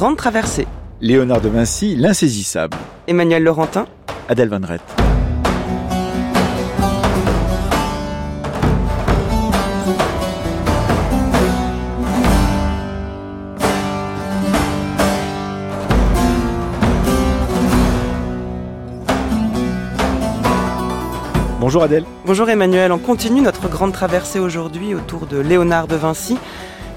grande traversée. Léonard de Vinci, l'insaisissable. Emmanuel Laurentin. Adèle Van Rett. Bonjour Adèle. Bonjour Emmanuel, on continue notre grande traversée aujourd'hui autour de Léonard de Vinci.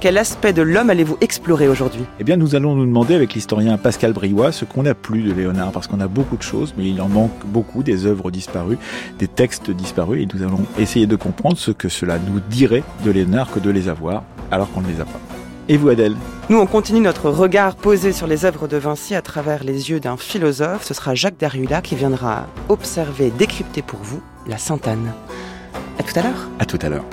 Quel aspect de l'homme allez-vous explorer aujourd'hui? Eh bien, nous allons nous demander avec l'historien Pascal Briouat ce qu'on a plus de Léonard, parce qu'on a beaucoup de choses, mais il en manque beaucoup, des œuvres disparues, des textes disparus, et nous allons essayer de comprendre ce que cela nous dirait de Léonard que de les avoir, alors qu'on ne les a pas. Et vous, Adèle? Nous, on continue notre regard posé sur les œuvres de Vinci à travers les yeux d'un philosophe. Ce sera Jacques Derrida qui viendra observer, décrypter pour vous la Sainte Anne. À tout à l'heure. À tout à l'heure.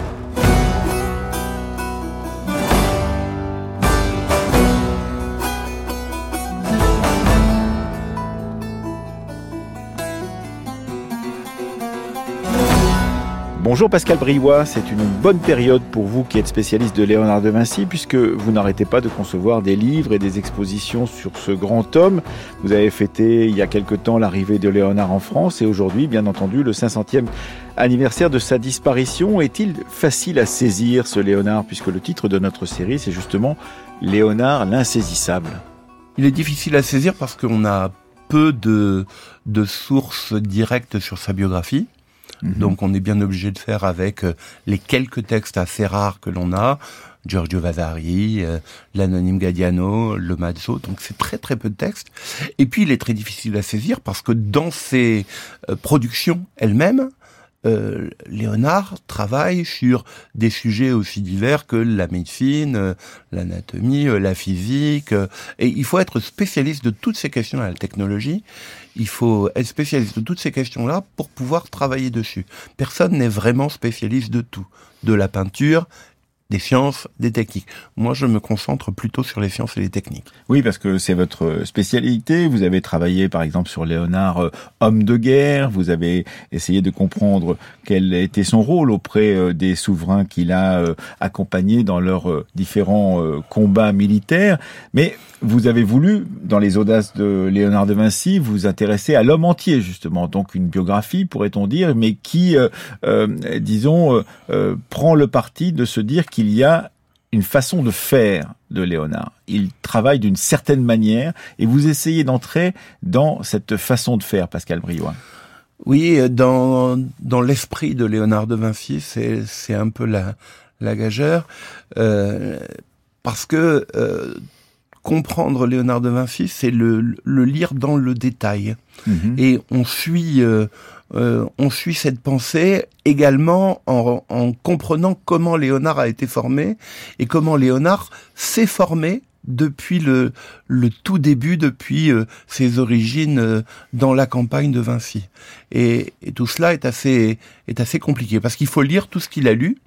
Bonjour Pascal Briouat, c'est une bonne période pour vous qui êtes spécialiste de Léonard de Vinci puisque vous n'arrêtez pas de concevoir des livres et des expositions sur ce grand homme. Vous avez fêté il y a quelque temps l'arrivée de Léonard en France et aujourd'hui, bien entendu, le 500e anniversaire de sa disparition. Est-il facile à saisir ce Léonard puisque le titre de notre série c'est justement Léonard l'insaisissable? Il est difficile à saisir parce qu'on a peu de, de sources directes sur sa biographie. Mhm. Donc on est bien obligé de faire avec euh, les quelques textes assez rares que l'on a, Giorgio Vasari, euh, l'anonyme Gadiano, le Mazzo, donc c'est très très peu de textes. Et puis il est très difficile à saisir parce que dans ses euh, productions elles-mêmes, Léonard travaille sur des sujets aussi divers que la médecine, l'anatomie, la physique, et il faut être spécialiste de toutes ces questions-là, la technologie, il faut être spécialiste de toutes ces questions-là pour pouvoir travailler dessus. Personne n'est vraiment spécialiste de tout. De la peinture, des sciences, des techniques. Moi, je me concentre plutôt sur les sciences et les techniques. Oui, parce que c'est votre spécialité. Vous avez travaillé, par exemple, sur Léonard, euh, homme de guerre. Vous avez essayé de comprendre quel était son rôle auprès euh, des souverains qu'il a euh, accompagnés dans leurs différents combats militaires. Mais vous avez voulu, dans les audaces de Léonard de Vinci, vous intéresser à l'homme entier, justement. Donc une biographie, pourrait-on dire, mais qui, disons, prend le parti de se dire qu'il il y a une façon de faire de Léonard. Il travaille d'une certaine manière et vous essayez d'entrer dans cette façon de faire, Pascal Briouin. Oui, dans, dans l'esprit de Léonard de Vinci, c'est, c'est un peu la, la gageure, euh, parce que euh, comprendre Léonard de Vinci, c'est le, le lire dans le détail. Mhm. Et on suit... Euh, euh, on suit cette pensée également en, comprenant comment Léonard a été formé et comment Léonard s'est formé depuis le, le tout début, depuis euh, ses origines euh, dans la campagne de Vinci. Et, tout cela est assez, est assez compliqué parce qu'il faut lire tout ce qu'il a lu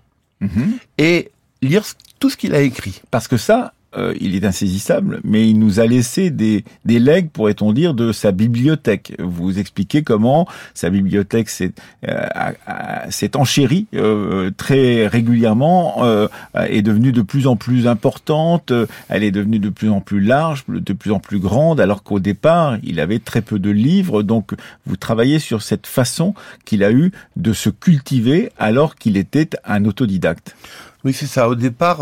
mhm. et lire tout ce qu'il a écrit. Parce que ça, euh, il est insaisissable, mais il nous a laissé des, des legs, pourrait-on dire, de sa bibliothèque. Vous expliquez comment sa bibliothèque s'est euh, enchérie euh, très régulièrement, euh, est devenue de plus en plus importante, elle est devenue de plus en plus large, de plus en plus grande, alors qu'au départ, il avait très peu de livres. Donc, vous travaillez sur cette façon qu'il a eu de se cultiver alors qu'il était un autodidacte. Oui, c'est ça. Au départ,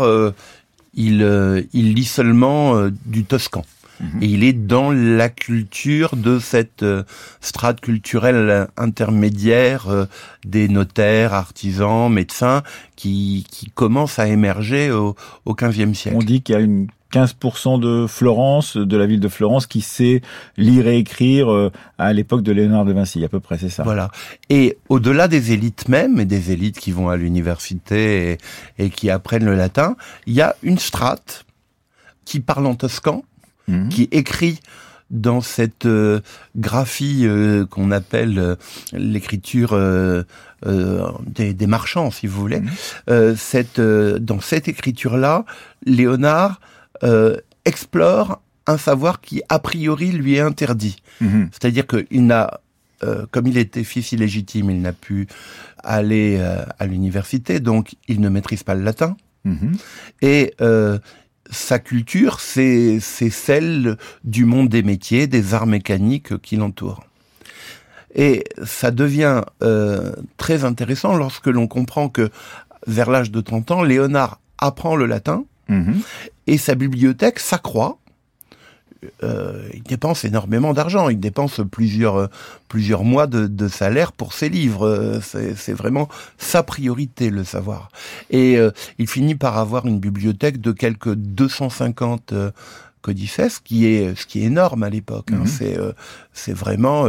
il, euh, il lit seulement euh, du toscan. Mhm. Et il est dans la culture de cette euh, strate culturelle intermédiaire des notaires, artisans, médecins qui, qui commence à émerger au, au XVe siècle. On dit qu'il y a une 15% de Florence, de la ville de Florence, qui sait lire et écrire euh, à l'époque de Léonard de Vinci, à peu près, c'est ça. Voilà. Et au-delà des élites même, et des élites qui vont à l'université et, qui apprennent le latin, il y a une strate qui parle en toscan, mhm. qui écrit dans cette euh, graphie euh, qu'on appelle l'écriture des, marchands, si vous voulez. Mhm. cette, dans cette écriture-là, Léonard euh, explore un savoir qui a priori lui est interdit. Mhm. C'est-à-dire qu'il n'a, euh, comme il était fils illégitime, il n'a pu aller euh, à l'université, donc il ne maîtrise pas le latin. Mhm. Et sa culture, c'est celle du monde des métiers, des arts mécaniques qui l'entourent. Et ça devient très intéressant lorsque l'on comprend que vers l'âge de 30 ans, Léonard apprend le latin mhm. Et sa bibliothèque s'accroît. Euh, il dépense énormément d'argent, il dépense plusieurs euh, plusieurs mois de, de salaire pour ses livres. Euh, c'est vraiment sa priorité le savoir. Et il finit par avoir une bibliothèque de quelques 250 codices, ce qui est ce qui est énorme à l'époque. Hein. Mhm. C'est c'est vraiment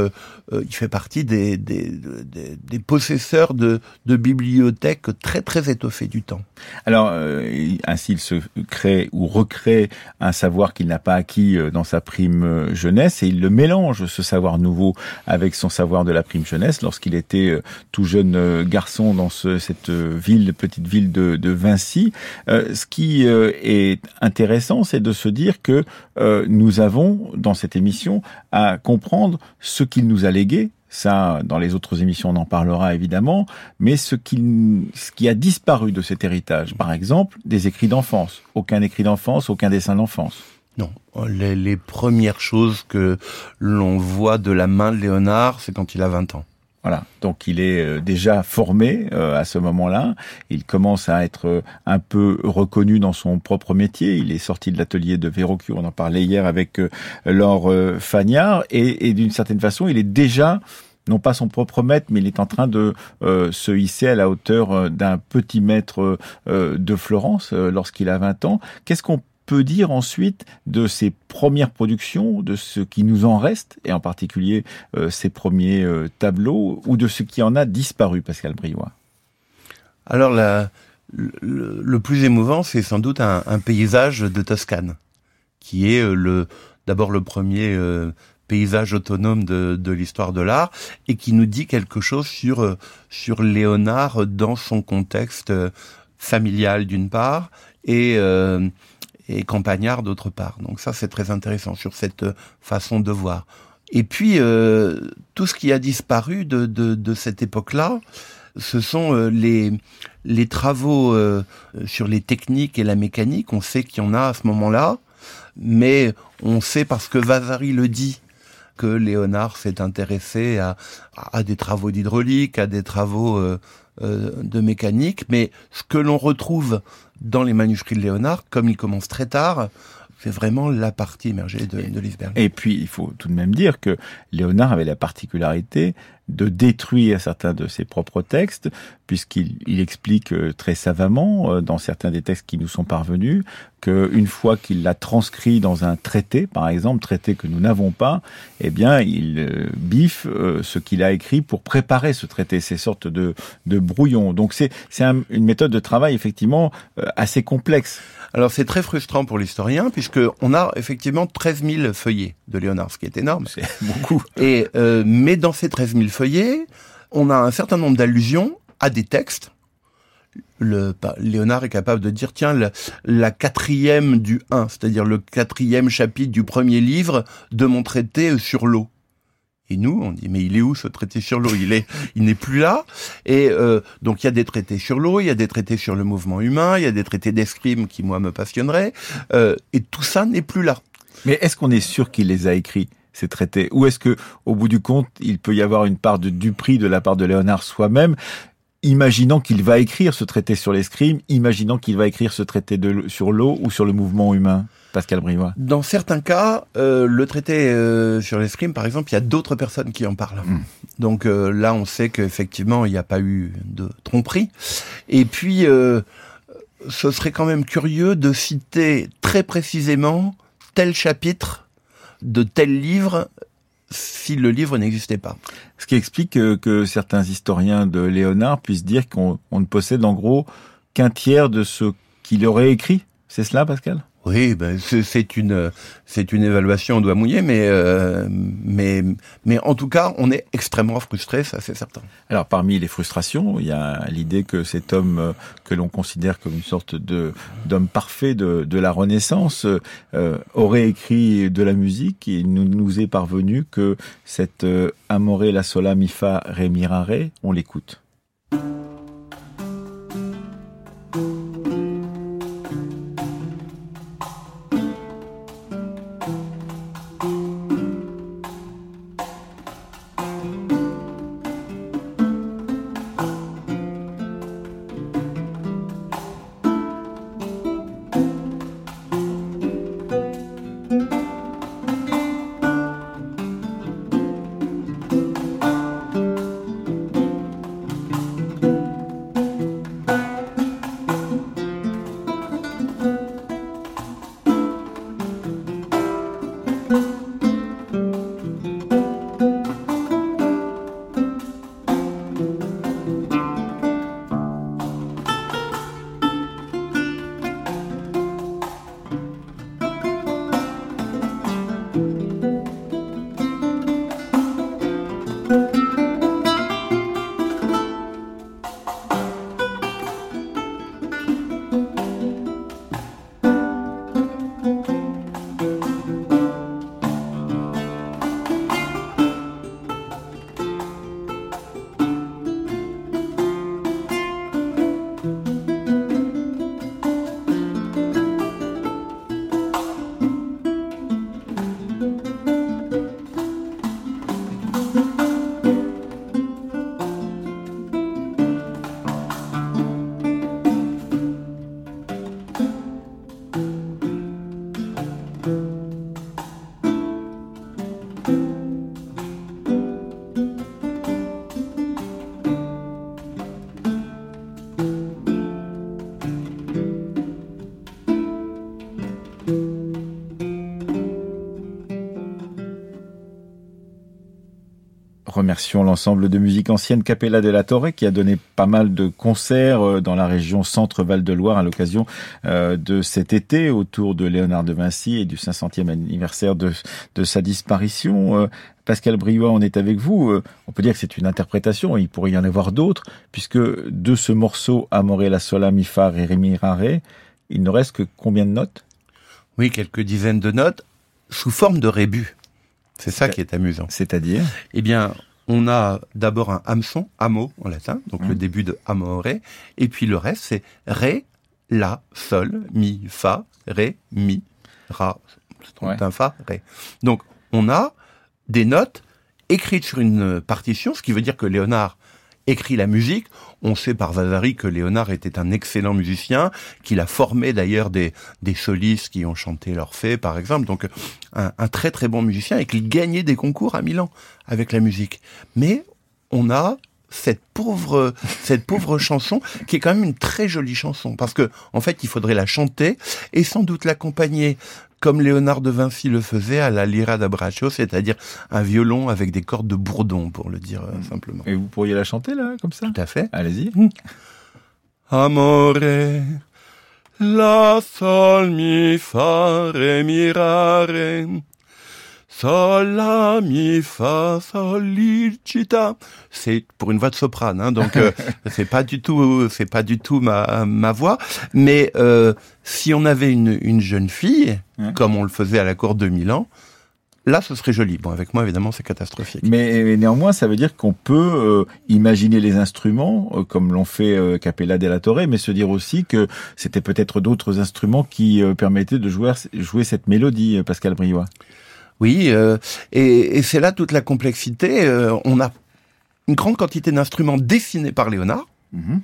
euh, il fait partie des, des, des, des possesseurs de, de, bibliothèques très très étoffées du temps. Alors euh, ainsi il se crée ou recrée un savoir qu'il n'a pas acquis euh, dans sa prime jeunesse et il le mélange ce savoir nouveau avec son savoir de la prime jeunesse lorsqu'il était tout jeune garçon dans ce, cette ville petite ville de, de Vinci. ce qui est intéressant, c'est de se dire que nous avons dans cette émission à comprendre ce qu'il nous a légué, ça, dans les autres émissions, on en parlera évidemment, mais ce qui, a disparu de cet héritage, par exemple, des écrits d'enfance. Aucun écrit d'enfance, aucun dessin d'enfance. Non, les, les, premières choses que l'on voit de la main de Léonard, c'est quand il a 20 ans. Voilà, donc il est euh, déjà formé euh, à ce moment-là. Il commence à être euh, un peu reconnu dans son propre métier. Il est sorti de l'atelier de Verrocure, on en parlait hier avec Laure Fagnard, et, et d'une certaine façon, il est déjà non pas son propre maître, mais il est en train de se hisser à la hauteur d'un petit maître de Florence lorsqu'il a 20 ans. Qu'est-ce qu'on peut dire ensuite de ses premières productions, de ce qui nous en reste, et en particulier euh, ses premiers euh, tableaux, ou de ce qui en a disparu, Pascal Briouat? Alors, le, plus émouvant, c'est sans doute un, paysage de Toscane, qui est euh, le d'abord le premier paysage autonome de, de l'histoire de l'art, et qui nous dit quelque chose sur, sur Léonard dans son contexte familial d'une part, et et Campagnard d'autre part. Donc ça, c'est très intéressant sur cette euh, façon de voir. Et puis, euh, tout ce qui a disparu de, de, de cette époque-là, ce sont euh, les, les travaux sur les techniques et la mécanique. On sait qu'il y en a à ce moment-là, mais on sait parce que Vasari le dit que Léonard s'est intéressé à, des travaux d'hydraulique, à des travaux de mécanique, mais ce que l'on retrouve dans les manuscrits de Léonard, comme il commence très tard, c'est vraiment la partie émergée de, de. Et puis, il faut tout de même dire que Léonard avait la particularité de détruire certains de ses propres textes, puisqu'il il explique euh, très savamment, euh, dans certains des textes qui nous sont parvenus, qu'une fois qu'il l'a transcrit dans un traité, par exemple, traité que nous n'avons pas, eh bien, il euh, biffe ce qu'il a écrit pour préparer ce traité, ces sortes de, de brouillons. Donc c'est une méthode de travail effectivement assez complexe. Alors c'est très frustrant pour l'historien puisque on a effectivement 13 000 feuillets de Léonard, ce qui est énorme. C'est beaucoup. Et euh, mais dans ces 13 000 feuillets, on a un certain nombre d'allusions à des textes. Le, Léonard est capable de dire tiens la, la quatrième du 1, c'est-à-dire le quatrième chapitre du premier livre de mon traité sur l'eau. Et nous, on dit mais il est où ce traité sur l'eau? Il est, il n'est plus là. Et euh, donc il y a des traités sur l'eau, il y a des traités sur le mouvement humain, il y a des traités d'escrime qui moi me passionneraient. Euh, et tout ça n'est plus là. Mais est-ce qu'on est sûr qu'il les a écrits? Ces traités Ou est-ce que, au bout du compte, il peut y avoir une part de duperie de la part de Léonard soi-même imaginant qu'il va écrire ce traité sur l'escrime, imaginant qu'il va écrire ce traité de, sur l'eau ou sur le mouvement humain Pascal Brivois Dans certains cas, euh, le traité euh, sur l'escrime, par exemple, il y a d'autres personnes qui en parlent. Hmm. Donc euh, là, on sait qu'effectivement, il n'y a pas eu de tromperie. Et puis, ce serait quand même curieux de citer très précisément tel chapitre de tel livre si le livre n'existait pas. Ce qui explique que, certains historiens de Léonard puissent dire qu'on ne possède en gros qu'un tiers de ce qu'il aurait écrit. C'est cela, Pascal? Oui, ben c'est une c'est une évaluation on doit mouiller, mais euh, mais mais en tout cas, on est extrêmement frustré, ça c'est certain. Alors parmi les frustrations, il y a l'idée que cet homme euh, que l'on considère comme une sorte de d'homme parfait de, de la Renaissance euh, aurait écrit de la musique. Et nous, nous est parvenu que cette Amore la sola mi fa re mirare, on l'écoute. Remercions l'ensemble de musique ancienne Capella de la Torre qui a donné pas mal de concerts euh, dans la région Centre-Val de Loire à l'occasion euh, de cet été autour de Léonard de Vinci et du 500e anniversaire de, de sa disparition. Euh, Pascal Briot, on est avec vous. On peut dire que c'est une interprétation, il pourrait y en avoir d'autres, puisque de ce morceau Amore la sola mi fa re mi rare, il ne reste que combien de notes? Oui, quelques dizaines de notes sous forme de rébus. C'est ça qui est amusant. C'est-à-dire? Eh bien, on a d'abord un hameçon, amo en latin, donc le mmh. début de amore, et puis le reste c'est ré, la, sol, mi, fa, ré, mi, ra, un fa, ré. Donc on a des notes écrites sur une partition, ce qui veut dire que Léonard écrit la musique. On sait par Vasari que Léonard était un excellent musicien, qu'il a formé d'ailleurs des, des solistes qui ont chanté l'Orphée, par exemple. Donc un, un, très très bon musicien et qu'il gagnait des concours à Milan avec la musique. Mais on a cette pauvre cette pauvre chanson qui est quand même une très jolie chanson parce que en fait il faudrait la chanter et sans doute l'accompagner comme Léonard de Vinci le faisait à la lira d'Abraccio, c'est-à-dire un violon avec des cordes de bourdon, pour le dire euh, simplement. Et vous pourriez la chanter là, comme ça? Tout à fait. Allez-y. Amore, la sol mi mirare, sol la mi fa solicita. C'est pour une voix de soprane, hein, donc euh, c'est pas du tout, c'est pas du tout ma ma voix. Mais euh, si on avait une une jeune fille, comme on le faisait à la cour de Milan, Là, ce serait joli. Bon, avec moi, évidemment, c'est catastrophique. Mais, néanmoins, ça veut dire qu'on peut euh, imaginer les instruments, euh, comme l'ont fait euh, Capella della Torre, mais se dire aussi que c'était peut-être d'autres instruments qui permettaient de jouer, jouer cette mélodie, Pascal Briouat. Oui, et, c'est là toute la complexité. on a une grande quantité d'instruments dessinés par Léonard. Mhm.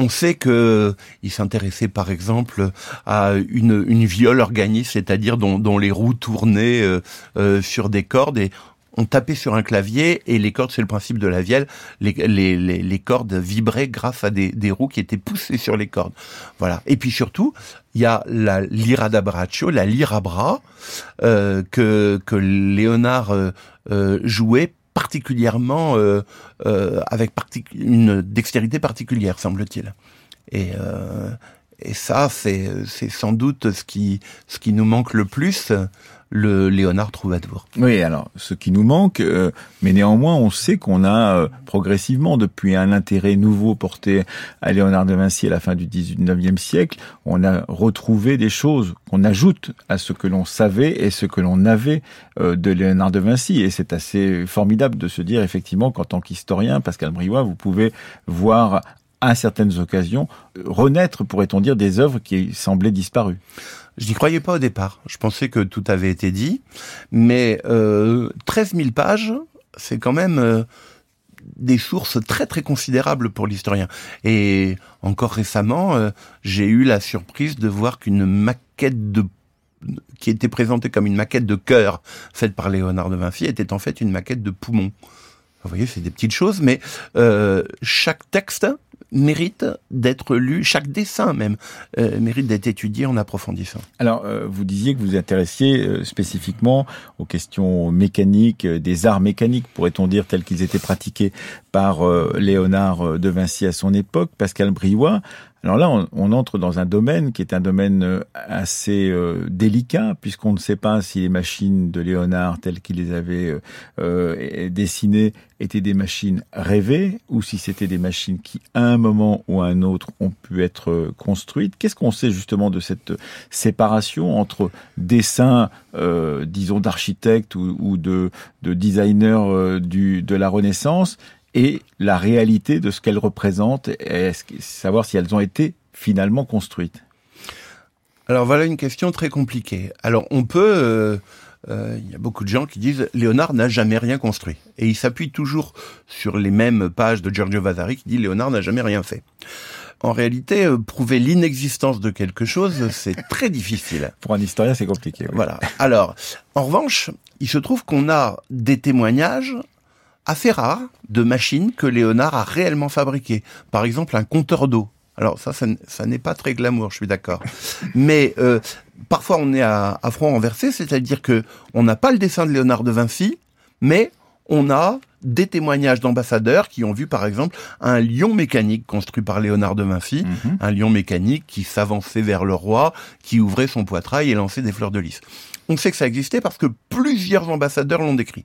On sait que il s'intéressait par exemple à une, une viole organiste, c'est-à-dire dont, les roues tournaient euh, euh, sur des cordes et on tapait sur un clavier et les cordes, c'est le principe de la vielle, les, les, les, cordes vibraient grâce à des, des, roues qui étaient poussées sur les cordes. Voilà. Et puis surtout, il y a la lira d'Abraccio, la lira bras, euh, que, que Léonard euh, jouait particulièrement euh, euh, avec une dextérité particulière, semble-t-il. Et, euh, et ça, c'est sans doute ce qui, ce qui nous manque le plus le Léonard Troubadour. Oui, alors ce qui nous manque, euh, mais néanmoins on sait qu'on a euh, progressivement, depuis un intérêt nouveau porté à Léonard de Vinci à la fin du 19e siècle, on a retrouvé des choses qu'on ajoute à ce que l'on savait et ce que l'on avait euh, de Léonard de Vinci. Et c'est assez formidable de se dire effectivement qu'en tant qu'historien, Pascal Briouat, vous pouvez voir à certaines occasions renaître, pourrait-on dire, des œuvres qui semblaient disparues. Je n'y croyais pas au départ. Je pensais que tout avait été dit. Mais euh, 13 000 pages, c'est quand même euh, des sources très très considérables pour l'historien. Et encore récemment, euh, j'ai eu la surprise de voir qu'une maquette de qui était présentée comme une maquette de cœur faite par Léonard de Vinci était en fait une maquette de poumon. Vous voyez, c'est des petites choses, mais euh, chaque texte mérite d'être lu, chaque dessin même euh, mérite d'être étudié en approfondissant. Alors, euh, vous disiez que vous vous intéressiez euh, spécifiquement aux questions mécaniques, des arts mécaniques, pourrait-on dire, tels qu'ils étaient pratiqués par Léonard de Vinci à son époque, Pascal Briouat. Alors là, on, entre dans un domaine qui est un domaine euh, assez euh, délicat, puisqu'on ne sait pas si les machines de Léonard, telles qu'il les avait euh, dessinées, étaient des machines rêvées, ou si c'était des machines qui, à un moment ou à un autre, ont pu être construites. Qu'est-ce qu'on sait justement de cette séparation entre dessin, euh, disons, d'architecte ou, de, de designer du, de la Renaissance et la réalité de ce qu'elles représentent, et savoir si elles ont été finalement construites. Alors voilà une question très compliquée. Alors on peut, euh, euh, il y a beaucoup de gens qui disent Léonard n'a jamais rien construit, et il s'appuie toujours sur les mêmes pages de Giorgio Vasari qui dit Léonard n'a jamais rien fait. En réalité, euh, prouver l'inexistence de quelque chose, c'est très difficile. Pour un historien, c'est compliqué. Voilà. Alors, en revanche, il se trouve qu'on a des témoignages assez rare de machines que Léonard a réellement fabriquées. Par exemple, un compteur d'eau. Alors ça, ça, n'est pas très glamour, je suis d'accord. Mais euh, parfois, on est à, à front renversé, c'est-à-dire que on n'a pas le dessin de Léonard de Vinci, mais on a des témoignages d'ambassadeurs qui ont vu par exemple un lion mécanique construit par Léonard de Vinci, mhm. un lion mécanique qui s'avançait vers le roi, qui ouvrait son poitrail et lançait des fleurs de lys. On sait que ça existait parce que plusieurs ambassadeurs l'ont décrit.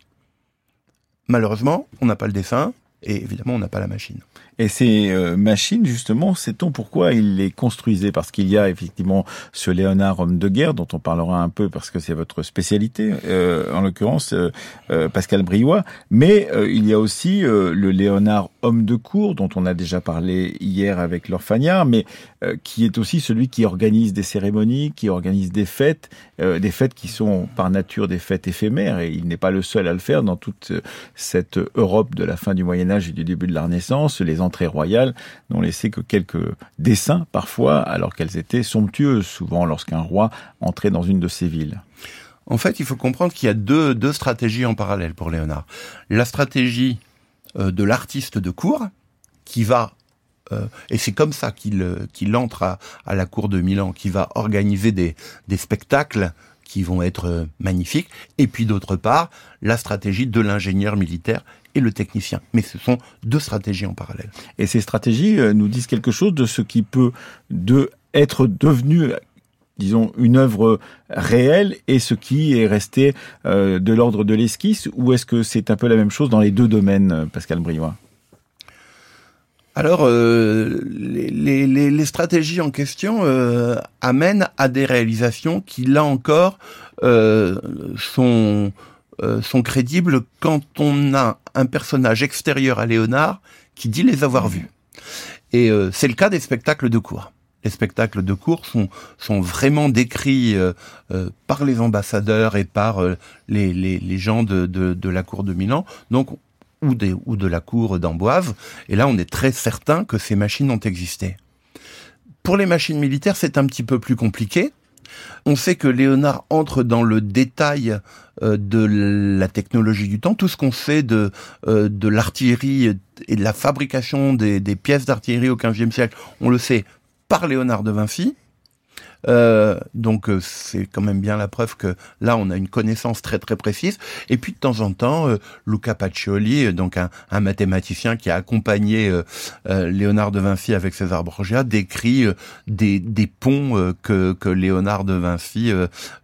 Malheureusement, on n'a pas le dessin et évidemment, on n'a pas la machine. Et ces euh, machines, justement, sait-on pourquoi ils les construisaient Parce qu'il y a effectivement ce Léonard homme de guerre, dont on parlera un peu parce que c'est votre spécialité, euh, en l'occurrence euh, Pascal Briouat, mais il y a aussi le Léonard homme de cour, dont on a déjà parlé hier avec l'Orphagnard, mais qui est aussi celui qui organise des cérémonies, qui organise des fêtes, des fêtes qui sont par nature des fêtes éphémères, et il n'est pas le seul à le faire dans toute cette Europe de la fin du Moyen Âge et du début de la Renaissance. Les entrées royales n'ont laissé que quelques dessins parfois, alors qu'elles étaient somptueuses, souvent lorsqu'un roi entrait dans une de ces villes. En fait, il faut comprendre qu'il y a deux, deux stratégies en parallèle pour Léonard. La stratégie euh, de l'artiste de cour, qui va euh, et c'est comme ça qu'il euh, entre à, à, la cour de Milan, qui va organiser des, des spectacles qui vont être magnifiques, et puis d'autre part, la stratégie de l'ingénieur militaire et le technicien. Mais ce sont deux stratégies en parallèle. Et ces stratégies euh, nous disent quelque chose de ce qui peut de être devenu disons, une œuvre réelle et ce qui est resté euh, de l'ordre de l'esquisse Ou est-ce que c'est un peu la même chose dans les deux domaines, euh, Pascal Briouat alors, les, stratégies en question amènent à des réalisations qui, là encore, sont euh, sont crédibles quand on a un personnage extérieur à Léonard qui dit les avoir vus. Et euh, c'est le cas des spectacles de cour. Les spectacles de cour sont, sont vraiment décrits euh, par les ambassadeurs et par les, les, les, gens de, de, de, la cour de Milan, donc ou, des, ou de la cour d'Amboise. Et là, on est très certain que ces machines ont existé. Pour les machines militaires, c'est un petit peu plus compliqué on sait que Léonard entre dans le détail euh, de la technologie du temps, tout ce qu'on sait de, euh, de l'artillerie et de la fabrication des, des pièces d'artillerie au XVe siècle, on le sait par Léonard de Vinci. Euh, donc euh, c'est quand même bien la preuve que là on a une connaissance très très précise. Et puis de temps en temps, euh, Luca Pacioli, euh, donc un, un, mathématicien qui a accompagné Léonard de Vinci avec César Borgia, décrit des, des, ponts que, que, Léonard de Vinci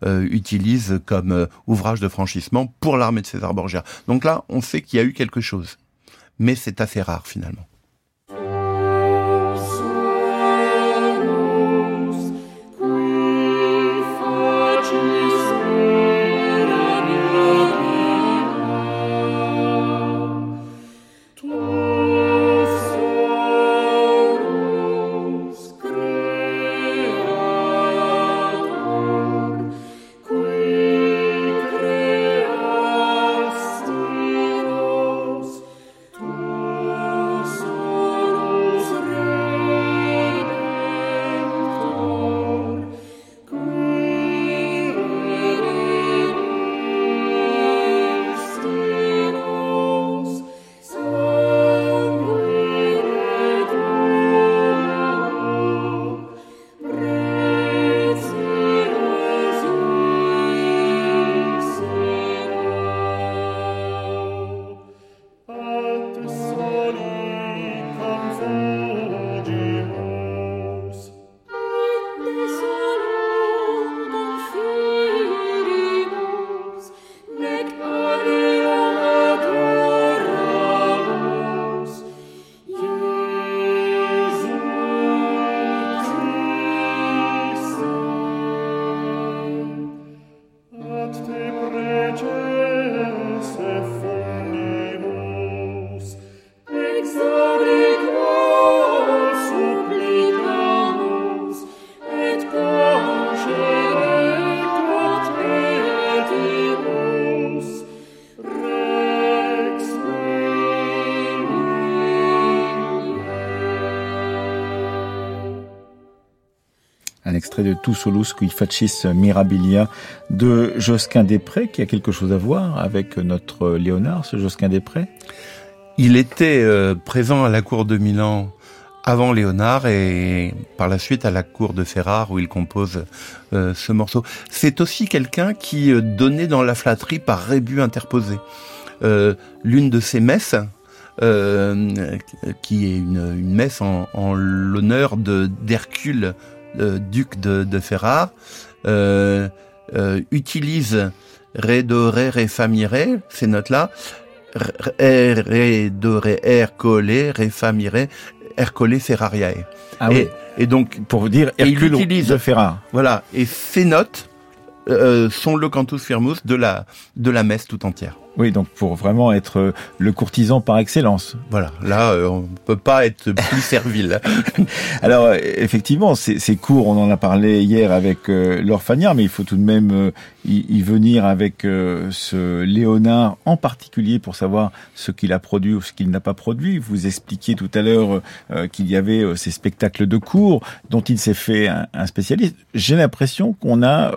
utilise comme ouvrage de franchissement pour l'armée de César Borgia. Donc là, on sait qu'il y a eu quelque chose, mais c'est assez rare finalement. De Tu solus qui facis mirabilia de Josquin Després, qui a quelque chose à voir avec notre Léonard, ce Josquin Després. Il était euh, présent à la cour de Milan avant Léonard et par la suite à la cour de Ferrare où il compose euh, ce morceau. C'est aussi quelqu'un qui euh, donnait dans la flatterie par rébut interposé. L'une de ses messes, qui est une, messe en, l'honneur de d'Hercule, duc de, de Ferrare, utilise Ré, Do, Ré, Ré, Fa, Mi, Ré, ces notes-là, Ré, Ré, Do, Ré, R, Colé, Ré, Fa, Mi, Ré, Ercole Ferrariae. Ah et, oui. et donc, pour vous dire, Hercule utilise, de Ferrare. Voilà. Et ces notes euh, sont le cantus firmus de la, de la messe tout entière. Oui, donc pour vraiment être euh, le courtisan par excellence. Voilà, là, euh, on peut pas être plus servile. Alors, euh, effectivement, ces, ces, cours, on en a parlé hier avec Laure Fagnard, mais il faut tout de même y, venir avec ce Léonard en particulier pour savoir ce qu'il a produit ou ce qu'il n'a pas produit. Vous expliquiez tout à l'heure qu'il y avait ces spectacles de cours dont il s'est fait un, un spécialiste. J'ai l'impression qu'on a,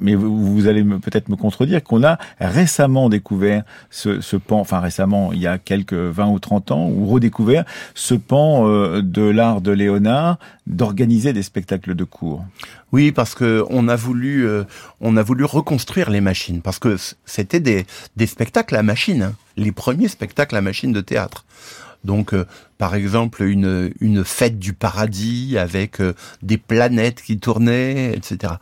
mais vous, vous allez peut-être me contredire, qu'on a récemment découvert ce, ce, pan, enfin récemment, il y a quelques 20 ou 30 ans, ou redécouvert ce pan euh, de l'art de Léonard d'organiser des spectacles de cours. Oui, parce que on a voulu, euh, on a voulu reconstruire les machines, parce que c'était des, des spectacles à machine, hein. les premiers spectacles à machine de théâtre. Donc, euh, par exemple, une, une fête du paradis avec euh, des planètes qui tournaient, etc.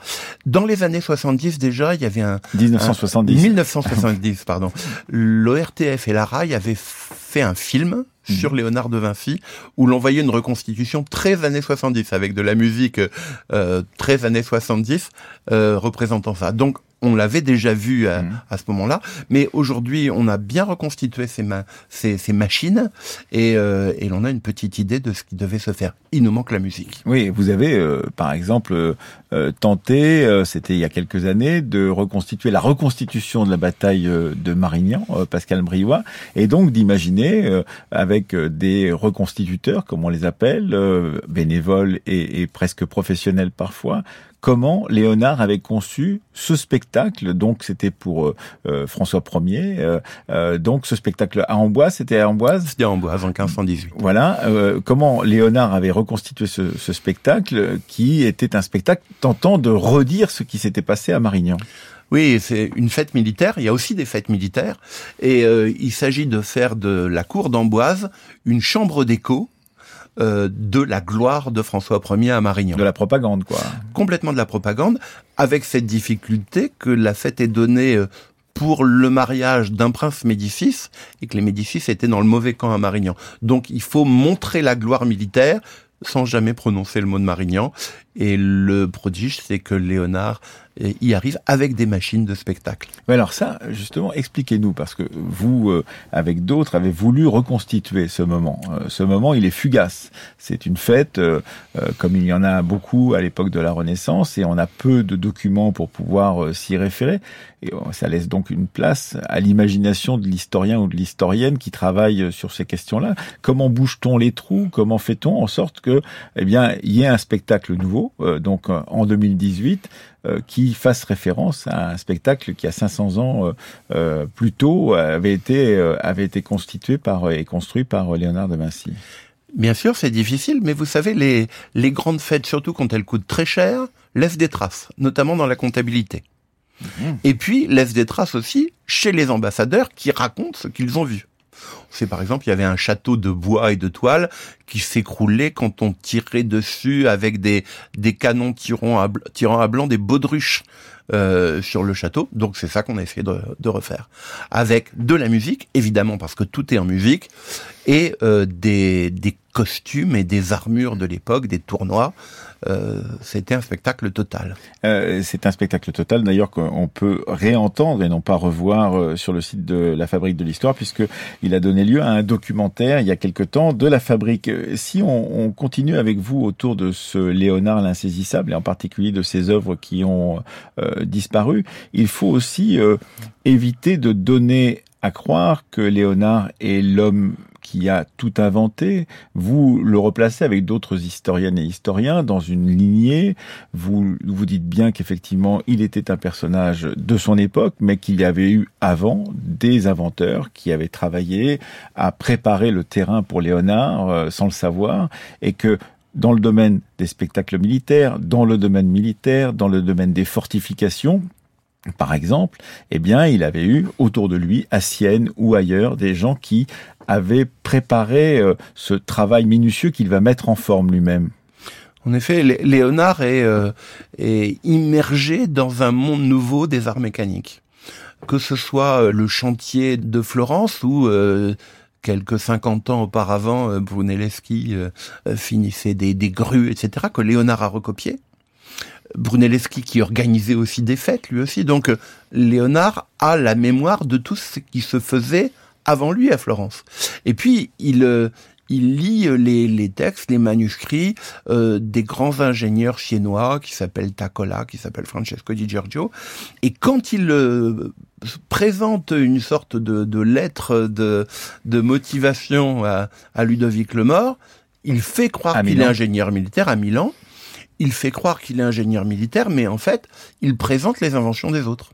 Dans les années 70 déjà, il y avait un... 1970. 1970, pardon. L'ORTF et la RAI avaient fait un film mhm. sur Léonard de Vinci, où l'on voyait une reconstitution très années 70, avec de la musique euh, très années 70, euh, représentant ça. Donc on l'avait déjà vu à, mhm. à ce moment-là, mais aujourd'hui, on a bien reconstitué ces, ma ces, ces machines et, euh, et l'on a une petite idée de ce qui devait se faire. Il nous manque la musique. Oui, vous avez, euh, par exemple, euh, tenté, euh, c'était il y a quelques années, de reconstituer la reconstitution de la bataille euh, de Marignan, Pascal Briouat, et donc d'imaginer, avec des reconstituteurs, comme on les appelle, bénévoles et, et presque professionnels parfois, comment Léonard avait conçu ce spectacle. Donc c'était pour euh, euh, François Ier. Euh, donc ce spectacle à Amboise, c'était à Amboise? C'était à Amboise en 1518. Voilà. Euh, comment Léonard avait reconstitué ce, ce, spectacle, qui était un spectacle tentant de redire ce qui s'était passé à Marignan? Oui, c'est une fête militaire. Il y a aussi des fêtes militaires, et il s'agit de faire de la cour d'Amboise une chambre d'écho euh, de la gloire de François Ier à Marignan. De la propagande, quoi. Complètement de la propagande, avec cette difficulté que la fête est donnée euh, pour le mariage d'un prince Médicis et que les Médicis étaient dans le mauvais camp à Marignan. Donc il faut montrer la gloire militaire sans jamais prononcer le mot de Marignan. Et le prodige, c'est que Léonard y arrive avec des machines de spectacle. Mais alors ça, justement, expliquez-nous, parce que vous, euh, avec d'autres, avez voulu reconstituer ce moment. Euh, ce moment, il est fugace. C'est une fête, euh, comme il y en a beaucoup à l'époque de la Renaissance, et on a peu de documents pour pouvoir s'y référer. Et ça laisse donc une place à l'imagination de l'historien ou de l'historienne qui travaille sur ces questions-là. Comment bouge-t-on les trous? Comment fait-on en sorte que, eh bien, il y ait un spectacle nouveau, donc en 2018, euh, qui fasse référence à un spectacle qui a 500 ans euh, euh, plus tôt avait été avait été constitué par et construit par Léonard de Vinci. Bien sûr, c'est difficile, mais vous savez, les, les grandes fêtes, surtout quand elles coûtent très cher, laissent des traces, notamment dans la comptabilité. Mmh. Et puis, laissent des traces aussi chez les ambassadeurs qui racontent ce qu'ils ont vu. C'est par exemple, il y avait un château de bois et de toile qui s'écroulait quand on tirait dessus avec des, canons tirant à, blanc des baudruches euh, sur le château. Donc c'est ça qu'on a essayé de, refaire. Avec de la musique, évidemment, parce que tout est en musique, et euh, des, costumes et des armures de l'époque, des tournois. Euh, c'était un spectacle total. Euh, c'est un spectacle total d'ailleurs qu'on peut réentendre et non pas revoir sur le site de la Fabrique de l'Histoire puisque il a donné lieu à un documentaire il y a quelque temps de la Fabrique. Si on, on continue avec vous autour de ce Léonard l'insaisissable et en particulier de ses œuvres qui ont disparu, il faut aussi éviter de donner à croire que Léonard est l'homme qui a tout inventé, vous le replacez avec d'autres historiennes et historiens dans une lignée. Vous vous dites bien qu'effectivement, il était un personnage de son époque, mais qu'il y avait eu avant des inventeurs qui avaient travaillé à préparer le terrain pour Léonard euh, sans le savoir, et que dans le domaine des spectacles militaires, dans le domaine militaire, dans le domaine des fortifications, par exemple, eh bien, il avait eu autour de lui, à Sienne ou ailleurs, des gens qui avaient préparé euh, ce travail minutieux qu'il va mettre en forme lui-même. En effet, Léonard est, euh, est, immergé dans un monde nouveau des arts mécaniques. Que ce soit euh, le chantier de Florence ou quelques 50 ans auparavant, Brunelleschi finissait des, des grues, etc., que Léonard a recopié Brunelleschi qui organisait aussi des fêtes, lui aussi. Donc euh, Léonard a la mémoire de tout ce qui se faisait avant lui à Florence. Et puis il euh, il lit euh, les, textes, les manuscrits des grands ingénieurs chinois qui s'appellent Tacola, qui s'appellent Francesco Di Giorgio. Et quand il présente une sorte de, lettre de, de motivation à, à Ludovic le Mort, il fait croire qu'il est ingénieur militaire à Milan il fait croire qu'il est ingénieur militaire, mais en fait, il présente les inventions des autres.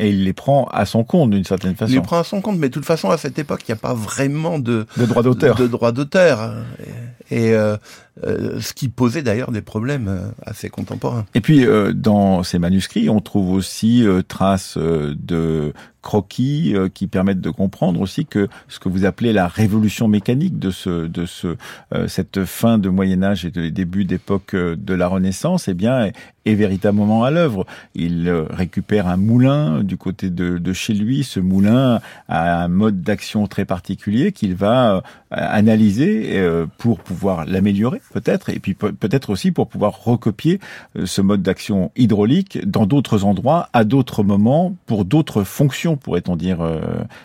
Et il les prend à son compte d'une certaine façon. Il les prend à son compte, mais de toute façon, à cette époque, il n'y a pas vraiment de, de droit d'auteur. De, droit d'auteur. Et, euh, euh, ce qui posait d'ailleurs des problèmes euh, assez contemporains. Et puis, dans ces manuscrits, on trouve aussi traces de croquis euh, qui permettent de comprendre aussi que ce que vous appelez la révolution mécanique de ce de ce euh, cette fin de Moyen Âge et de début d'époque euh, de la Renaissance eh bien est, véritablement à l'œuvre. Il récupère un moulin du côté de, de, chez lui. Ce moulin a un mode d'action très particulier qu'il va analyser pour pouvoir l'améliorer peut-être et puis peut-être aussi pour pouvoir recopier ce mode d'action hydraulique dans d'autres endroits à d'autres moments pour d'autres fonctions pourrait-on dire, euh,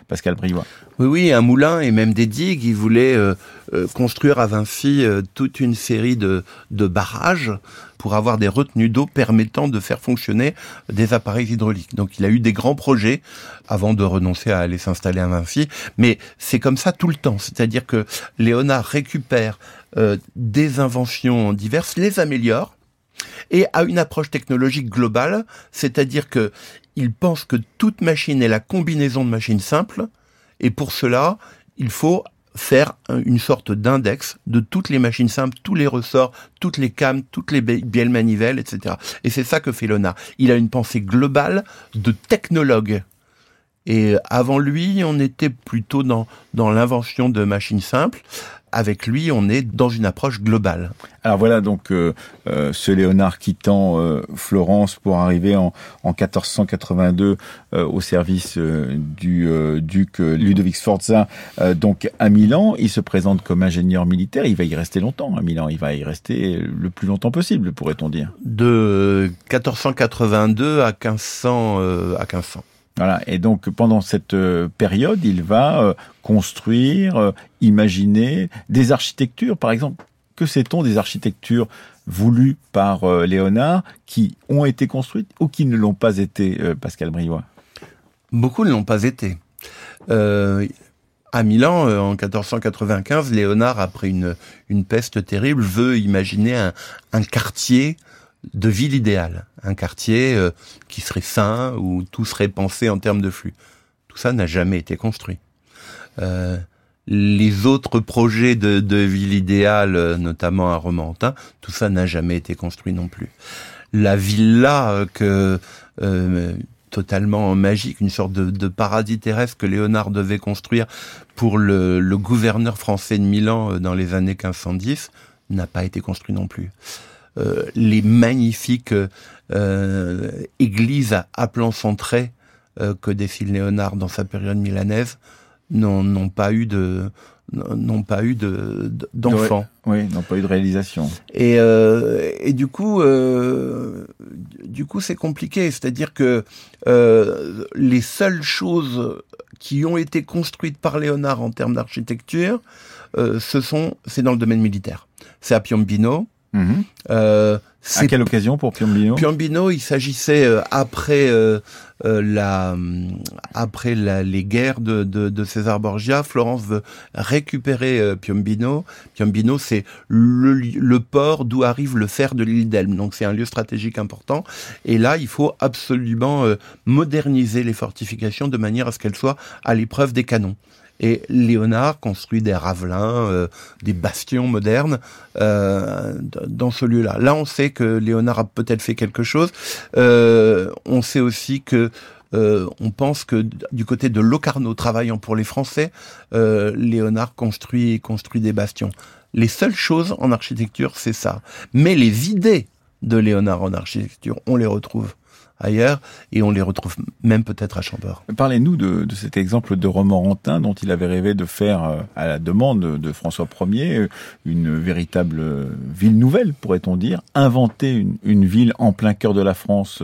Pascal Briouat Oui, oui, un moulin et même des digues. Il voulait euh, euh, construire à Vinci toute une série de, de barrages pour avoir des retenues d'eau permettant de faire fonctionner des appareils hydrauliques. Donc il a eu des grands projets avant de renoncer à aller s'installer à Vinci. Mais c'est comme ça tout le temps. C'est-à-dire que Léonard récupère des inventions diverses, les améliore, et a une approche technologique globale, c'est-à-dire que il pense que toute machine est la combinaison de machines simples, et pour cela, il faut faire une sorte d'index de toutes les machines simples, tous les ressorts, toutes les cames, toutes les bielles manivelles, etc. Et c'est ça que fait Lona. Il a une pensée globale de technologue. Et avant lui, on était plutôt dans, dans l'invention de machines simples avec lui, on est dans une approche globale. Alors voilà donc euh, euh, ce Léonard quittant euh, Florence pour arriver en, en 1482 au service du duc Ludovic Sforza, donc à Milan. Il se présente comme ingénieur militaire. Il va y rester longtemps à Milan. Il va y rester le plus longtemps possible, pourrait-on dire. De 1482 à 1500 à 1500. Voilà. Et donc pendant cette euh, période, il va euh, construire, euh, imaginer des architectures, par exemple. Que sait-on des architectures voulues par Léonard qui ont été construites ou qui ne l'ont pas été, Pascal Briouat Beaucoup ne l'ont pas été. à Milan, en 1495, Léonard, après une, une peste terrible, veut imaginer un, un quartier de ville idéale, un quartier euh, qui serait sain, où tout serait pensé en termes de flux. Tout ça n'a jamais été construit. Euh, les autres projets de, de ville idéale, euh, notamment à Romantin, tout ça n'a jamais été construit non plus. La villa que totalement magique, une sorte de, paradis terrestre que Léonard devait construire pour le, le gouverneur français de Milan dans les années 1510, n'a pas été construit non plus. Euh, les magnifiques euh, églises à, plan centré euh, que dessine Léonard dans sa période milanaise n'ont pas eu de n'ont pas eu de d'enfants. oui, n'ont pas eu de réalisation. Et, euh, et du coup, euh, du coup, c'est compliqué. C'est-à-dire que euh, les seules choses qui ont été construites par Léonard en termes d'architecture, ce sont, c'est dans le domaine militaire. C'est à Piombino, Euh, À quelle occasion pour Piombino? Piombino, il s'agissait euh, après euh, euh, la après la, les guerres de, de, de, César Borgia, Florence veut récupérer Piombino. Piombino, c'est le, le, port d'où arrive le fer de l'île d'Elbe, donc c'est un lieu stratégique important. Et là, il faut absolument moderniser les fortifications de manière à ce qu'elles soient à l'épreuve des canons. Et Léonard construit des ravelins, euh, des bastions modernes euh, dans ce lieu-là. Là, on sait que Léonard a peut-être fait quelque chose. Euh, on sait aussi que on pense que du côté de Locarno, travaillant pour les Français, Léonard construit construit des bastions. Les seules choses en architecture, c'est ça. Mais les idées de Léonard en architecture, on les retrouve ailleurs, et on les retrouve même peut-être à Chambord. Parlez-nous de, de, cet exemple de Romorantin dont il avait rêvé de faire, euh, à la demande de François Ier, euh, une véritable euh, ville nouvelle, pourrait-on dire, inventer une, une, ville en plein cœur de la France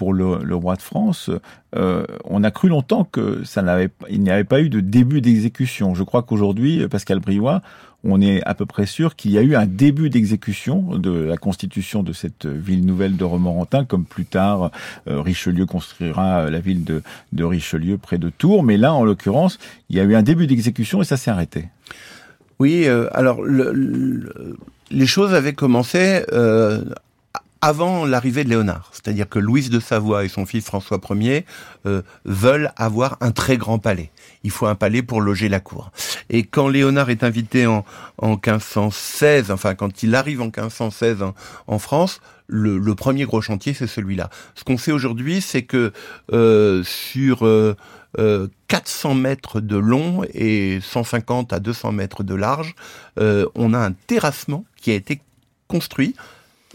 pour le, le roi de France. Euh, on a cru longtemps que ça n'avait, il n'y avait pas eu de début d'exécution. Je crois qu'aujourd'hui, Pascal Briouat, on est à peu près sûr qu'il y a eu un début d'exécution de la constitution de cette ville nouvelle de Romorantin, comme plus tard euh, Richelieu construira la ville de, Richelieu près de Tours. Mais là, en l'occurrence, il y a eu un début d'exécution et ça s'est arrêté. Oui, euh, alors le, les choses avaient commencé euh, avant l'arrivée de Léonard. C'est-à-dire que Louise de Savoie et son fils François Ier euh, veulent avoir un très grand palais. Il faut un palais pour loger la cour. Et quand Léonard est invité en, en 1516, enfin quand il arrive en 1516 en, France, le, premier gros chantier, c'est celui-là. Ce qu'on sait aujourd'hui, c'est que euh, sur euh, 400 euh, mètres de long et 150 à 200 mètres de large, euh, on a un terrassement qui a été construit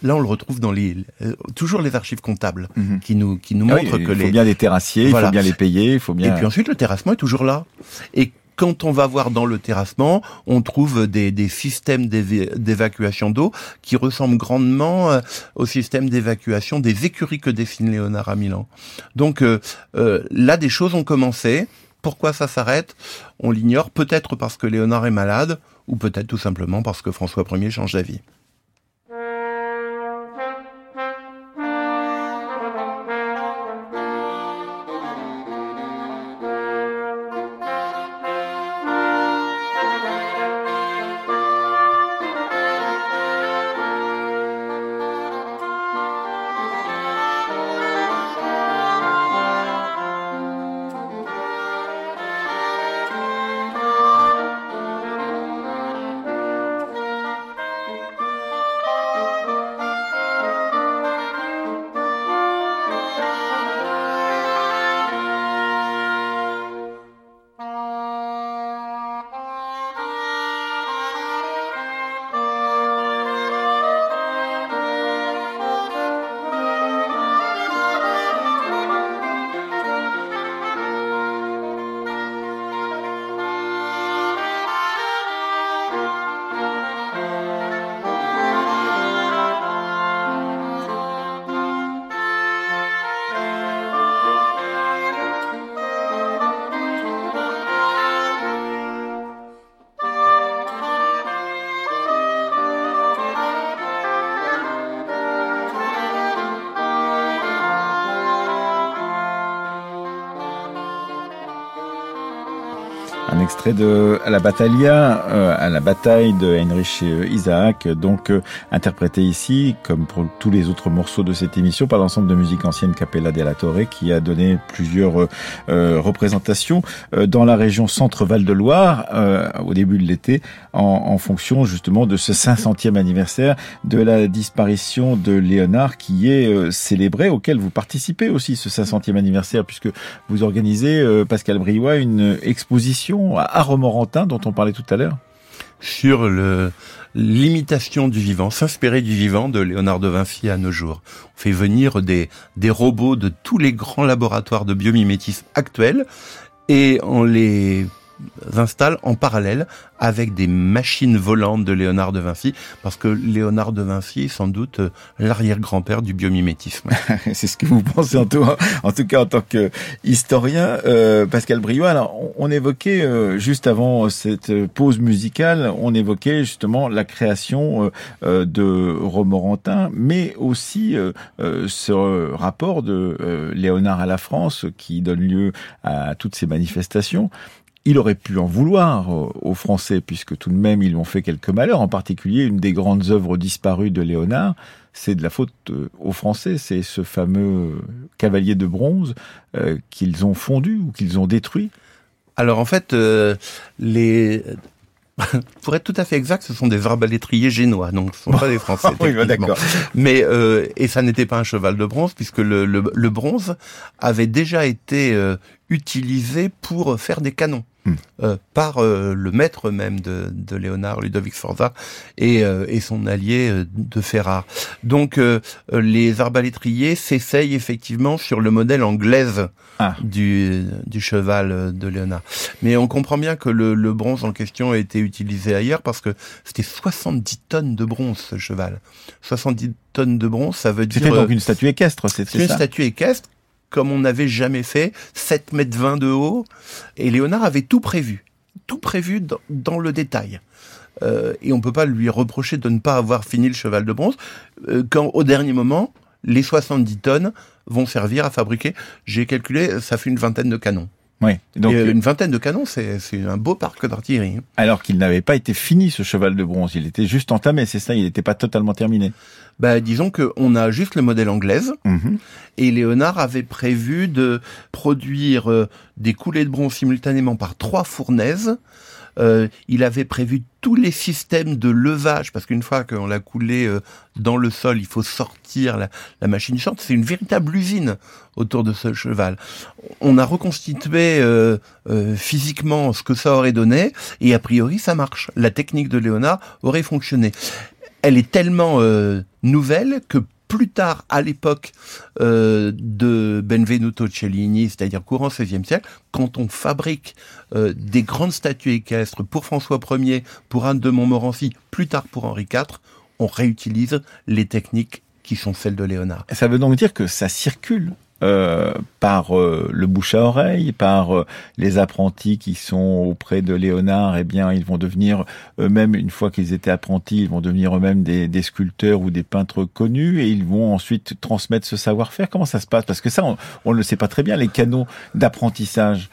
Là, on le retrouve dans les euh, toujours les archives comptables mhm. qui nous qui nous ah montrent que les il faut bien les terrassiers, il faut bien les payer, il faut bien. Et puis ensuite, le terrassement est toujours là. Et quand on va voir dans le terrassement, on trouve des, des systèmes d'évacuation d'eau qui ressemblent grandement euh, au système d'évacuation des écuries que dessine Léonard à Milan. Donc euh, là, des choses ont commencé. Pourquoi ça s'arrête? On l'ignore. Peut-être parce que Léonard est malade, ou peut-être tout simplement parce que François Ier change d'avis. De la Battaglia, euh, à la bataille de Heinrich Isaac, donc euh, interprété ici, comme pour tous les autres morceaux de cette émission, par l'ensemble de musique ancienne Capella della Torre, qui a donné plusieurs euh, représentations dans la région Centre-Val de Loire au début de l'été, en, en, fonction justement de ce 500e anniversaire de la disparition de Léonard, qui est célébré, auquel vous participez aussi ce 500e anniversaire, puisque vous organisez, Pascal Briouat, une exposition à Romorantin dont on parlait tout à l'heure Sur le l'imitation du vivant, s'inspirer du vivant de Léonard de Vinci à nos jours. On fait venir des, des robots de tous les grands laboratoires de biomimétisme actuels et on les installe en parallèle avec des machines volantes de Léonard de Vinci, parce que Léonard de Vinci est sans doute euh, l'arrière-grand-père du biomimétisme. C'est ce que vous pensez en tout, cas en tant que historien, euh, Pascal Briot. Alors, on, évoquait euh, juste avant cette pause musicale, on évoquait justement la création euh, de Romorantin, mais aussi ce rapport de Léonard à la France qui donne lieu à toutes ces manifestations il aurait pu en vouloir aux Français, puisque tout de même ils ont fait quelques malheurs, en particulier une des grandes œuvres disparues de Léonard, c'est de la faute euh, aux Français, c'est ce fameux cavalier de bronze euh, qu'ils ont fondu ou qu'ils ont détruit. Alors en fait, euh, les pour être tout à fait exact, ce sont des arbalétriers génois, donc ce ne sont pas des Français. oui, bah, d'accord. Mais euh, et ça n'était pas un cheval de bronze puisque le, le, bronze avait déjà été utilisé pour faire des canons. Hmm. Euh, par euh, le maître même de, de Léonard, Ludovic Sforza, et, euh, et son allié de Ferrare. Donc les arbalétriers s'essayent effectivement sur le modèle anglaise ah. du, du cheval de Léonard. Mais on comprend bien que le, le bronze en question a été utilisé ailleurs parce que c'était 70 tonnes de bronze ce cheval. 70 tonnes de bronze, ça veut dire... C'était donc une statue équestre, c'est ça une statue équestre comme on n'avait jamais fait, 7 mètres 20 de haut. Et Léonard avait tout prévu, tout prévu dans, le détail. Euh, et on peut pas lui reprocher de ne pas avoir fini le cheval de bronze, euh, quand au dernier moment, les 70 tonnes vont servir à fabriquer, j'ai calculé, ça fait une vingtaine de canons. Oui. Donc euh, une vingtaine de canons, c'est un beau parc d'artillerie. Hein. Alors qu'il n'avait pas été fini ce cheval de bronze, il était juste entamé, c'est ça, il n'était pas totalement terminé. Bah, disons qu'on a juste le modèle anglaise mhm. et Léonard avait prévu de produire euh, des coulées de bronze simultanément par trois fournaises euh, il avait prévu tous les systèmes de levage, parce qu'une fois qu'on l'a coulé euh, dans le sol, il faut sortir la, la machine sorte. C'est une véritable usine autour de ce cheval. On a reconstitué euh, physiquement ce que ça aurait donné, et a priori ça marche. La technique de Léonard aurait fonctionné. Elle est tellement nouvelle que plus tard, à l'époque euh, de Benvenuto Cellini, c'est-à-dire courant XVIe siècle, quand on fabrique euh, des grandes statues équestres pour François Ier, pour Anne de Montmorency, plus tard pour Henri IV, on réutilise les techniques qui sont celles de Léonard. Ça veut donc dire que ça circule euh, par euh, le bouche à oreille, par euh, les apprentis qui sont auprès de Léonard, eh bien, ils vont devenir eux-mêmes, une fois qu'ils étaient apprentis, ils vont devenir eux-mêmes des, des, sculpteurs ou des peintres connus et ils vont ensuite transmettre ce savoir-faire. Comment ça se passe? Parce que ça, on ne le sait pas très bien, les canaux d'apprentissage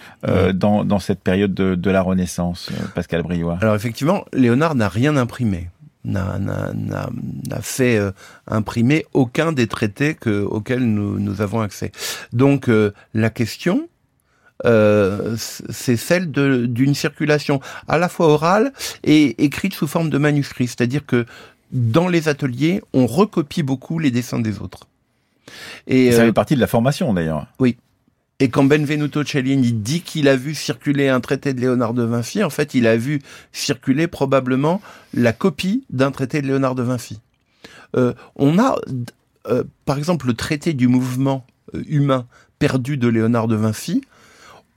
dans, dans, cette période de, de la Renaissance, Pascal Briouat. Alors effectivement, Léonard n'a rien imprimé n'a fait euh, imprimer aucun des traités que, auxquels nous, nous avons accès. Donc euh, la question, euh, c'est celle d'une circulation à la fois orale et écrite sous forme de manuscrit, c'est-à-dire que dans les ateliers, on recopie beaucoup les dessins des autres. Et, ça fait partie de la formation d'ailleurs. Oui. Et quand Benvenuto Cellini dit qu'il a vu circuler un traité de Léonard de Vinci, en fait, il a vu circuler probablement la copie d'un traité de Léonard de Vinci. Euh, on a, euh, par exemple, le traité du mouvement euh, humain perdu de Léonard de Vinci.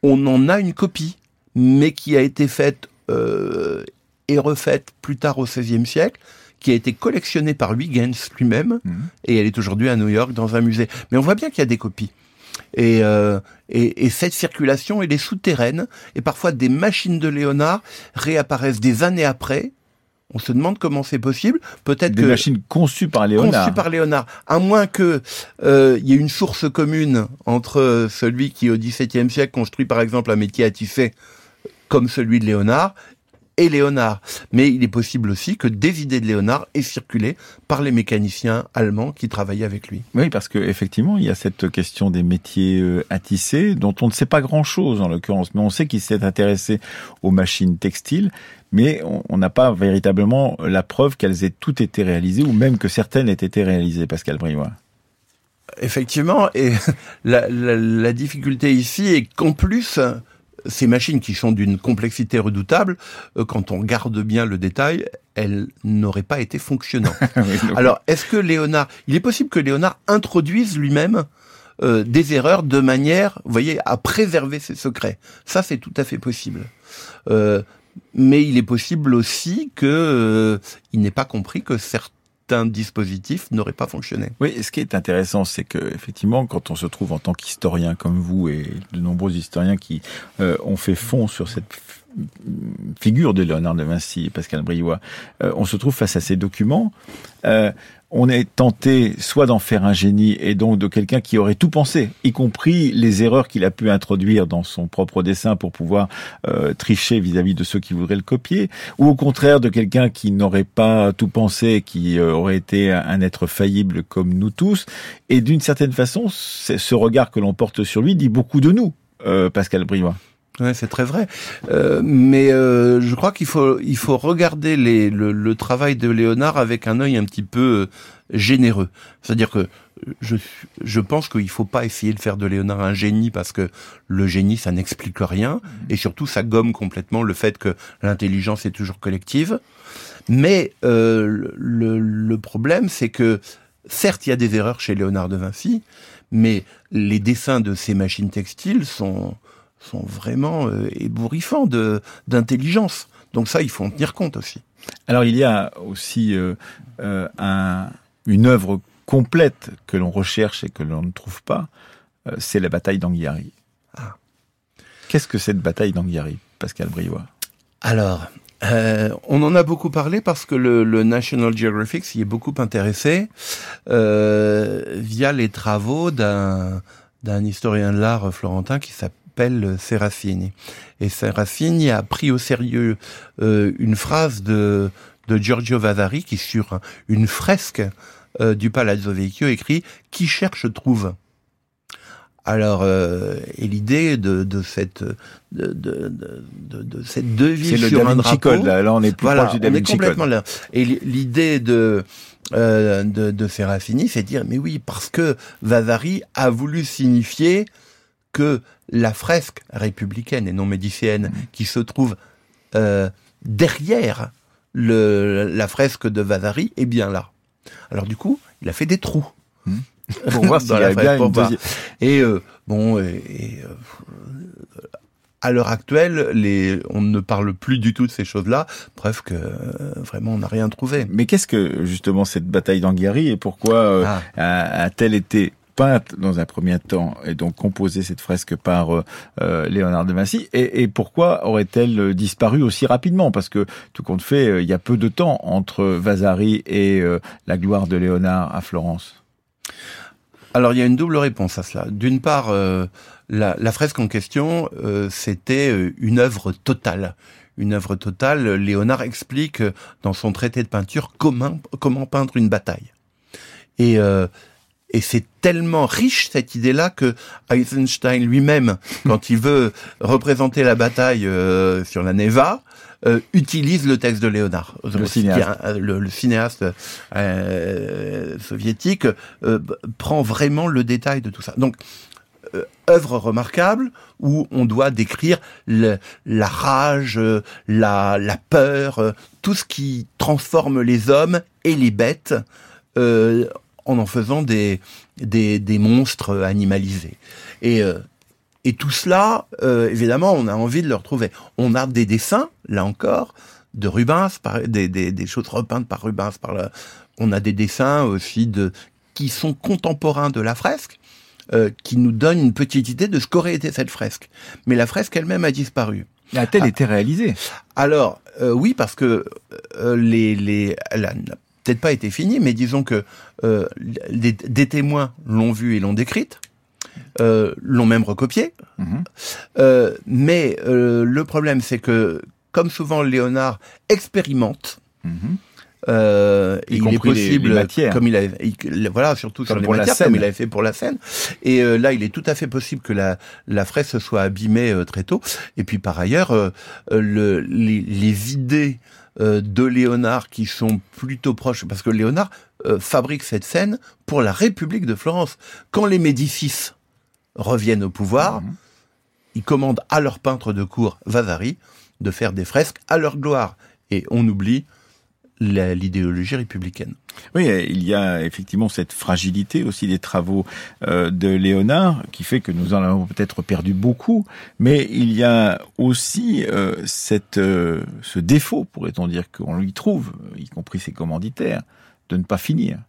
On en a une copie, mais qui a été faite et refaite plus tard au XVIe siècle qui a été collectionnée par Huygens lui-même, mmh. et elle est aujourd'hui à New York dans un musée. Mais on voit bien qu'il y a des copies. Euh, et, et, cette circulation, elle est souterraine. Et parfois, des machines de Léonard réapparaissent des années après. On se demande comment c'est possible. Peut-être des machines conçues par Léonard. Conçues par Léonard. À moins que euh, il y ait une source commune entre celui qui, au XVIIe siècle, construit par exemple un métier à tisser comme celui de Léonard et Léonard. Mais il est possible aussi que des idées de Léonard aient circulé par les mécaniciens allemands qui travaillaient avec lui. Oui, parce que effectivement, il y a cette question des métiers euh, à tisser, dont on ne sait pas grand-chose en l'occurrence, mais on sait qu'il s'est intéressé aux machines textiles, mais on n'a pas véritablement la preuve qu'elles aient toutes été réalisées, ou même que certaines aient été réalisées, Pascal Briouat. Effectivement, et la, la difficulté ici est qu'en plus, ces machines qui sont d'une complexité redoutable, euh, quand on regarde bien le détail, elles n'auraient pas été fonctionnantes. Alors, est-ce que Léonard, il est possible que Léonard introduise lui-même des erreurs de manière, vous voyez, à préserver ses secrets? Ça, c'est tout à fait possible. mais il est possible aussi que il n'ait pas compris que certains un dispositif n'aurait pas fonctionné. Oui, ce qui est intéressant, c'est que effectivement, quand on se trouve en tant qu'historien comme vous et de nombreux historiens qui euh, ont fait fond sur cette figure de Léonard de Vinci Pascal Briouat, euh, on se trouve face à ces documents. Euh, on est tenté soit d'en faire un génie et donc de quelqu'un qui aurait tout pensé, y compris les erreurs qu'il a pu introduire dans son propre dessin pour pouvoir euh, tricher vis-à-vis de ceux qui voudraient le copier, ou au contraire de quelqu'un qui n'aurait pas tout pensé, qui euh, aurait été un être faillible comme nous tous. Et d'une certaine façon, ce regard que l'on porte sur lui dit beaucoup de nous, euh, Pascal Briouat. Ouais, c'est très vrai. Euh, mais euh, je crois qu'il faut il faut regarder les, le, le, travail de Léonard avec un œil un petit peu euh, généreux. C'est-à-dire que je je pense qu'il faut pas essayer de faire de Léonard un génie parce que le génie ça n'explique rien mmh. et surtout ça gomme complètement le fait que l'intelligence est toujours collective. Mais euh, le, le problème c'est que certes il y a des erreurs chez Léonard de Vinci, mais les dessins de ces machines textiles sont sont vraiment euh, ébouriffants d'intelligence. Donc ça, il faut en tenir compte aussi. Alors il y a aussi euh, euh, un, une œuvre complète que l'on recherche et que l'on ne trouve pas, c'est la bataille d'Anghiari. Ah. Qu'est-ce que cette bataille d'Anghiari, Pascal Briouat Alors, on en a beaucoup parlé parce que le, le National Geographic s'y est beaucoup intéressé via les travaux d'un d'un historien de l'art florentin qui s'appelle s'appelle Serafini. Et Serafini a pris au sérieux euh, une phrase de, de Giorgio Vasari qui sur une fresque euh, du Palazzo Vecchio écrit « Qui cherche trouve ». Alors, euh, et l'idée de, de cette de, de, de, de cette devise sur un drapeau, là. là, on est plus voilà, on est complètement là. Et l'idée de euh, de, de Serafini, c'est dire mais oui parce que Vasari a voulu signifier que la fresque républicaine et non médicienne mmh. qui se trouve euh, derrière le, la fresque de Vasari est bien là. Alors du coup, il a fait des trous. Mmh. Pour voir s'il y a bien une Et euh, bon, et, euh, à l'heure actuelle, les, on ne parle plus du tout de ces choses-là. Bref, que vraiment, on n'a rien trouvé. Mais qu'est-ce que justement cette bataille d'Anghiari et pourquoi ah. a-t-elle été peinte dans un premier temps et donc composée cette fresque par euh, euh, Léonard de Vinci et, et pourquoi aurait-elle disparu aussi rapidement? Parce que tout compte fait, euh, il y a peu de temps entre Vasari et la gloire de Léonard à Florence. Alors il y a une double réponse à cela. D'une part, la, la, fresque en question, c'était une œuvre totale une œuvre totale. Léonard explique dans son traité de peinture comment, comment peindre une bataille. Et euh, et c'est tellement riche cette idée-là que Eisenstein lui-même, quand il veut représenter la bataille euh, sur la Neva, euh, utilise le texte de Léonard, le cinéaste, le, cinéaste euh, soviétique prend vraiment le détail de tout ça. Donc œuvre remarquable où on doit décrire le, la rage, la, la peur, tout ce qui transforme les hommes et les bêtes euh, en en faisant des, des, des monstres animalisés. Et, euh, et tout cela, euh, évidemment, on a envie de le retrouver. On a des dessins, là encore, de Rubens, par, des, des, des, choses repeintes par Rubens. Par là. On a des dessins aussi de qui sont contemporains de la fresque, euh, qui nous donnent une petite idée de ce qu'aurait été cette fresque. Mais la fresque elle-même a disparu. A-t-elle ah. été réalisée Alors euh, oui, parce que euh, les, les, elle peut-être pas été finie, mais disons que euh, des, des, témoins l'ont vue et l'ont décrite, euh, l'ont même recopiée. Mhm. Euh, mais euh, le problème, c'est que, comme souvent, Léonard expérimente. Mhm. Euh, il est possible, les, les comme il a, voilà, surtout sur les matières, comme il avait fait pour la scène. Et euh, là, il est tout à fait possible que la, la fraise soit abîmée euh, très tôt. Et puis par ailleurs, euh, le, les, les, idées de Léonard qui sont plutôt proches, parce que Léonard euh, fabrique cette scène pour la République de Florence. Quand les Médicis reviennent au pouvoir, mmh. ils commandent à leur peintre de cour, Vasari, de faire des fresques à leur gloire. Et on oublie l'idéologie républicaine. Oui, il y a effectivement cette fragilité aussi des travaux euh, de Léonard qui fait que nous en avons peut-être perdu beaucoup, mais il y a aussi euh, cette, euh, ce défaut, pourrait-on dire, qu'on lui trouve, y compris ses commanditaires, de ne pas finir.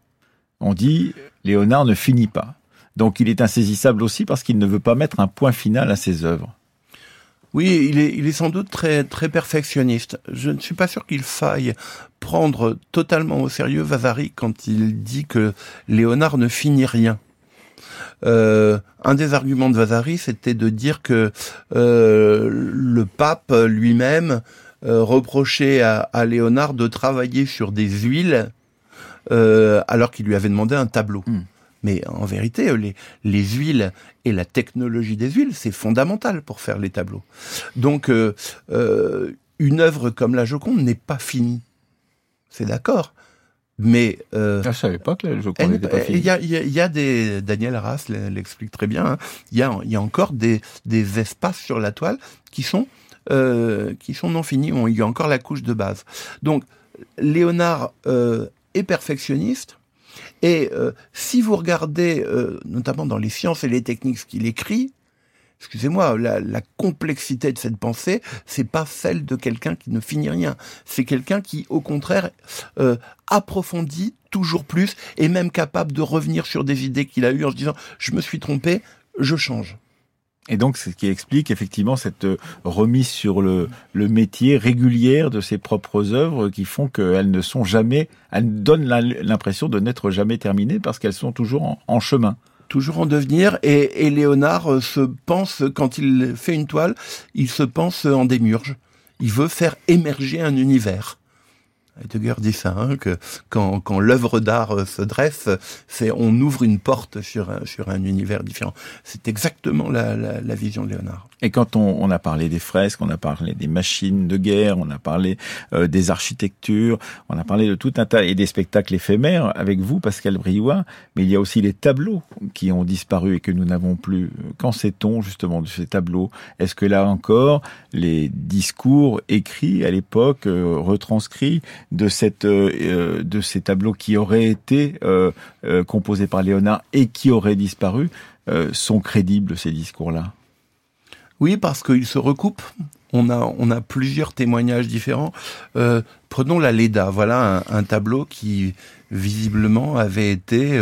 On dit Léonard ne finit pas. Donc il est insaisissable aussi parce qu'il ne veut pas mettre un point final à ses œuvres. Oui, il est, il est sans doute très, très perfectionniste. Je ne suis pas sûr qu'il faille prendre totalement au sérieux Vasari quand il dit que Léonard ne finit rien. Euh, un des arguments de Vasari, c'était de dire que euh, le pape lui-même euh, reprochait à, Léonard de travailler sur des huiles alors qu'il lui avait demandé un tableau. Hmm. Mais en vérité, euh, les, huiles et la technologie des huiles, c'est fondamental pour faire les tableaux. Donc, euh, euh, une œuvre comme la Joconde n'est pas finie. C'est d'accord. Mais euh, ah, je savais pas que la Joconde n'était pas finie. Il y a, des Daniel Arras l'explique très bien. Hein. Il y, a, y a encore des, des espaces sur la toile qui sont qui sont non finis. Il y a encore la couche de base. Donc Léonard est perfectionniste et euh, si vous regardez, euh, notamment dans les sciences et les techniques, ce qu'il écrit, excusez-moi, la, complexité de cette pensée, c'est pas celle de quelqu'un qui ne finit rien. C'est quelqu'un qui, au contraire, euh, approfondit toujours plus et même capable de revenir sur des idées qu'il a eues en se disant je me suis trompé, je change. Et donc, ce qui explique effectivement cette euh, remise sur le, métier régulière de ses propres œuvres qui font qu'elles ne sont jamais, elles donnent l'impression de n'être jamais terminées parce qu'elles sont toujours en, chemin. Toujours en devenir. Et, Léonard euh, se pense, quand il fait une toile, il se pense en démurge. Il veut faire émerger un univers. Heidegger dit ça, hein, que quand, quand l'œuvre d'art euh, se dresse, c'est on ouvre une porte sur un, sur un univers différent. C'est exactement la, la, la, vision de Léonard. Et quand on, on, a parlé des fresques, on a parlé des machines de guerre, on a parlé euh, des architectures, on a parlé de tout un tas et des spectacles éphémères avec vous, Pascal Briouat, mais il y a aussi les tableaux qui ont disparu et que nous n'avons plus. Qu'en sait-on justement de ces tableaux? Est-ce que là encore, les discours écrits à l'époque, euh, retranscrits, de cette euh, euh, de ces tableaux qui auraient été euh, composés par Léonard et qui auraient disparu sont crédibles ces discours-là? Oui, parce qu'ils se recoupent. On a on a plusieurs témoignages différents. prenons la Leda. Voilà un, tableau qui visiblement avait été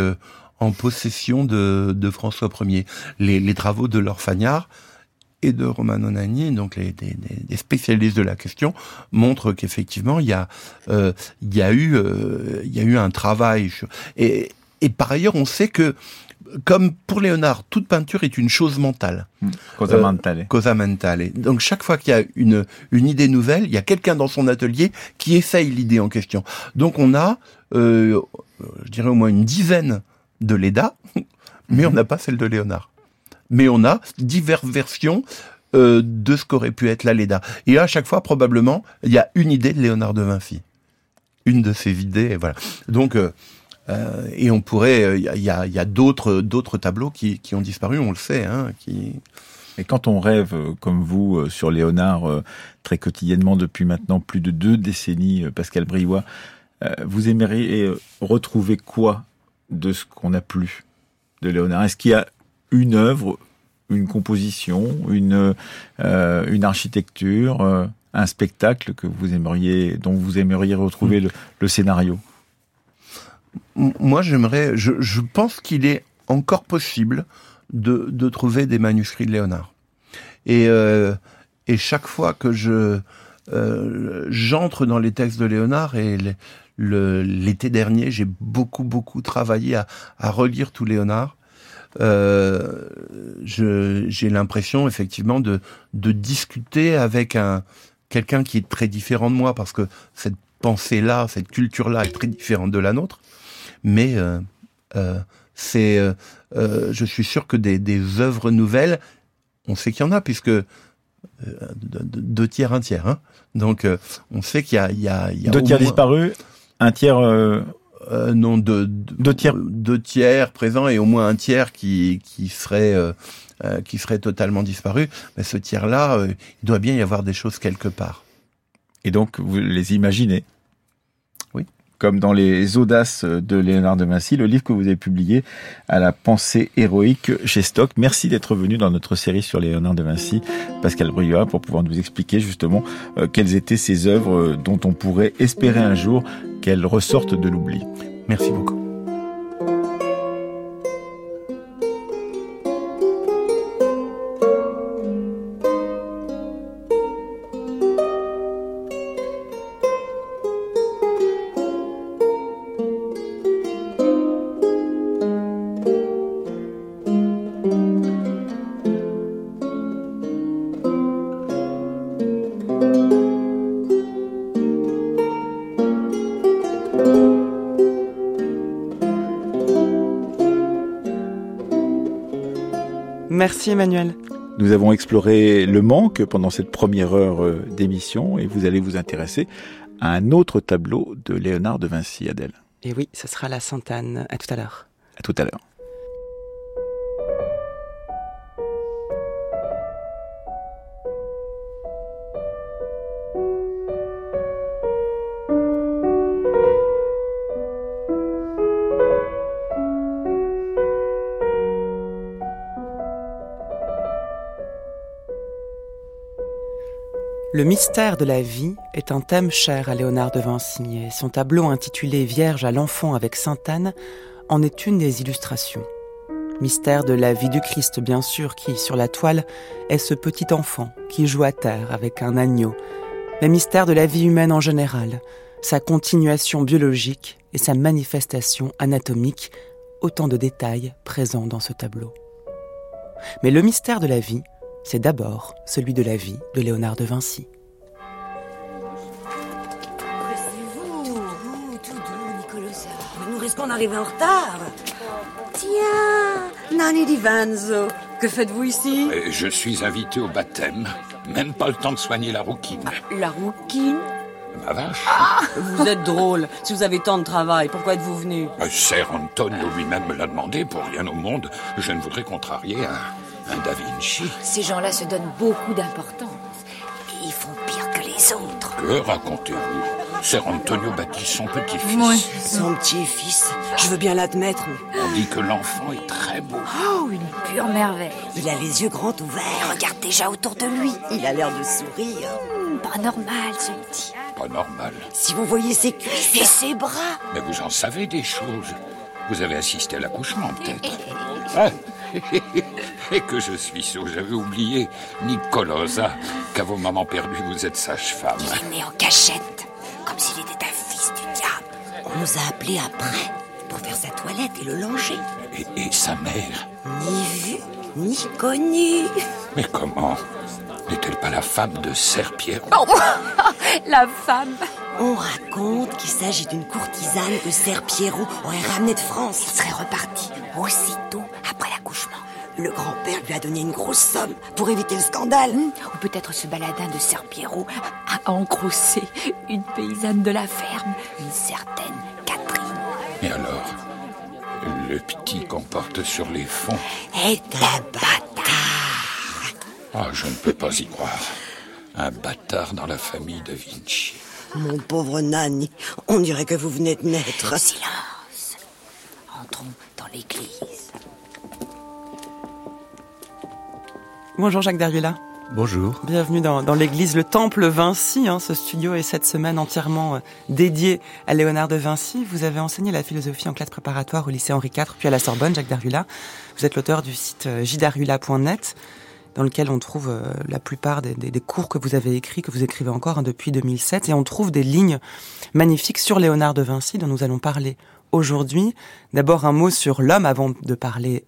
en possession de, de François Ier. Les, les travaux de l'Orfagnard et de Romano Nani, donc les, des, spécialistes de la question, montrent qu'effectivement il y a euh, il y a eu euh, il y a eu un travail et, et par ailleurs on sait que comme pour Léonard, toute peinture est une chose mentale. Hmm. Cosa mentale. Euh, cosa mentale. Donc chaque fois qu'il y a une, une idée nouvelle, il y a quelqu'un dans son atelier qui essaye l'idée en question. Donc on a, euh, je dirais au moins une dizaine de Leda, mais on n'a pas celle de Léonard mais on a diverses versions euh, de ce qu'aurait pu être la Leda. Et à chaque fois, probablement, il y a une idée de Léonard de Vinci. Une de ses idées, voilà. Donc, euh, euh, et on pourrait, il y a, d'autres tableaux qui, ont disparu, on le sait, hein. Et quand on rêve, comme vous, sur Léonard, très quotidiennement depuis maintenant plus de deux décennies, Pascal Briouat, vous aimeriez retrouver quoi de ce qu'on a plus de Léonard? Est-ce qu'il y a une œuvre, une composition, une, euh, une architecture, euh, un spectacle que vous aimeriez, dont vous aimeriez retrouver le, scénario Moi, j'aimerais, je, pense qu'il est encore possible de, de, trouver des manuscrits de Léonard. Et, euh, et chaque fois que je j'entre dans les textes de Léonard et l'été dernier, j'ai beaucoup beaucoup travaillé à, à relire tout Léonard j'ai l'impression effectivement de, de discuter avec un quelqu'un qui est très différent de moi parce que cette pensée-là, cette culture-là est très différente de la nôtre. Mais euh, euh, c'est, euh, euh je suis sûr que des, des œuvres nouvelles, on sait qu'il y en a puisque euh, deux tiers, un tiers. Hein. Donc on sait qu'il y a, il y a, il y a deux tiers disparus, un tiers euh, non, de, deux tiers, deux tiers présents et au moins un tiers qui qui serait euh, euh, qui serait totalement disparu. Mais ce tiers-là, il doit bien y avoir des choses quelque part. Et donc vous les imaginez? Oui. comme dans les audaces de Léonard de Vinci, le livre que vous avez publié à la pensée héroïque chez Stock. Merci d'être venu dans notre série sur Léonard de Vinci, Pascal Bruyat, pour pouvoir nous expliquer justement euh, quelles étaient ces œuvres dont on pourrait espérer un jour qu'elles ressortent de l'oubli. Merci beaucoup. Merci Emmanuel. Nous avons exploré le manque pendant cette première heure euh, d'émission et vous allez vous intéresser à un autre tableau de Léonard de Vinci, Adèle. Et oui, ce sera la Sainte-Anne. À tout à l'heure. À tout à l'heure. Le mystère de la vie est un thème cher à Léonard de Vinci et son tableau intitulé Vierge à l'enfant avec Sainte Anne en est une des illustrations. Mystère de la vie du Christ, bien sûr, qui, sur la toile, est ce petit enfant qui joue à terre avec un agneau, mais mystère de la vie humaine en général, sa continuation biologique et sa manifestation anatomique, autant de détails présents dans ce tableau. Mais le mystère de la vie, c'est d'abord celui de la vie de Léonard de Vinci. vous tout doux, Nicolosa. Nous risquons d'arriver en retard. Tiens, Nanny Di Vanzo, que faites-vous ici? Et Je suis invité au baptême. Même pas le temps de soigner la rouquine. La rouquine? Ma vache. Vous êtes drôle. Si vous avez tant de travail, pourquoi êtes-vous venu? Euh, Ser Antonio lui-même me l'a demandé. Pour rien au monde, je ne voudrais contrarier un, un Da Vinci. Ces gens-là se donnent beaucoup d'importance. Et ils font pire que les autres. Que racontez-vous? Ser Antonio bâtit son petit-fils. Son petit-fils. Je veux bien l'admettre. mais On dit que l'enfant est très beau. Oh, une pure merveille. Il a les yeux grands ouverts. Regarde déjà autour de lui. Il a l'air de sourire. Hmm, Pas normal, ce petit. Pas normal. Si vous voyez ses cuisses Et ses bras. Mais vous en savez des choses. Vous avez assisté à l'accouchement, peut-être. Ah. Et que je suis sourd, j'avais oublié, Nicolosa, qu'à vos mamans perdues, vous êtes sage-femme. Il est né en cachette. Comme s'il était un fils du diable. On nous a appelés après pour faire sa toilette et le langer. Et, et sa mère Ni vu, ni connu. Mais comment N'est-elle pas la femme de Serpierre La femme. On raconte qu'il s'agit d'une courtisane que Ser Pierrot aurait ramenée de France. Il serait reparti aussitôt après l'accouchement. Le grand-père lui a donné une grosse somme pour éviter le scandale. Ou peut-être ce baladin de Serpierrot a engrossé une paysanne de la ferme, une certaine Catherine. Et alors Le petit qu'on porte sur les fonds? Est un bâtard. Ah, je ne peux pas y croire. Un bâtard dans la famille de Vinci. Mon pauvre Nanny, on dirait que vous venez de naître. Silence. Entrons l'église. Bonjour Jacques Dervilla. Bonjour. Bienvenue dans, dans l'église Le Temple Vinci. hein. ce studio est cette semaine entièrement euh, dédié à Léonard de Vinci. Vous avez enseigné la philosophie en classe préparatoire au lycée Henri IV, puis à la Sorbonne, Jacques Dervilla. Vous êtes l'auteur du site euh, jdarvilla.net, dans lequel on trouve euh, la plupart des, des- des cours que vous avez écrits, que vous écrivez encore hein, depuis 2007. Et on trouve des lignes magnifiques sur Léonard de Vinci, dont nous allons parler aujourd'hui. D'abord un mot sur l'homme avant de parler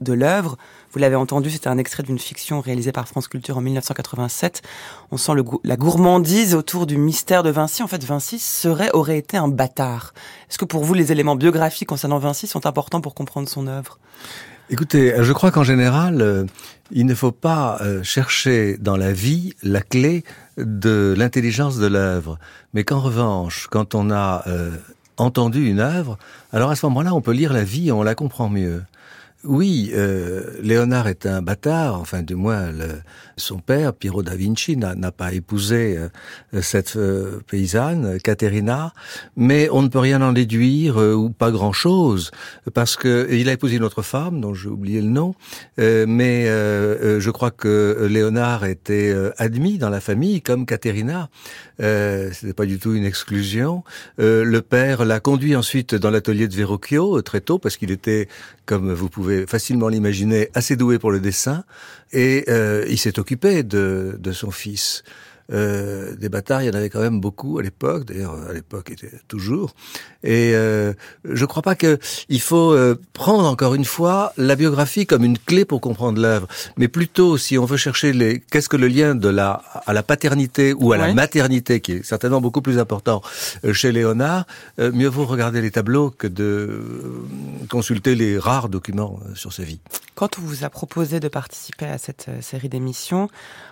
de l'œuvre. Vous l'avez entendu, c'était un extrait d'une fiction réalisée par France Culture en 1987. On sent la gourmandise autour du mystère de Vinci. En fait, Vinci serait, aurait été un bâtard. Est-ce que pour vous, les éléments biographiques concernant Vinci sont importants pour comprendre son œuvre? Écoutez, je crois qu'en général, euh, il ne faut pas euh, chercher dans la vie la clé de l'intelligence de l'œuvre, mais qu'en revanche, quand on a euh, entendu une œuvre, alors à ce moment-là, on peut lire la vie et on la comprend mieux. Oui, euh, Léonard est un bâtard, enfin du moins le, son père, Piero da Vinci, n'a pas épousé euh, cette euh, paysanne, Caterina, mais on ne peut rien en déduire, ou pas grand-chose, parce que il a épousé une autre femme, dont j'ai oublié le nom, mais je crois que Léonard était admis dans la famille comme Caterina. Euh, C'était pas du tout une exclusion. le père l'a conduit ensuite dans l'atelier de Verrocchio très tôt, parce qu'il était, comme vous pouvez facilement l'imaginer, assez doué pour le dessin, et euh, il s'est occupé de, de son fils. Euh, des bâtards, il y en avait quand même beaucoup à l'époque. D'ailleurs, à l'époque, était toujours. Et euh, je ne crois pas que il faut euh, prendre encore une fois la biographie comme une clé pour comprendre l'œuvre, mais plutôt si on veut chercher les qu'est-ce que le lien de la à la paternité ou à la maternité, qui est certainement beaucoup plus important chez Léonard, mieux vaut regarder les tableaux que de consulter les rares documents sur sa vie. Quand on vous a proposé de participer à cette série d'émissions,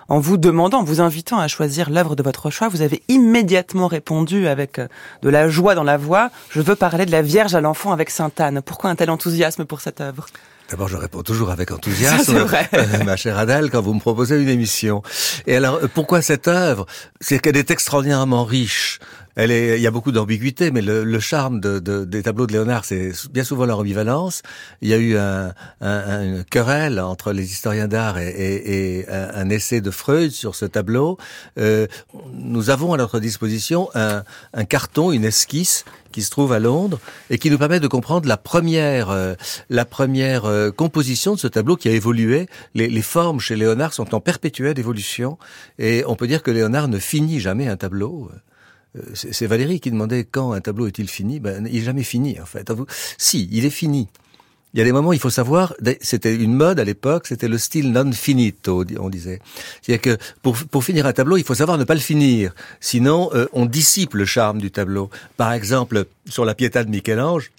en vous demandant, en vous invitant à choisir l'œuvre de votre choix, vous avez immédiatement répondu avec euh, de la joie dans la voix, je veux parler de la Vierge à l'enfant avec Sainte Anne. Pourquoi un tel enthousiasme pour cette œuvre? D'abord, je réponds toujours avec enthousiasme, vrai. Euh, ma chère Adèle, quand vous me proposez une émission. Et alors, euh, pourquoi cette œuvre? C'est qu'elle est extraordinairement riche. Elle est, il y a beaucoup d'ambiguïté, mais le, le charme de, de, des tableaux de Léonard, c'est bien souvent leur ambivalence. Il y a eu un, un, une querelle entre les historiens d'art et, et, et un, essai de Freud sur ce tableau. Euh, nous avons à notre disposition un, un carton, une esquisse qui se trouve à Londres et qui nous permet de comprendre la première, euh, la première euh, composition de ce tableau qui a évolué. Les, les formes chez Léonard sont en perpétuelle évolution et on peut dire que Léonard ne finit jamais un tableau. Euh, c'est Valérie qui demandait quand un tableau est-il fini. Ben, il est jamais fini en fait. Si, il est fini. Il y a des moments, il faut savoir, c'était une mode à l'époque, c'était le style non finito, on disait. C'est-à-dire que pour, pour finir un tableau, il faut savoir ne pas le finir. Sinon, euh, on dissipe le charme du tableau. Par exemple, sur la Pietà de Michel-Ange,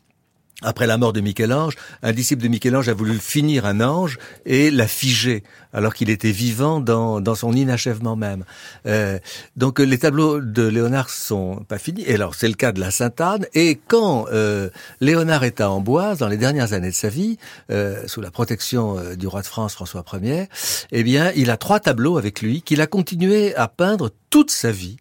après la mort de Michel-Ange, un disciple de Michel-Ange a voulu finir un ange et l'a figé, alors qu'il était vivant dans, dans son inachèvement même. Euh, donc les tableaux de Léonard sont pas finis. Et alors c'est le cas de la Sainte-Anne. Et quand euh, Léonard est à Amboise, dans les dernières années de sa vie, euh, sous la protection euh, du roi de France François Ier, eh bien il a trois tableaux avec lui qu'il a continué à peindre toute sa vie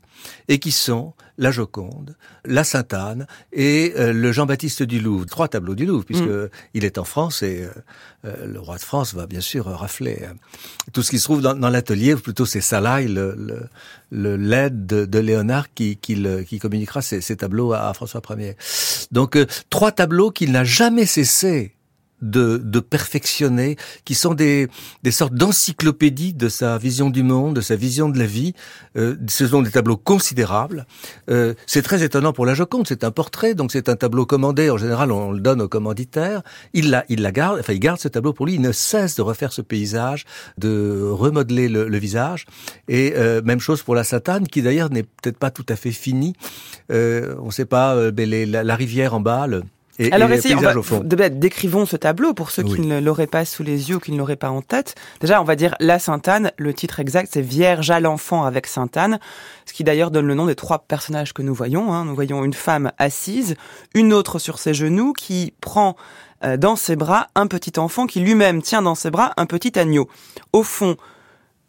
et qui sont la Joconde, la Sainte-Anne et euh, le Jean-Baptiste du Louvre. Trois tableaux du Louvre, puisque mm. il est en France et euh, euh, le roi de France va bien sûr rafler tout ce qui se trouve dans, l'atelier, plutôt c'est Salaï, le, le, l'aide de, Léonard, qui, qui, qui communiquera ces, tableaux à, à François Ier. Donc trois tableaux qu'il n'a jamais cessé de, de perfectionner, qui sont des, des sortes d'encyclopédies de sa vision du monde, de sa vision de la vie. Euh, ce sont des tableaux considérables. Euh, c'est très étonnant pour la Joconde, c'est un portrait, donc c'est un tableau commandé. En général, on le donne au commanditaire. Il la, il la garde, enfin, il garde ce tableau pour lui. Il ne cesse de refaire ce paysage, de remodeler le, le visage. Et euh, même chose pour la satane, qui d'ailleurs n'est peut-être pas tout à fait finie. Euh, on ne sait pas, euh, mais la, la, rivière en bas, le, et, Alors essayez, de, décrivons ce tableau pour ceux qui ne l'auraient pas sous les yeux ou qui ne l'auraient pas en tête. Déjà, on va dire la Sainte-Anne. Le titre exact, c'est Vierge à l'enfant avec Sainte-Anne, ce qui d'ailleurs donne le nom des trois personnages que nous voyons. Hein. Nous voyons une femme assise, une autre sur ses genoux qui prend euh, dans ses bras un petit enfant qui lui-même tient dans ses bras un petit agneau. Au fond,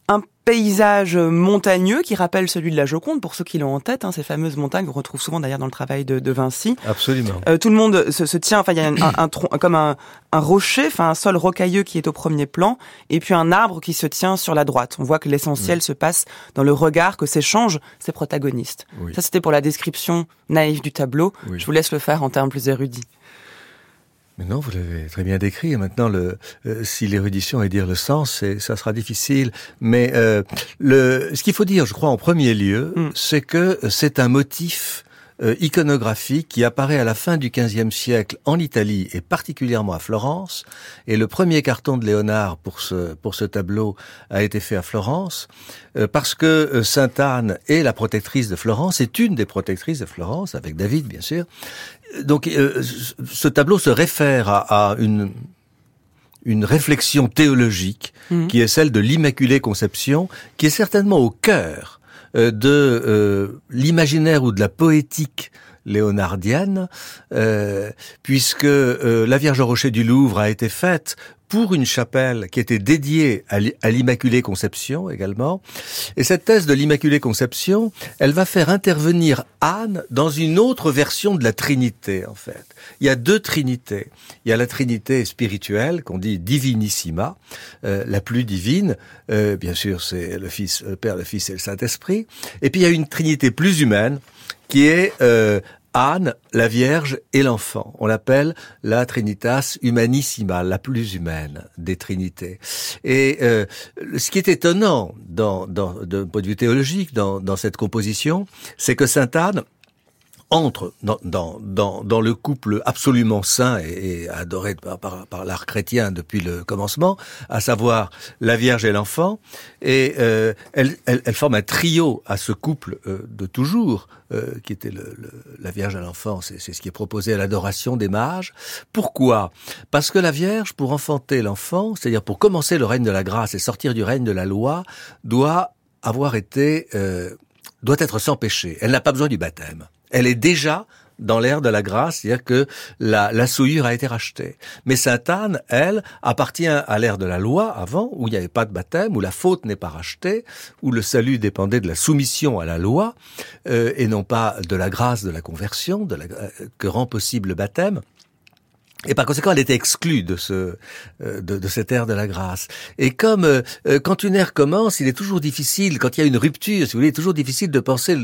un paysage montagneux qui rappelle celui de la Joconde, pour ceux qui l'ont en tête, hein, ces fameuses montagnes qu'on retrouve souvent d'ailleurs dans le travail de, de Vinci. Absolument. Euh, tout le monde se, se tient, enfin il y a un, un, tronc, comme un, un rocher, enfin un sol rocailleux qui est au premier plan, et puis un arbre qui se tient sur la droite. On voit que l'essentiel se passe dans le regard que s'échangent ces protagonistes. Ça c'était pour la description naïve du tableau. Je vous laisse le faire en termes plus érudits. Mais non, vous l'avez très bien décrit. Et maintenant, le, euh, si l'érudition est dire le sens, ça sera difficile. Mais euh, le, ce qu'il faut dire, je crois, en premier lieu, mm. c'est que c'est un motif euh, iconographique qui apparaît à la fin du XVe siècle en Italie et particulièrement à Florence. Et le premier carton de Léonard pour ce, pour ce tableau a été fait à Florence euh, parce que euh, Sainte Anne est la protectrice de Florence, est une des protectrices de Florence, avec David bien sûr. Donc ce tableau se réfère à, à une une réflexion théologique mmh. qui est celle de l'Immaculée Conception, qui est certainement au cœur euh, de euh, l'imaginaire ou de la poétique léonardienne, puisque la Vierge au rocher du Louvre a été faite pour une chapelle qui était dédiée à l'Immaculée Conception également. Et cette thèse de l'Immaculée Conception, elle va faire intervenir Anne dans une autre version de la Trinité, en fait. Il y a deux Trinités. Il y a la Trinité spirituelle, qu'on dit divinissima, euh, la plus divine. Euh, bien sûr, c'est le Fils, le Père, le Fils et le Saint-Esprit. Et puis il y a une Trinité plus humaine, qui est euh, Anne, la Vierge et l'enfant. On l'appelle la Trinitas Humanissima, la plus humaine des Trinités. Et euh, ce qui est étonnant d'un point de vue théologique dans, dans cette composition, c'est que Sainte Anne entre dans, dans, dans, dans, le couple absolument saint et, adoré par, par, par l'art chrétien depuis le commencement, à savoir la Vierge et l'enfant, et euh, elle, elle, elle, forme un trio à ce couple euh, de toujours, euh, qui était le, la Vierge et l'enfant, c'est ce qui est proposé à l'adoration des mages. Pourquoi? Parce que la Vierge, pour enfanter l'enfant, c'est-à-dire pour commencer le règne de la grâce et sortir du règne de la loi, doit avoir été doit être sans péché. Elle n'a pas besoin du baptême elle est déjà dans l'ère de la grâce, c'est-à-dire que la, la, souillure a été rachetée. Mais Sainte Anne, elle, appartient à l'ère de la loi avant, où il n'y avait pas de baptême, où la faute n'est pas rachetée, où le salut dépendait de la soumission à la loi, euh, et non pas de la grâce de la conversion, de la, euh, que rend possible le baptême. Et par conséquent, elle était exclue de ce euh, de, de, cette ère de la grâce. Et comme quand une ère commence, il est toujours difficile, quand il y a une rupture, si vous voulez, il est toujours difficile de penser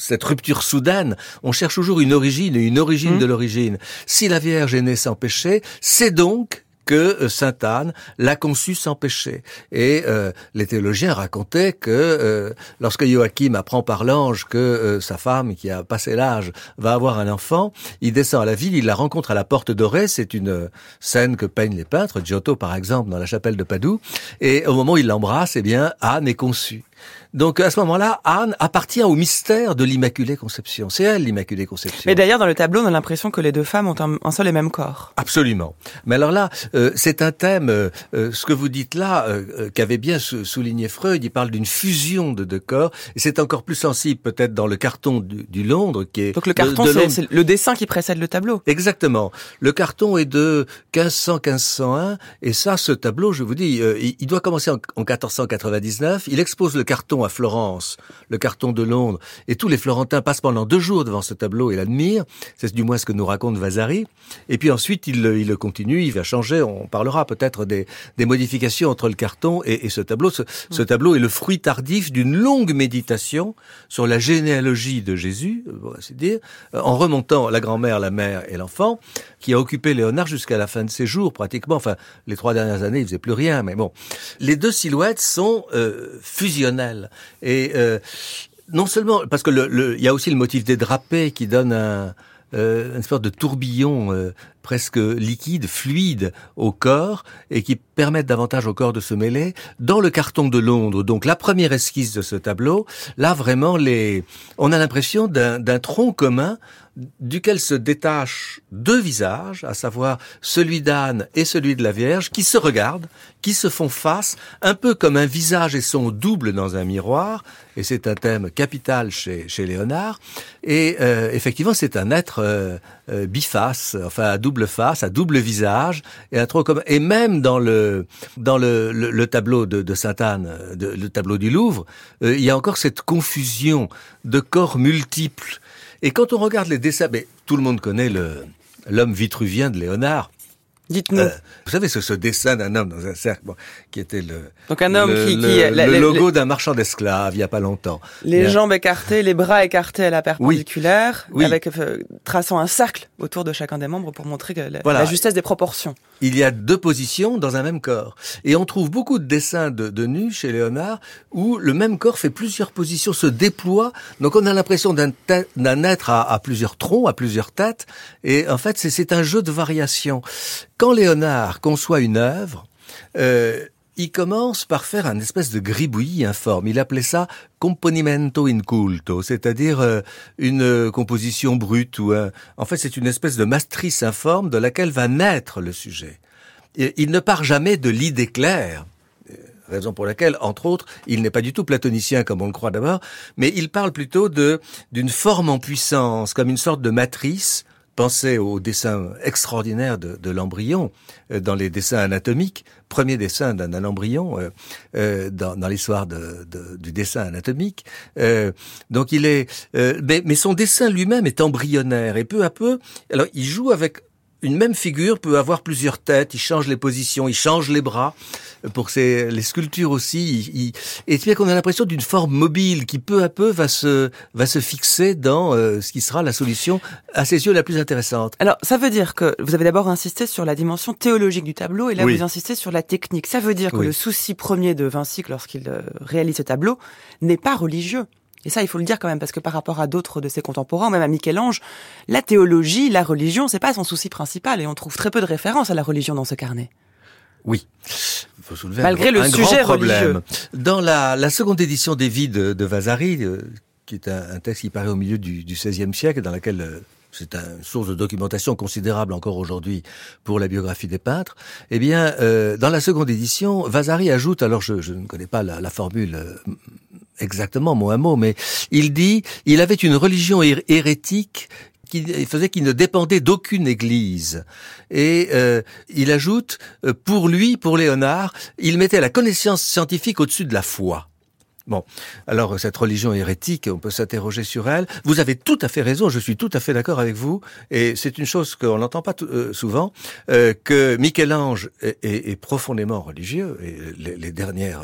cette rupture soudaine, on cherche toujours une origine et une origine mmh. de l'origine. Si la Vierge est née sans péché, c'est donc que euh, Sainte Anne l'a conçue sans péché. Et euh, les théologiens racontaient que euh, lorsque Joachim apprend par l'ange que sa femme, qui a passé l'âge, va avoir un enfant, il descend à la ville, il la rencontre à la porte dorée. C'est une scène que peignent les peintres, Giotto par exemple, dans la chapelle de Padoue. Et au moment où il l'embrasse, eh bien, Anne est conçue. Donc à ce moment-là, Anne appartient au mystère de l'Immaculée Conception. C'est elle l'Immaculée Conception. Mais d'ailleurs, dans le tableau, on a l'impression que les deux femmes ont un, seul et même corps. Absolument. Mais alors là, euh, c'est un thème, euh, euh, ce que vous dites là, qu'avait bien souligné Freud, il parle d'une fusion de deux corps, et c'est encore plus sensible peut-être dans le carton du, Londres, qui est... Donc le carton, c'est le dessin qui précède le tableau. Exactement. Le carton est de 1500-1501, et ça, ce tableau, je vous dis, il, doit commencer en, en 1499, il expose le carton à Florence, le carton de Londres, et tous les Florentins passent pendant deux jours devant ce tableau et l'admirent. C'est du moins ce que nous raconte Vasari. Et puis ensuite, il, il le continue, il va changer. On parlera peut-être des, des, modifications entre le carton et, ce tableau. Ce, tableau est le fruit tardif d'une longue méditation sur la généalogie de Jésus, on va dire, en remontant la grand-mère, la mère et l'enfant, qui a occupé Léonard jusqu'à la fin de ses jours, pratiquement. Enfin, les trois dernières années, il faisait plus rien, mais bon. Les deux silhouettes sont euh, Et euh, non seulement parce que le, il y a aussi le motif des drapés qui donne un, euh, une sorte de tourbillon euh, presque liquide, fluide au corps et qui permettent davantage au corps de se mêler. Dans le carton de Londres, donc la première esquisse de ce tableau, là vraiment les, on a l'impression d'un tronc commun duquel se détachent deux visages, à savoir celui d'Anne et celui de la Vierge, qui se regardent, qui se font face, un peu comme un visage et son double dans un miroir, et c'est un thème capital chez, chez Léonard, et euh, effectivement c'est un être euh, euh, biface, enfin à double face, à double visage, et un trop comme et même dans le dans le, le, tableau de, de Sainte Anne, le tableau du Louvre, il y a encore cette confusion de corps multiples et quand on regarde les dessins, mais tout le monde connaît le l'homme vitruvien de Léonard. Dites-nous. Euh, vous savez, ce, ce dessin d'un homme dans un cercle, bon, qui était le, Donc un homme qui, qui le, logo d'un marchand d'esclaves il y a pas longtemps. Les jambes écartées, les bras écartés à la perpendiculaire, avec euh, traçant un cercle autour de chacun des membres pour montrer que la, justesse des proportions. Il y a deux positions dans un même corps, et on trouve beaucoup de dessins de, de nus chez Léonard où le même corps fait plusieurs positions, se déploie. Donc on a l'impression d'un d'un être à, à plusieurs troncs, à plusieurs têtes, et en fait c'est un jeu de variations. Quand Léonard conçoit une œuvre, euh, il commence par faire un espèce de gribouillis informe. Il appelait ça componimento inculto, c'est-à-dire euh, une composition brute ou un... En fait, c'est une espèce de matrice informe de laquelle va naître le sujet. il ne part jamais de l'idée claire raison pour laquelle, entre autres, il n'est pas du tout platonicien comme on le croit d'abord, mais il parle plutôt de d'une forme en puissance, comme une sorte de matrice Pensez au dessin extraordinaire de, l'embryon euh, dans les dessins anatomiques, premier dessin d'un embryon euh, euh, dans, l'histoire du dessin anatomique. donc il est, mais, mais son dessin lui-même est embryonnaire et peu à peu, alors il joue avec une même figure peut avoir plusieurs têtes, il change les positions, il change les bras. Pour ces, les sculptures aussi, il, et bien qu'on a l'impression d'une forme mobile qui peu à peu va se, va se fixer dans euh, ce qui sera la solution à ses yeux la plus intéressante. Alors, ça veut dire que vous avez d'abord insisté sur la dimension théologique du tableau et là vous insistez sur la technique. Ça veut dire que le souci premier de Vinci lorsqu'il euh, réalise ce tableau n'est pas religieux. Et ça, il faut le dire quand même, parce que par rapport à d'autres de ses contemporains, même à Michel-Ange, la théologie, la religion, c'est pas son souci principal, et on trouve très peu de références à la religion dans ce carnet. Oui. Faut soulever Malgré le sujet problème. Dans la, seconde édition des vies de, Vasari, euh, qui est un, texte qui paraît au milieu du, XVIe siècle, dans laquelle euh, c'est une source de documentation considérable encore aujourd'hui pour la biographie des peintres. Eh bien, euh, dans la seconde édition, Vasari ajoute, alors je, ne connais pas la, formule exactement mot à mot, mais il dit, il avait une religion hérétique qui faisait qu'il ne dépendait d'aucune église. Et euh, il ajoute, euh, pour lui, pour Léonard, il mettait la connaissance scientifique au-dessus de la foi. Bon, alors cette religion hérétique, on peut s'interroger sur elle. Vous avez tout à fait raison, je suis tout à fait d'accord avec vous, et c'est une chose qu'on n'entend pas euh, souvent, que Michel-Ange est, profondément religieux, et les, les dernières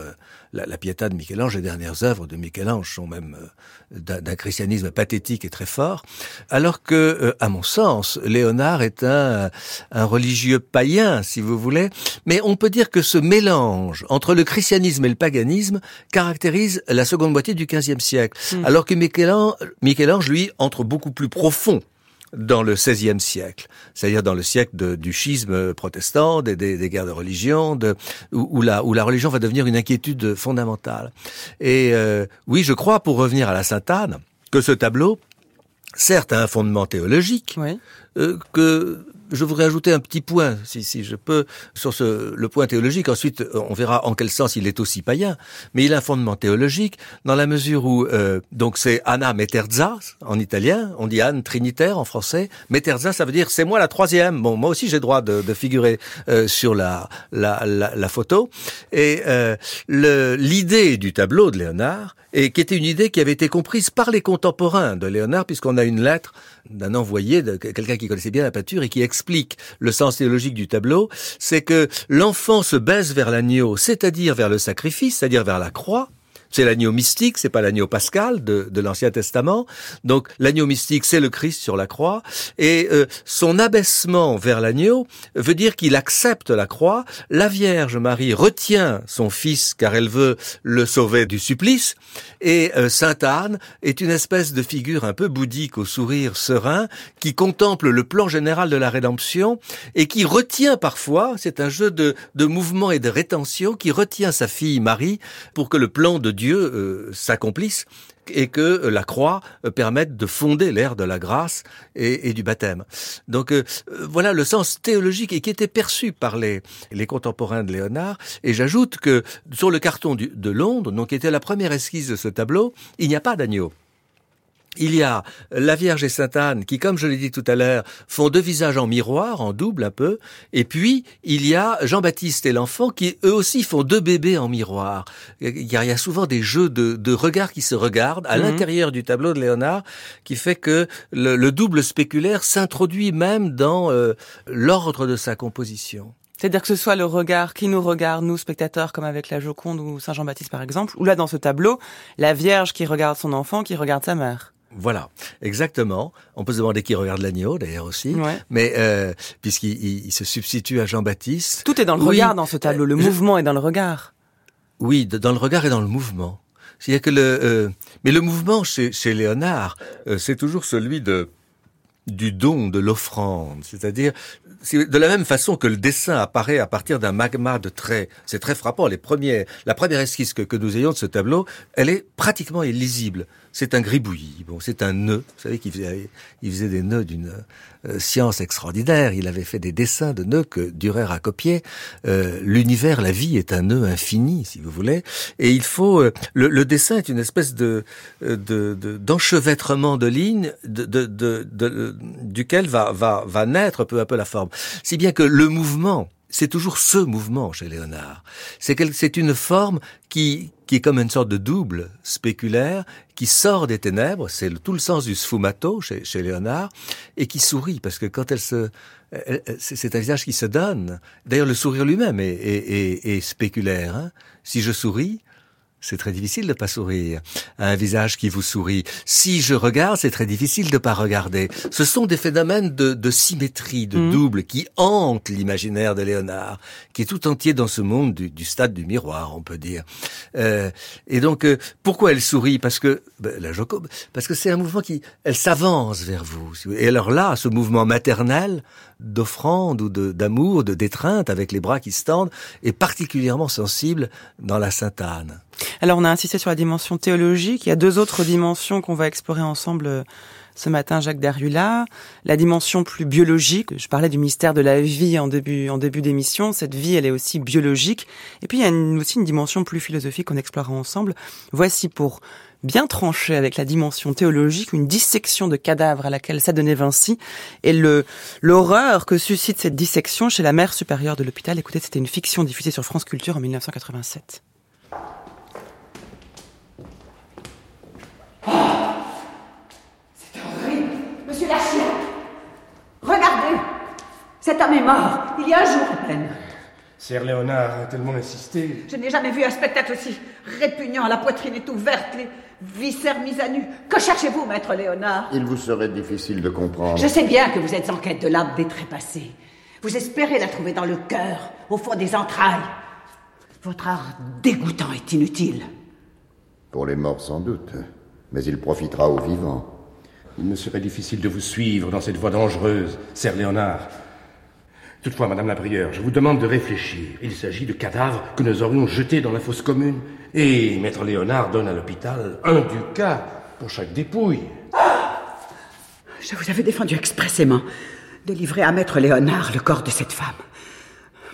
la, la Pietà de Michel-Ange, les dernières œuvres de Michel-Ange sont même euh, d'un christianisme pathétique et très fort, alors que, euh, à mon sens, Léonard est un, un religieux païen, si vous voulez, mais on peut dire que ce mélange entre le christianisme et le paganisme caractérise la seconde moitié du XVe siècle, hmm. alors que Michel-Ange, lui, entre beaucoup plus profond dans le XVIe siècle, c'est-à-dire dans le siècle du schisme protestant, des, des, guerres de religion, de, où, la, où la religion va devenir une inquiétude fondamentale. Et euh, oui, je crois, pour revenir à la Sainte-Anne, que ce tableau, certes, a un fondement théologique, euh, que je voudrais ajouter un petit point, si, si je peux, sur ce, le point théologique. Ensuite, on verra en quel sens il est aussi païen. Mais il a un fondement théologique dans la mesure où, euh, donc c'est Anna Meterza en italien. On dit Anne Trinitaire en français. Meterza, ça veut dire c'est moi la troisième. Bon, moi aussi j'ai droit de, de figurer euh, sur la, la, la, la, photo. Et euh, l'idée du tableau de Léonard, et qui était une idée qui avait été comprise par les contemporains de Léonard, puisqu'on a une lettre d'un envoyé, de quelqu'un qui connaissait bien la peinture et qui explique le sens théologique du tableau, c'est que l'enfant se baisse vers l'agneau, c'est-à-dire vers le sacrifice, c'est-à-dire vers la croix, c'est l'agneau mystique, c'est pas l'agneau pascal de, de l'Ancien Testament. Donc l'agneau mystique, c'est le Christ sur la croix. Et euh, son abaissement vers l'agneau veut dire qu'il accepte la croix. La Vierge Marie retient son fils car elle veut le sauver du supplice. Et euh, Sainte Anne est une espèce de figure un peu bouddhique au sourire serein qui contemple le plan général de la rédemption et qui retient parfois, c'est un jeu de, de mouvement et de rétention, qui retient sa fille Marie pour que le plan de Dieu euh, s'accomplisse et que euh, la croix euh, permette de fonder l'ère de la grâce et, du baptême. Donc voilà le sens théologique et qui était perçu par les, les contemporains de Léonard. Et j'ajoute que sur le carton de Londres, donc qui était la première esquisse de ce tableau, il n'y a pas d'agneau il y a la Vierge et Sainte Anne qui, comme je l'ai dit tout à l'heure, font deux visages en miroir, en double un peu. Et puis, il y a Jean-Baptiste et l'enfant qui, eux aussi, font deux bébés en miroir. Il y a souvent des jeux de, regards qui se regardent à mhm. l'intérieur du tableau de Léonard qui fait que le, double spéculaire s'introduit même dans euh, l'ordre de sa composition. C'est-à-dire que ce soit le regard qui nous regarde, nous spectateurs, comme avec la Joconde ou Saint Jean-Baptiste par exemple, ou là dans ce tableau, la Vierge qui regarde son enfant, qui regarde sa mère. Voilà, exactement. On peut se demander qui regarde l'agneau d'ailleurs aussi, mais euh, puisqu'il se substitue à Jean-Baptiste. Tout est dans le regard dans ce tableau. Le euh, mouvement est dans le regard. Oui, dans le regard et dans le mouvement. C'est-à-dire que le, euh, mais le mouvement chez, chez Léonard, c'est toujours celui de du don, de l'offrande. C'est-à-dire, de la même façon que le dessin apparaît à partir d'un magma de traits. C'est très frappant. Les premiers, la première esquisse que, que nous ayons de ce tableau, elle est pratiquement illisible c'est un gribouillis. Bon, c'est un nœud. Vous savez qu'il faisait, il faisait des nœuds d'une euh, science extraordinaire. Il avait fait des dessins de nœuds que Durer a copiés. Euh, L'univers, la vie est un nœud infini, si vous voulez. Et il faut, euh, le, dessin est une espèce de d'enchevêtrement de, lignes, duquel va, va, va naître peu à peu la forme. Si bien que le mouvement c'est toujours ce mouvement chez Léonard. C'est une forme qui, qui est comme une sorte de double spéculaire, qui sort des ténèbres, c'est tout le sens du sfumato chez, chez Léonard, et qui sourit, parce que quand elle se... C'est un visage qui se donne. D'ailleurs, le sourire lui-même est, est, est, spéculaire. Hein. Si je souris, c'est très difficile de pas sourire à un visage qui vous sourit. Si je regarde, c'est très difficile de pas regarder. Ce sont des phénomènes de, de symétrie, de mmh. double, qui hantent l'imaginaire de Léonard, qui est tout entier dans ce monde du, du stade du miroir, on peut dire. Euh, et donc, euh, pourquoi elle sourit? Parce que ben, la parce que c'est un mouvement qui, elle s'avance vers vous. Et alors là, ce mouvement maternel d'offrande ou d'amour, de d'étreinte avec les bras qui se tendent, est particulièrement sensible dans la Sainte Anne. Alors on a insisté sur la dimension théologique, il y a deux autres dimensions qu'on va explorer ensemble euh, ce matin, Jacques Derrula. La dimension plus biologique, je parlais du mystère de la vie en début, en début d'émission, cette vie elle est aussi biologique. Et puis il y a aussi une dimension plus philosophique qu'on explorera ensemble. Voici pour bien tranché avec la dimension théologique, une dissection de cadavres à laquelle s'adonnait Vinci, et le l'horreur que suscite cette dissection chez la mère supérieure de l'hôpital. Écoutez, c'était une fiction diffusée sur France Culture en 1987. c'est horrible Monsieur Lachien Regardez Cet homme est mort, il y a un jour à peine. Sir Léonard a tellement insisté. Je n'ai jamais vu un spectacle aussi répugnant. La poitrine est ouverte, les viscères mis à nu. Que cherchez-vous, maître Léonard? Il vous serait difficile de comprendre. Je sais bien que vous êtes en quête de l'âme des trépassés. Vous espérez la trouver dans le cœur, au fond des entrailles. Votre art dégoûtant est inutile. Pour les morts, sans doute. Mais il profitera aux vivants. Il me serait difficile de vous suivre dans cette voie dangereuse, Sir Léonard. Toutefois, Madame la Prieure, je vous demande de réfléchir. Il s'agit de cadavres que nous aurions jetés dans la fosse commune. Et Maître Léonard donne à l'hôpital un ducat pour chaque dépouille. Je vous avais défendu expressément de livrer à Maître Léonard le corps de cette femme,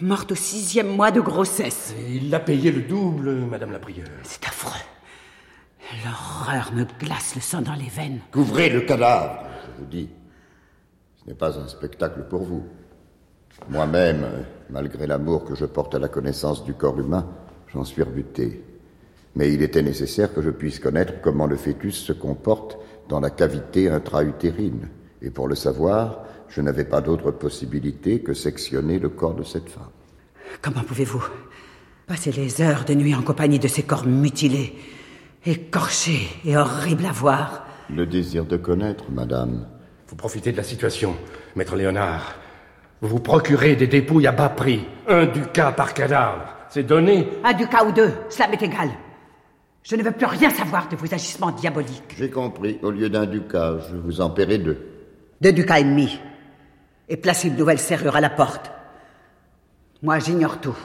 morte au sixième mois de grossesse. il l'a payé le double, Madame la Prieure. C'est affreux. L'horreur me glace le sang dans les veines. Couvrez le cadavre, je vous dis. Ce n'est pas un spectacle pour vous. Moi-même, malgré l'amour que je porte à la connaissance du corps humain, j'en suis rebuté. Mais il était nécessaire que je puisse connaître comment le fœtus se comporte dans la cavité intra-utérine. Et pour le savoir, je n'avais pas d'autre possibilité que sectionner le corps de cette femme. Comment pouvez-vous passer les heures de nuit en compagnie de ces corps mutilés, écorchés et horribles à voir? Le désir de connaître, madame. Vous profitez de la situation, maître Léonard. Vous vous procurez des dépouilles à bas prix. Un ducat par cadavre. C'est donné. Un ducat ou deux, cela m'est égal. Je ne veux plus rien savoir de vos agissements diaboliques. J'ai compris. Au lieu d'un ducat, je vous en paierai deux. Deux ducats et demi. Et placez une nouvelle serrure à la porte. Moi, j'ignore tout.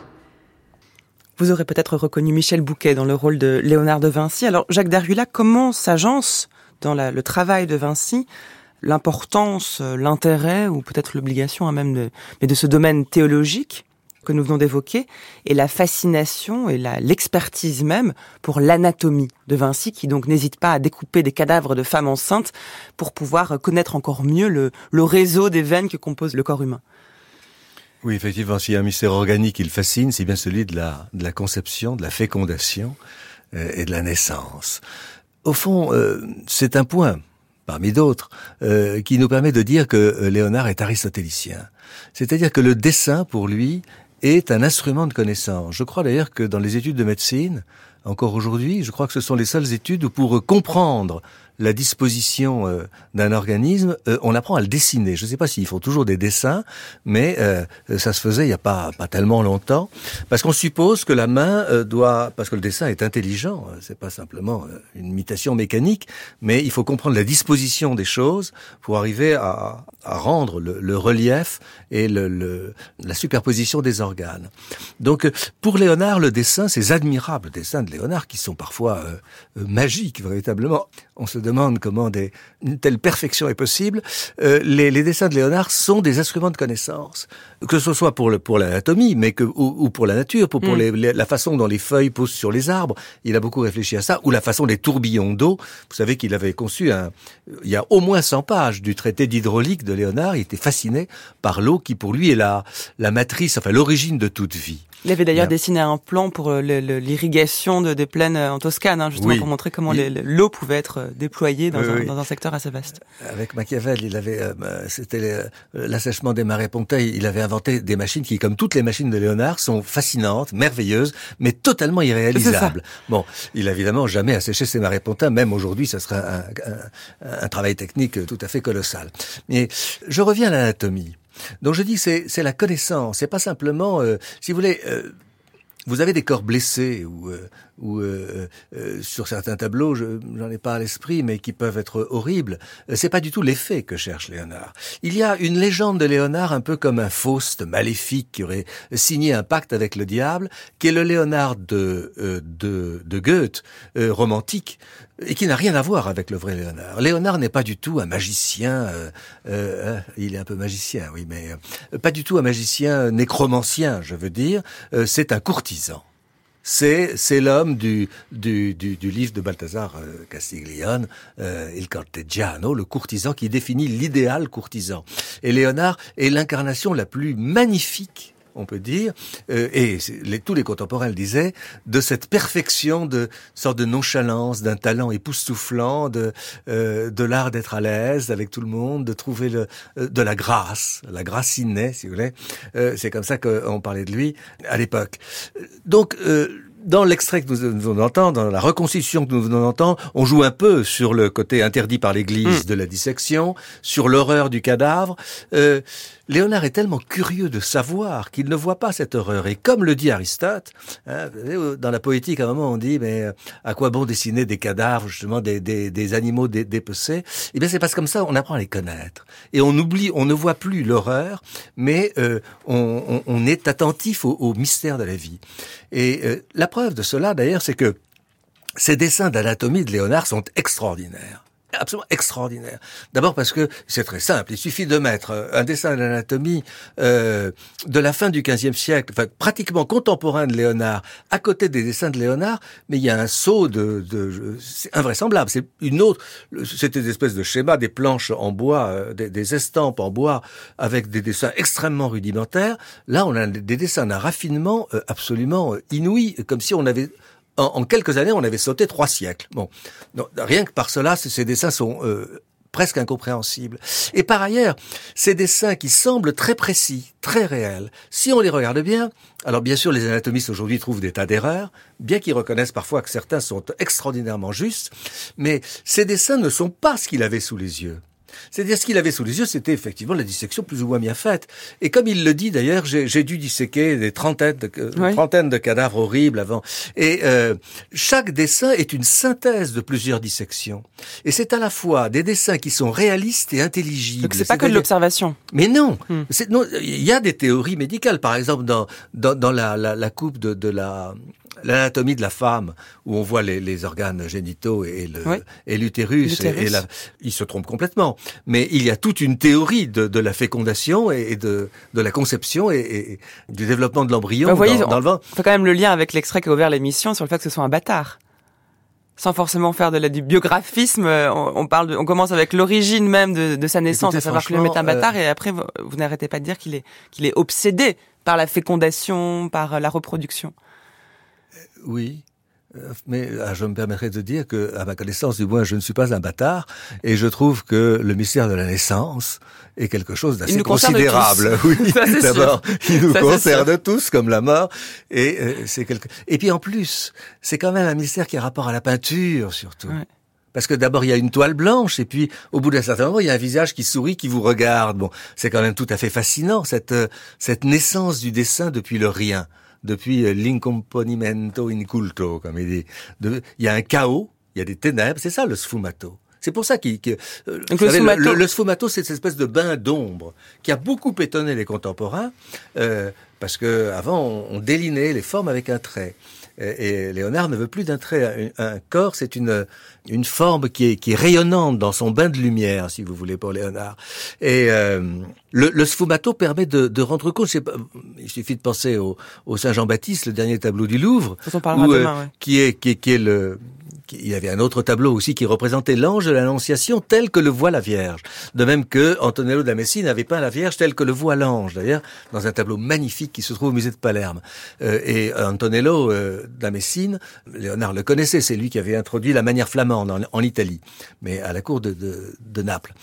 Vous aurez peut-être reconnu Michel Bouquet dans le rôle de Léonard de Vinci. Alors, Jacques Derrula, comment s'agence dans le travail de Vinci l'importance, euh, l'intérêt ou peut-être l'obligation hein, même de, mais de ce domaine théologique que nous venons d'évoquer et la fascination et l'expertise même pour l'anatomie de Vinci qui donc n'hésite pas à découper des cadavres de femmes enceintes pour pouvoir connaître encore mieux le, le réseau des veines que compose le corps humain. Oui, effectivement, s'il y a un mystère organique qui le fascine, c'est bien celui de la, de la conception, de la fécondation euh, et de la naissance. Au fond, euh, c'est un point parmi d'autres, euh, qui nous permet de dire que euh, Léonard est aristotélicien. C'est-à-dire que le dessin, pour lui, est un instrument de connaissance. Je crois d'ailleurs que dans les études de médecine, encore aujourd'hui, je crois que ce sont les seules études où pour comprendre la disposition euh, d'un organisme, euh, on apprend à le dessiner. Je ne sais pas s'ils font toujours des dessins, mais euh, ça se faisait il n'y a pas, pas tellement longtemps, parce qu'on suppose que la main doit, parce que le dessin est intelligent, c'est pas simplement une imitation mécanique, mais il faut comprendre la disposition des choses pour arriver à, à rendre le, le, relief et le, le, la superposition des organes. Donc, pour Léonard, le dessin, ces admirables dessins de Léonard, qui sont parfois magiques, véritablement, demande comment des, une telle perfection est possible. Euh, les, les, dessins de Léonard sont des instruments de connaissance, que ce soit pour le, pour l'anatomie, mais que ou, ou, pour la nature, pour, pour mm. les, la façon dont les feuilles poussent sur les arbres. Il a beaucoup réfléchi à ça, ou la façon des tourbillons d'eau. Vous savez qu'il avait conçu un, il y a au moins 100 pages du traité d'hydraulique de Léonard. Il était fasciné par l'eau qui pour lui est la, la matrice, enfin l'origine de toute vie. Il avait d'ailleurs dessiné un plan pour euh, l'irrigation de, des plaines euh, en Toscane, hein, justement pour montrer comment l'eau pouvait être euh, déployée dans, un, dans, un, secteur assez vaste. Avec Machiavel, il avait, c'était l'assèchement des marais ponctuels. Il avait inventé des machines qui, comme toutes les machines de Léonard, sont fascinantes, merveilleuses, mais totalement irréalisables. Bon, il a évidemment jamais asséché ses marais pontins. Même aujourd'hui, ça serait un, un, un travail technique tout à fait colossal. Mais je reviens à l'anatomie. Donc je dis c'est la connaissance, c'est pas simplement euh, si vous voulez euh, vous avez des corps blessés ou, euh, ou euh, euh, sur certains tableaux, je n'en ai pas à l'esprit, mais qui peuvent être horribles. C'est pas du tout l'effet que cherche Léonard. Il y a une légende de Léonard un peu comme un Faust maléfique qui aurait signé un pacte avec le diable, qui est le Léonard de de, Goethe, romantique, et qui n'a rien à voir avec le vrai Léonard. Léonard n'est pas du tout un magicien. Il est un peu magicien, oui, mais pas du tout un magicien nécromancien, je veux dire. C'est un courtisan c'est c'est l'homme du, du, livre de Balthazar euh, Castiglione, euh, Il Cortegiano, le courtisan qui définit l'idéal courtisan. Et Léonard est l'incarnation la plus magnifique on peut dire, euh, et tous les contemporains le disaient, de cette perfection de sorte de nonchalance, d'un talent époustouflant, de euh, de l'art d'être à l'aise avec tout le monde, de trouver le, euh, de la grâce, la grâce innée, si vous voulez. c'est comme ça qu'on parlait de lui à l'époque. Donc dans l'extrait que nous venons d'entendre, dans la reconstitution que nous venons d'entendre, on joue un peu sur le côté interdit par l'Église hmm. de la dissection, sur l'horreur du cadavre. Euh, Léonard est tellement curieux de savoir qu'il ne voit pas cette horreur. Et comme le dit Aristote, hein, dans la poétique, à un moment, on dit, mais euh, à quoi bon dessiner des cadavres, justement, des, des, des animaux dé dépecés? Eh bien, c'est parce que comme ça, on apprend à les connaître. Et on oublie, on ne voit plus l'horreur, mais euh, on, on, on, est attentif au, au, mystère de la vie. Et euh, la preuve de cela, d'ailleurs, c'est que ces dessins d'anatomie de Léonard sont extraordinaires absolument extraordinaire. D'abord parce que c'est très simple. Il suffit de mettre euh, un dessin d'anatomie euh, de la fin du XVe siècle, enfin pratiquement contemporain de Léonard, à côté des dessins de Léonard, mais il y a un saut de, de c'est invraisemblable. C'est une autre, c'était des espèces de schémas, des planches en bois, euh, des, estampes en bois avec des dessins extrêmement rudimentaires. Là, on a des dessins d'un raffinement euh, absolument inouï, comme si on avait en, quelques années, on avait sauté trois siècles. Bon, rien que par cela, ces dessins sont euh, presque incompréhensibles. Et par ailleurs, ces dessins qui semblent très précis, très réels, si on les regarde bien, alors bien sûr, les anatomistes aujourd'hui trouvent des tas d'erreurs, bien qu'ils reconnaissent parfois que certains sont extraordinairement justes, mais ces dessins ne sont pas ce qu'il avait sous les yeux. C'est-à-dire ce qu'il avait sous les yeux, c'était effectivement la dissection plus ou moins bien faite. Et comme il le dit d'ailleurs, j'ai dû disséquer des trentaines de, trentaines de cadavres horribles avant. Et euh, chaque dessin est une synthèse de plusieurs dissections. Et c'est à la fois des dessins qui sont réalistes et intelligibles. Donc c'est pas que de l'observation. Mais non, hmm. non, il y a des théories médicales. Par exemple, dans dans, dans la, la, la coupe de, de la l'anatomie de la femme, où on voit les, les organes génitaux et l'utérus, et, il se trompe complètement. Mais il y a toute une théorie de, de la fécondation et, de, de la conception et, du développement de l'embryon dans, dans, le vent. On fait quand même le lien avec l'extrait qui a ouvert l'émission sur le fait que ce soit un bâtard sans forcément faire de la, du biographisme, euh, on, parle, on commence avec l'origine même de, de, sa naissance, à savoir que le est un bâtard, euh, et après vous, vous n'arrêtez pas de dire qu'il est qu'il est obsédé par la fécondation, par la reproduction. Oui. Euh, mais ah, je me permettrai de dire que, à ma connaissance, du moins, je ne suis pas un bâtard, et je trouve que le mystère de la naissance est quelque chose d'assez considérable. Oui, d'abord, il nous concerne tous comme la mort, et euh, c'est quelque. Et puis en plus, c'est quand même un mystère qui a rapport à la peinture, surtout. Parce que d'abord, il y a une toile blanche, et puis, au bout d'un certain moment, il y a un visage qui sourit, qui vous regarde. Bon, c'est quand même tout à fait fascinant, cette, euh, cette naissance du dessin depuis le rien, depuis euh, l'incomponimento inculto, comme il dit. il y a un chaos, il y a des ténèbres, c'est ça le sfumato. C'est pour ça qu'il, que, euh, le, sfumato, c'est cette espèce de bain d'ombre qui a beaucoup étonné les contemporains, euh, parce que avant on, on, délinait les formes avec un trait. Et, Léonard ne veut plus d'un trait. Un, corps, c'est une, une forme qui est, qui est rayonnante dans son bain de lumière, si vous voulez, pour Léonard. Et euh, le, le, sfumato permet de, de rendre compte. Pas, il suffit de penser au, au Saint Jean-Baptiste, le dernier tableau du Louvre, où, euh, qui est qui est, qui est le il y avait un autre tableau aussi qui représentait l'ange de l'Annonciation tel que le voit la Vierge. De même que Antonello da Messine avait peint la Vierge telle que le voit l'ange, d'ailleurs, dans un tableau magnifique qui se trouve au musée de Palerme. Euh, et Antonello euh, da Messine, Léonard le connaissait, c'est lui qui avait introduit la manière flamande en, Italie, mais à la cour de, Naples.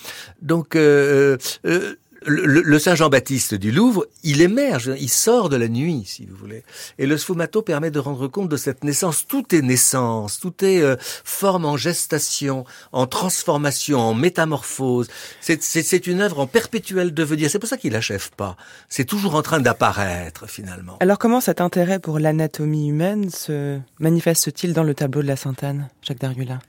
Donc, euh, le, Saint Jean-Baptiste du Louvre, il émerge, il sort de la nuit, si vous voulez. Et le sfumato permet de rendre compte de cette naissance. Tout est naissance, tout est euh, forme en gestation, en transformation, en métamorphose. C'est une œuvre en perpétuel devenir. C'est pour ça qu'il n'achève pas. C'est toujours en train d'apparaître, finalement. Alors comment cet intérêt pour l'anatomie humaine se manifeste-t-il dans le tableau de la Sainte-Anne, Jacques Dargula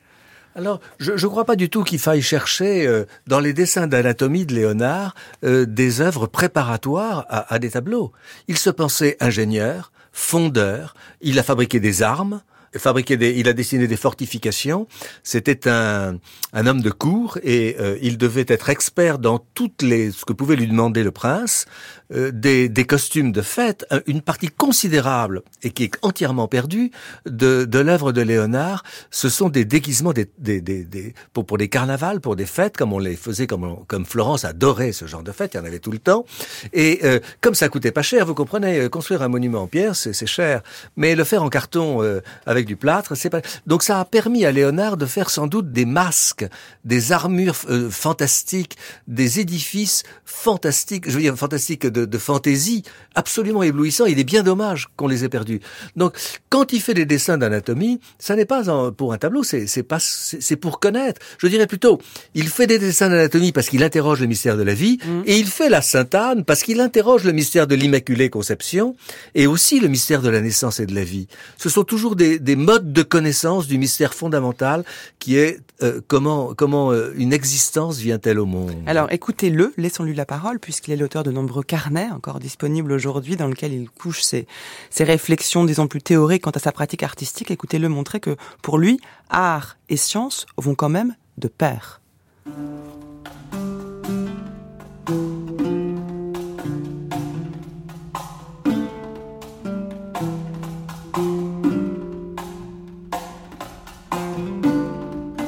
alors, je ne crois pas du tout qu'il faille chercher euh, dans les dessins d'anatomie de Léonard euh, des œuvres préparatoires à, à, des tableaux. Il se pensait ingénieur, fondeur, il a fabriqué des armes, fabriqué des, il a dessiné des fortifications. C'était un, un homme de cour et euh, il devait être expert dans toutes les ce que pouvait lui demander le prince, euh, des, des costumes de fête, une partie considérable et qui est entièrement perdue de, de l'œuvre de Léonard. Ce sont des déguisements des, des, des, pour, pour des carnavals, pour des fêtes comme on les faisait, comme, comme Florence adorait ce genre de fêtes, il y en avait tout le temps. Et euh, comme ça coûtait pas cher, vous comprenez, construire un monument en pierre, c'est cher, mais le faire en carton avec du plâtre. C'est pas... Donc ça a permis à Léonard de faire sans doute des masques, des armures euh, fantastiques, des édifices fantastiques, je veux dire fantastiques de, de fantaisie, absolument éblouissants. Il est bien dommage qu'on les ait perdus. Donc quand il fait des dessins d'anatomie, ça n'est pas pour un tableau, c'est pas c'est pour connaître. Je dirais plutôt, il fait des dessins d'anatomie parce qu'il interroge le mystère de la vie, mmh. et il fait la Sainte Anne parce qu'il interroge le mystère de l'Immaculée Conception et aussi le mystère de la naissance et de la vie. Ce sont toujours des, des mode de connaissance du mystère fondamental qui est euh, comment comment euh, une existence vient-elle au monde? Alors écoutez-le, laissons-lui la parole puisqu'il est l'auteur de nombreux encore disponibles aujourd'hui dans lesquels il couche ses, ses réflexions disons plus théoriques quant à sa pratique artistique. Écoutez-le montrer que pour lui, art et science vont quand même de pair.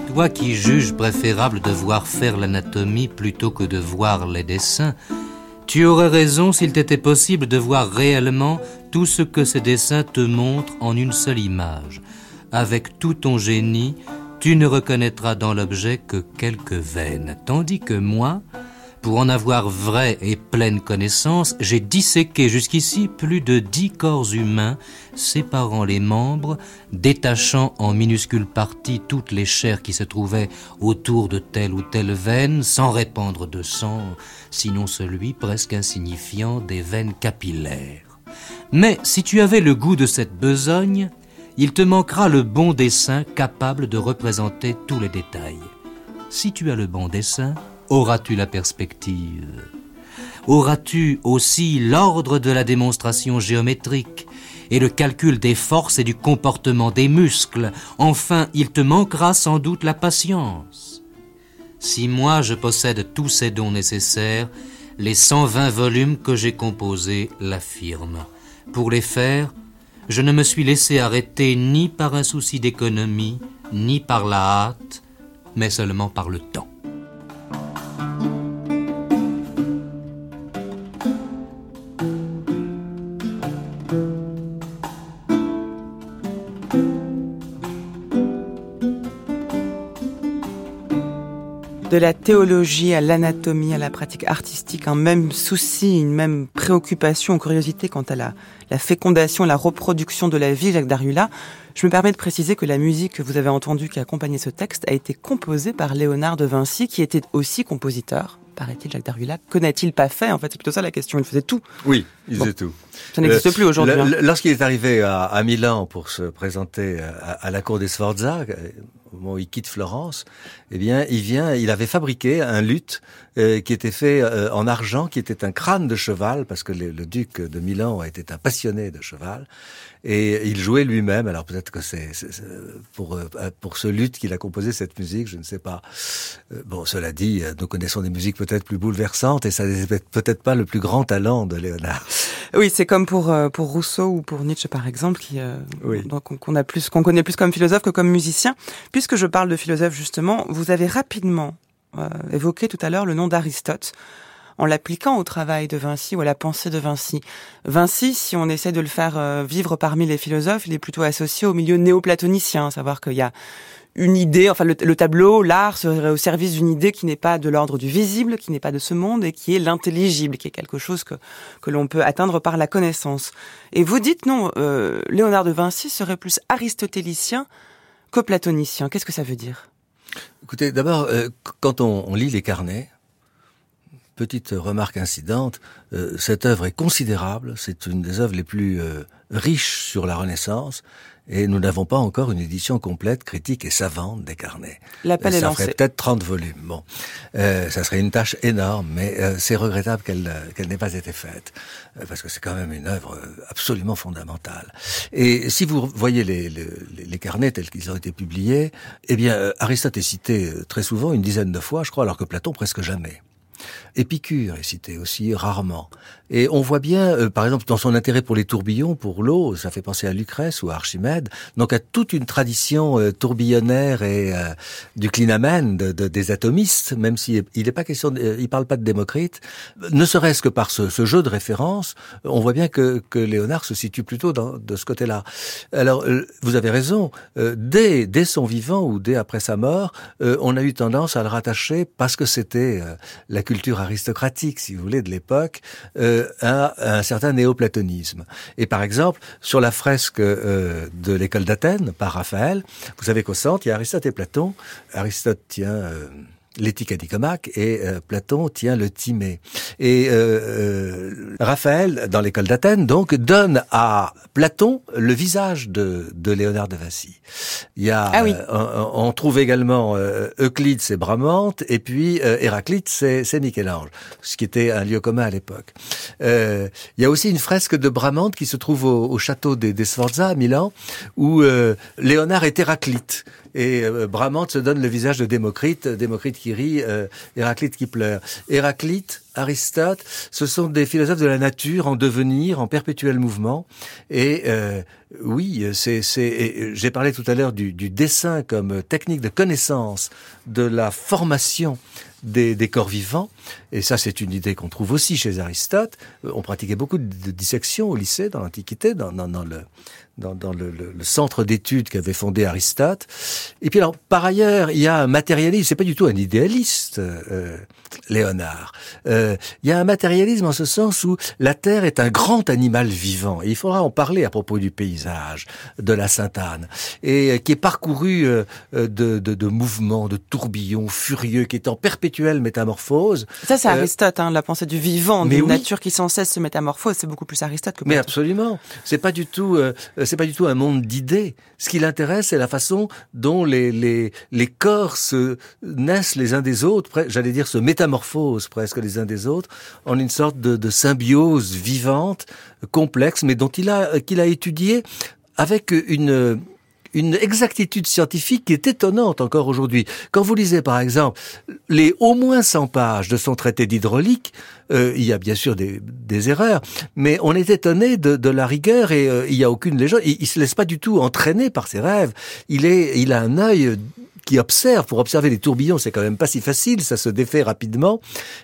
Toi qui juges préférable de voir faire l'anatomie plutôt que de voir les dessins, tu aurais raison s'il t'était possible de voir réellement tout ce que ces dessins te montrent en une seule image. Avec tout ton génie, tu ne reconnaîtras dans l'objet que quelques veines, tandis que moi, pour en avoir vraie et pleine connaissance, j'ai disséqué jusqu'ici plus de dix corps humains, séparant les membres, détachant en minuscules parties toutes les chairs qui se trouvaient autour de telle ou telle veine, sans répandre de sang, sinon celui presque insignifiant des veines capillaires. Mais si tu avais le goût de cette besogne, il te manquera le bon dessin capable de représenter tous les détails. Si tu as le bon dessin, auras-tu la perspective? Auras-tu aussi l'ordre de la démonstration géométrique et le calcul des forces et du comportement des muscles? Enfin, il te manquera sans doute la patience. Si moi je possède tous ces dons nécessaires, les 120 volumes que j'ai composés l'affirment. Pour les faire, je ne me suis laissé arrêter ni par un souci d'économie, ni par la hâte, mais seulement par le temps. De de la théologie à l'anatomie, à la pratique artistique, un même souci, une même préoccupation, curiosité quant à la, la fécondation, la reproduction de la vie, Jacques Dariula. Je me permets de préciser que la musique que vous avez entendue qui accompagnait ce texte a été composée par Léonard de Vinci, qui était aussi compositeur. Paraît-il, Jacques Dariula, que n'a-t-il pas fait? En fait, c'est plutôt ça la question. Il faisait tout. Oui, il faisait tout. Ça n'existe plus aujourd'hui. hein. Lorsqu'il est arrivé à, à, Milan pour se présenter à, à la cour des Sforza, au moment où il quitte Florence, eh bien, il vient, il avait fabriqué un luth euh, qui était fait euh, en argent, qui était un crâne de cheval, parce que le, le duc de Milan était un passionné de cheval, et il jouait lui-même. Alors peut-être que c'est pour euh, pour ce luth qu'il a composé cette musique, je ne sais pas. Euh, bon, cela dit, euh, nous connaissons des musiques peut-être plus bouleversantes, et ça n'est peut-être pas le plus grand talent de Léonard. Oui, c'est comme pour pour Rousseau ou pour Nietzsche par exemple, qui oui. donc qu'on a plus qu'on connaît plus comme philosophe que comme musicien. Puisque je parle de philosophe justement, vous avez rapidement euh, évoqué tout à l'heure le nom d'Aristote en l'appliquant au travail de Vinci ou à la pensée de Vinci. Vinci, si on essaie de le faire euh, vivre parmi les philosophes, il est plutôt associé au milieu néoplatonicien, à savoir qu'il y a une idée, enfin le, le tableau, l'art serait au service d'une idée qui n'est pas de l'ordre du visible, qui n'est pas de ce monde et qui est l'intelligible, qui est quelque chose que, que l'on peut atteindre par la connaissance. Et vous dites non, euh, Léonard de Vinci serait plus aristotélicien que platonicien. Qu'est-ce que ça veut dire? Écoutez, d'abord, euh, quand on, on, lit les carnets, petite remarque incidente, euh, cette œuvre est considérable, c'est une des œuvres les plus euh, riches sur la Renaissance, et nous n'avons pas encore une édition complète, critique et savante des carnets. L'appel est ça lancé. ferait peut-être 30 volumes. Bon, euh, ça serait une tâche énorme, mais euh, c'est regrettable qu'elle qu'elle n'ait pas été faite, euh, parce que c'est quand même une œuvre absolument fondamentale. Et si vous voyez les, les, les carnets tels qu'ils ont été publiés, eh bien, Aristote est cité très souvent, une dizaine de fois, je crois, alors que Platon presque jamais. Épicure est cité aussi rarement. Et on voit bien, euh, par exemple, dans son intérêt pour les tourbillons, pour l'eau, ça fait penser à Lucrèce ou à Archimède, donc à toute une tradition euh, tourbillonnaire et euh, du clinamen, de, de, des atomistes, même s'il si n'est pas question, de, il parle pas de Démocrite, ne serait-ce que par ce, ce, jeu de référence, on voit bien que, que Léonard se situe plutôt dans, de ce côté-là. Alors, vous avez raison, dès, dès son vivant ou dès après sa mort, on a eu tendance à le rattacher parce que c'était la culture aristocratique, si vous voulez, de l'époque, euh, à un certain néoplatonisme. Et par exemple, sur la fresque euh, de l'école d'Athènes, par Raphaël, vous savez qu'au centre, il y a Aristote et Platon. Aristote tient... Euh, l'éthique à Nicomaque et euh, Platon tient le Timée. Et euh, euh, Raphaël, dans l'école d'Athènes, donc, donne à Platon le visage de, de Léonard de Vinci. Il y a, ah oui. on, on, trouve également Euclide, c'est Bramante, et puis Héraclite, c'est Michel-Ange, ce qui était un lieu commun à l'époque. il y a aussi une fresque de Bramante qui se trouve au, au château des, des, Sforza à Milan, où Léonard est Héraclite et euh, Bramante se donne le visage de Démocrite, Démocrite qui rit, euh, Héraclite qui pleure. Héraclite, Aristote, ce sont des philosophes de la nature en devenir, en perpétuel mouvement. Et euh, oui, c'est, c'est, j'ai parlé tout à l'heure du, du, dessin comme technique de connaissance de la formation des, des, corps vivants. Et ça, c'est une idée qu'on trouve aussi chez Aristote. On pratiquait beaucoup de dissection au lycée, dans l'Antiquité, dans, dans, dans le dans, dans le, le, le, centre d'études qu'avait fondé Aristote. Et puis alors, par ailleurs, il y a un matérialisme. C'est pas du tout un idéaliste, euh, Léonard. Euh, il y a un matérialisme en ce sens où la Terre est un grand animal vivant. Et il faudra en parler à propos du paysage de la Sainte-Anne, et qui est parcouru euh, de, de, de, mouvements, de tourbillons furieux, qui est en perpétuelle métamorphose. Ça, c'est Aristote, hein, la pensée du vivant, d'une oui. nature qui sans cesse se métamorphose. C'est beaucoup plus Aristote que. Mais absolument. C'est pas du tout c'est pas du tout un monde d'idées. Ce qui l'intéresse, c'est la façon dont les, les, les corps se naissent les uns des autres, j'allais dire se métamorphosent presque les uns des autres, en une sorte de, de symbiose vivante, complexe, mais dont il a, qu'il a étudié avec une, une exactitude scientifique qui est étonnante encore aujourd'hui. Quand vous lisez par exemple les au moins 100 pages de son traité d'hydraulique, euh, il y a bien sûr des, des, erreurs, mais on est étonné de, de la rigueur et euh, il n'y a aucune légende. Il, se laisse pas du tout entraîner par ses rêves. Il est, il a un œil qui observe, pour observer les tourbillons, c'est quand même pas si facile, ça se défait rapidement.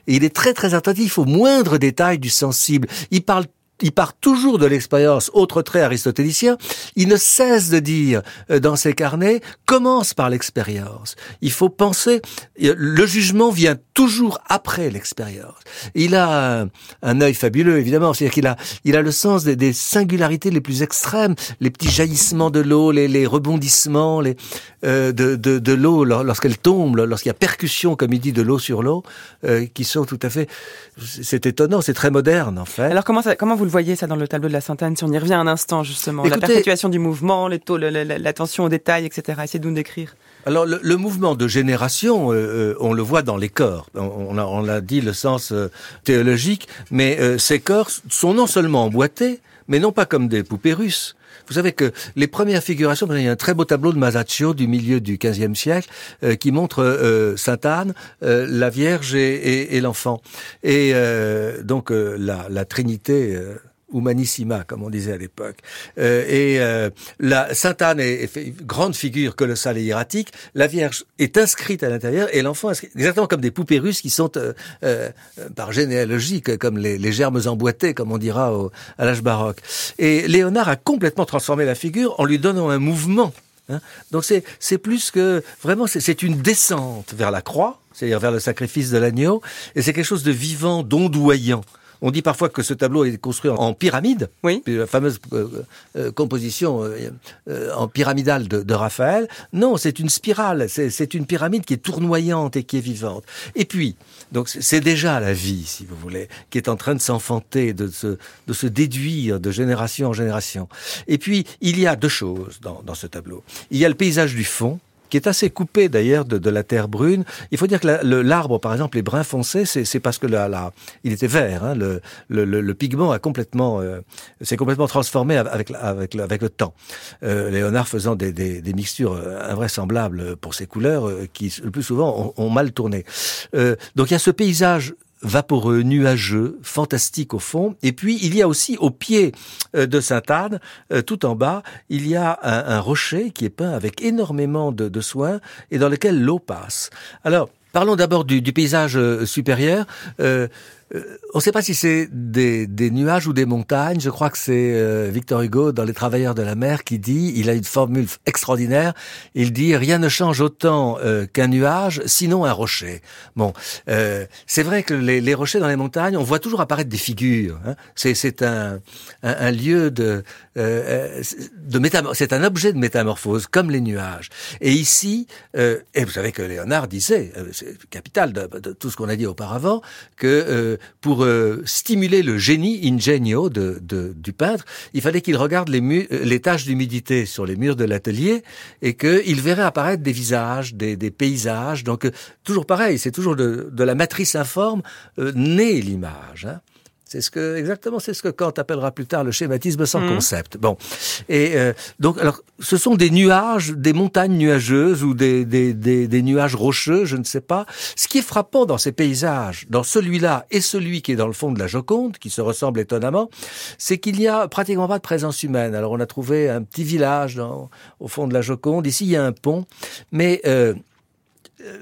Et il est très très attentif au moindre détail du sensible. Il parle il part toujours de l'expérience, autre trait aristotélicien, il ne cesse de dire euh, dans ses carnets, commence par l'expérience. Il faut penser, le jugement vient toujours après l'expérience. Il a un, un œil fabuleux, évidemment, c'est-à-dire qu'il a, il a le sens des, des, singularités les plus extrêmes, les petits jaillissements de l'eau, les, les, rebondissements les, euh, de, de, de l'eau lorsqu'elle tombe, lorsqu'il y a percussion, comme il dit, de l'eau sur l'eau, euh, qui sont tout à fait, c'est étonnant, c'est très moderne en fait. Alors comment, ça, comment vous le voyez ça dans le tableau de la Sainte-Anne Si on y revient un instant justement, la perpétuation du mouvement, les taux, l'attention aux détails, etc. Essayez de nous décrire. Alors le, le, mouvement de génération, euh, euh, on le voit dans les corps. On, a, on l'a dit le sens euh, théologique, mais euh, ces corps sont non seulement emboîtés, mais non pas comme des poupées russes. Vous savez que les premières figurations, il y a un très beau tableau de Masaccio du milieu du XVe siècle euh, qui montre euh, Sainte Anne, euh, la Vierge et, et, et l'enfant, et donc la, la, Trinité humanissima, comme on disait à l'époque. Euh, et euh, la Sainte Anne est, est, une grande figure colossale et hiératique. La Vierge est inscrite à l'intérieur et l'enfant exactement comme des poupées russes qui sont euh, euh, par généalogie comme les, germes emboîtés, comme on dira à l'âge baroque. Et Léonard a complètement transformé la figure en lui donnant un mouvement. Hein. Donc c'est plus que vraiment c'est une descente vers la croix, c'est-à-dire vers le sacrifice de l'agneau, et c'est quelque chose de vivant, d'ondoyant. On dit parfois que ce tableau est construit en pyramide, oui. la fameuse euh, euh, composition euh, euh, en pyramidale de, de Raphaël. Non, c'est une spirale, c'est une pyramide qui est tournoyante et qui est vivante. Et puis, donc c'est déjà la vie, si vous voulez, qui est en train de s'enfanter, de se, de se déduire de génération en génération. Et puis, il y a deux choses dans, dans ce tableau. Il y a le paysage du fond, qui est assez coupé d'ailleurs de, de, la terre brune. Il faut dire que l'arbre, par exemple, les brins foncés, c'est parce que la, la, il était vert. Hein, le, le, le, pigment a complètement, euh, s'est complètement transformé avec, avec, avec le temps. Euh, Léonard faisant des, des, des, mixtures invraisemblables pour ses couleurs, euh, qui le plus souvent ont, ont mal tourné. Euh, donc il y a ce paysage vaporeux, nuageux, fantastique au fond. Et puis, il y a aussi au pied euh, de Sainte-Anne, euh, tout en bas, il y a un, rocher qui est peint avec énormément de, de soin et dans lequel l'eau passe. Alors, parlons d'abord du, paysage euh, supérieur. On ne sait pas si c'est des, des, nuages ou des montagnes. Je crois que c'est euh, Victor Hugo dans Les Travailleurs de la mer qui dit, il a une formule extraordinaire. Il dit rien ne change autant euh, qu'un nuage, sinon un rocher. Bon, euh, c'est vrai que les, les, rochers dans les montagnes, on voit toujours apparaître des figures. Hein. C'est un, un, un, lieu de, euh, de métamorphose. C'est un objet de métamorphose, comme les nuages. Et ici, et vous savez que Léonard disait, c'est capital de, de, tout ce qu'on a dit auparavant, que pour euh, stimuler le génie ingenio du peintre, il fallait qu'il regarde les, taches d'humidité sur les murs de l'atelier et qu'il verrait apparaître des visages, des, paysages. Donc, euh, toujours pareil, c'est toujours de, la matrice informe euh, naît l'image. Hein. C'est ce que exactement, c'est ce que Kant appellera plus tard le schématisme sans mmh. concept. Bon, et euh, donc alors, ce sont des nuages, des montagnes nuageuses ou des, des, des, des, nuages rocheux, je ne sais pas. Ce qui est frappant dans ces paysages, dans celui-là et celui qui est dans le fond de la Joconde, qui se ressemblent étonnamment, c'est qu'il n'y a pratiquement pas de présence humaine. Alors on a trouvé un petit village dans, au fond de la Joconde. Ici il y a un pont, mais euh,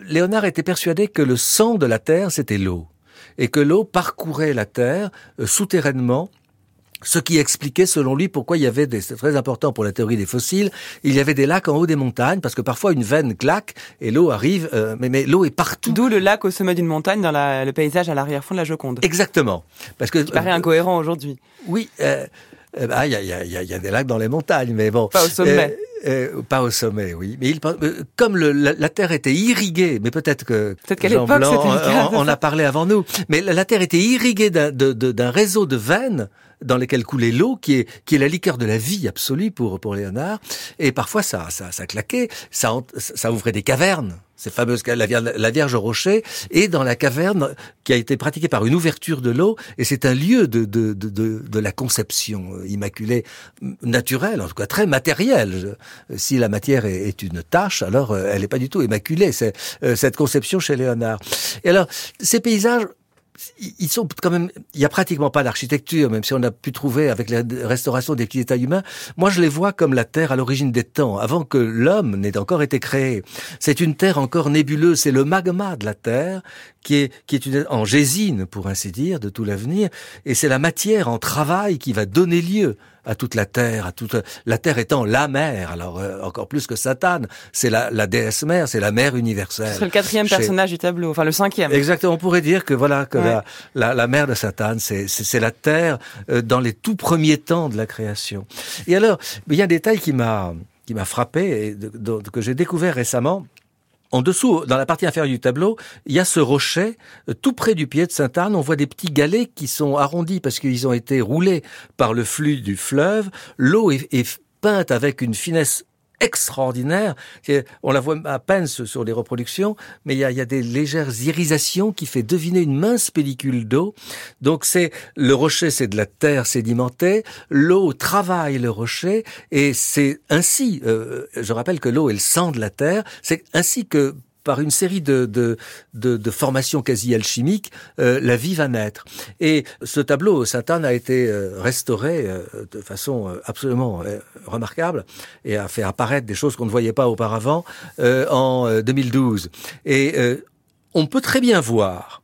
Léonard était persuadé que le sang de la terre c'était l'eau et que l'eau parcourait la Terre euh, souterrainement ce qui expliquait selon lui pourquoi il y avait des c'est très important pour la théorie des fossiles il y avait des lacs en haut des montagnes parce que parfois une veine claque et l'eau arrive euh, mais, mais l'eau est partout. D'où le lac au sommet d'une montagne dans la, le paysage à l'arrière-fond de la Joconde. Exactement. Parce que qui paraît euh, incohérent aujourd'hui. Oui euh, bah, il y, a, y, a, y a des lacs dans les montagnes mais bon. Pas au sommet euh, euh, pas au sommet, oui. Mais il, euh, comme le, la, la, terre était irriguée, mais peut-être que peut-être qu'à l'époque on, on a parlé avant nous, mais la, la terre était irriguée d'un réseau de veines dans lesquelles coulait l'eau, qui est qui est la liqueur de la vie absolue pour pour Léonard. Et parfois ça ça ça claquait, ça ça ouvrait des cavernes ces fameuses la Vierge, la Vierge Rocher, et dans la caverne qui a été pratiquée par une ouverture de l'eau, et c'est un lieu de, de, de, de, la conception euh, immaculée naturelle, en tout cas très matérielle. Si la matière est, une tâche, alors euh, elle n'est pas du tout immaculée. C'est euh, cette conception chez Léonard. Et alors, ces paysages ils sont quand même, il y a pratiquement pas d'architecture, même si on a pu trouver avec la restauration des petits détails humains. Moi, je les vois comme la Terre à l'origine des temps, avant que l'homme n'ait encore été créé. C'est une Terre encore nébuleuse, c'est le magma de la Terre qui est, qui est une, en gésine, pour ainsi dire, de tout l'avenir, et c'est la matière en travail qui va donner lieu à toute la terre, à toute la terre étant la mer. Alors euh, encore plus que Satan, c'est la, la déesse mère, c'est la mère universelle. C'est le quatrième personnage du tableau, enfin le cinquième. Exactement. On pourrait dire que voilà que la, la, la, mère de Satan, c'est c'est la terre euh, dans les tout premiers temps de la création. Et alors, il y a un détail qui m'a qui m'a frappé et que j'ai découvert récemment. En dessous, dans la partie inférieure du tableau, il y a ce rocher, euh, tout près du pied de Sainte-Anne. On voit des petits galets qui sont arrondis parce qu'ils ont été roulés par le flux du fleuve. L'eau est, est peinte avec une finesse extraordinaire. On la voit à peine sur les reproductions, mais il y a, des légères irisations qui fait deviner une mince pellicule d'eau. Donc c'est le rocher, c'est de la terre sédimentée. L'eau travaille le rocher et c'est ainsi. Euh, je rappelle que l'eau est le sang de la terre. C'est ainsi que par une série de, de, de, de formations quasi alchimiques, euh, la vie va naître. Et ce tableau, Sainte-Anne, a été euh, restauré euh, de façon euh, absolument remarquable et a fait apparaître des choses qu'on ne voyait pas auparavant en 2012. Et on peut très bien voir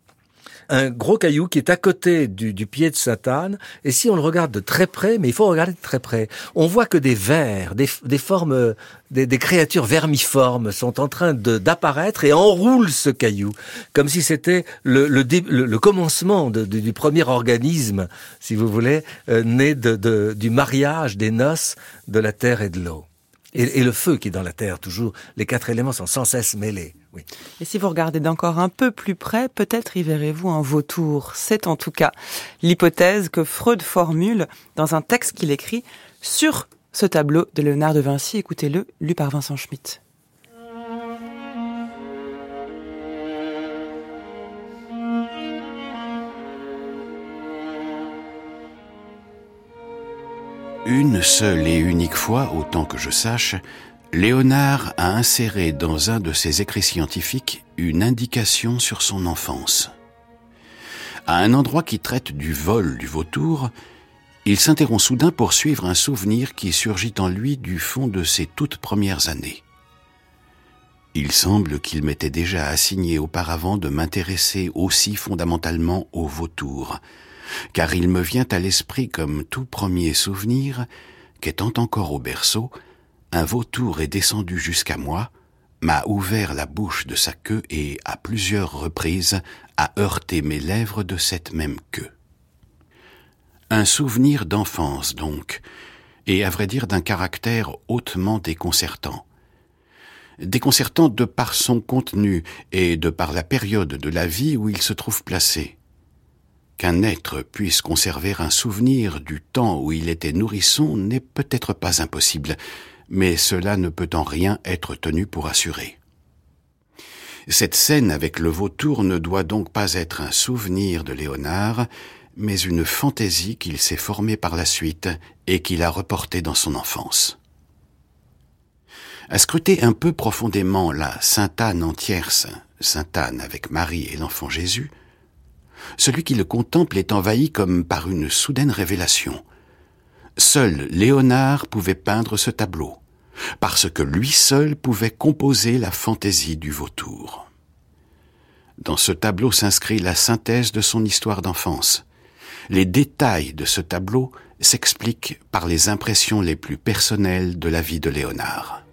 un gros caillou qui est à côté du, du pied de Satane. Et si on le regarde de très près, mais il faut regarder de très près, on voit que des vers, des, des formes, des, des, créatures vermiformes sont en train d'apparaître et enroulent ce caillou, comme si c'était le, le, le, commencement de, de, du premier organisme, si vous voulez, euh, né de, de, du mariage des noces de la terre et de l'eau. Et, et, le feu qui est dans la terre, toujours, les quatre éléments sont sans cesse mêlés. Oui. Et si vous regardez d'encore un peu plus près, peut-être y verrez-vous un vautour. C'est en tout cas l'hypothèse que Freud formule dans un texte qu'il écrit sur ce tableau de Léonard de Vinci. Écoutez-le, lu par Vincent Schmitt. Une seule et unique fois, autant que je sache, Léonard a inséré dans un de ses écrits scientifiques une indication sur son enfance. À un endroit qui traite du vol du vautour, il s'interrompt soudain pour suivre un souvenir qui surgit en lui du fond de ses toutes premières années. Il semble qu'il m'était déjà assigné auparavant de m'intéresser aussi fondamentalement au vautour, car il me vient à l'esprit comme tout premier souvenir qu'étant encore au berceau, un vautour est descendu jusqu'à moi, m'a ouvert la bouche de sa queue et, à plusieurs reprises, a heurté mes lèvres de cette même queue. Un souvenir d'enfance, donc, et à vrai dire d'un caractère hautement déconcertant. Déconcertant de par son contenu et de par la période de la vie où il se trouve placé. Qu'un être puisse conserver un souvenir du temps où il était nourrisson n'est peut-être pas impossible, mais cela ne peut en rien être tenu pour assuré. Cette scène avec le vautour ne doit donc pas être un souvenir de Léonard, mais une fantaisie qu'il s'est formée par la suite et qu'il a reportée dans son enfance. À scruter un peu profondément la Sainte Anne en tierce, Sainte Anne avec Marie et l'enfant Jésus, celui qui le contemple est envahi comme par une soudaine révélation – Seul Léonard pouvait peindre ce tableau, parce que lui seul pouvait composer la fantaisie du vautour. Dans ce tableau s'inscrit la synthèse de son histoire d'enfance. Les détails de ce tableau s'expliquent par les impressions les plus personnelles de la vie de Léonard.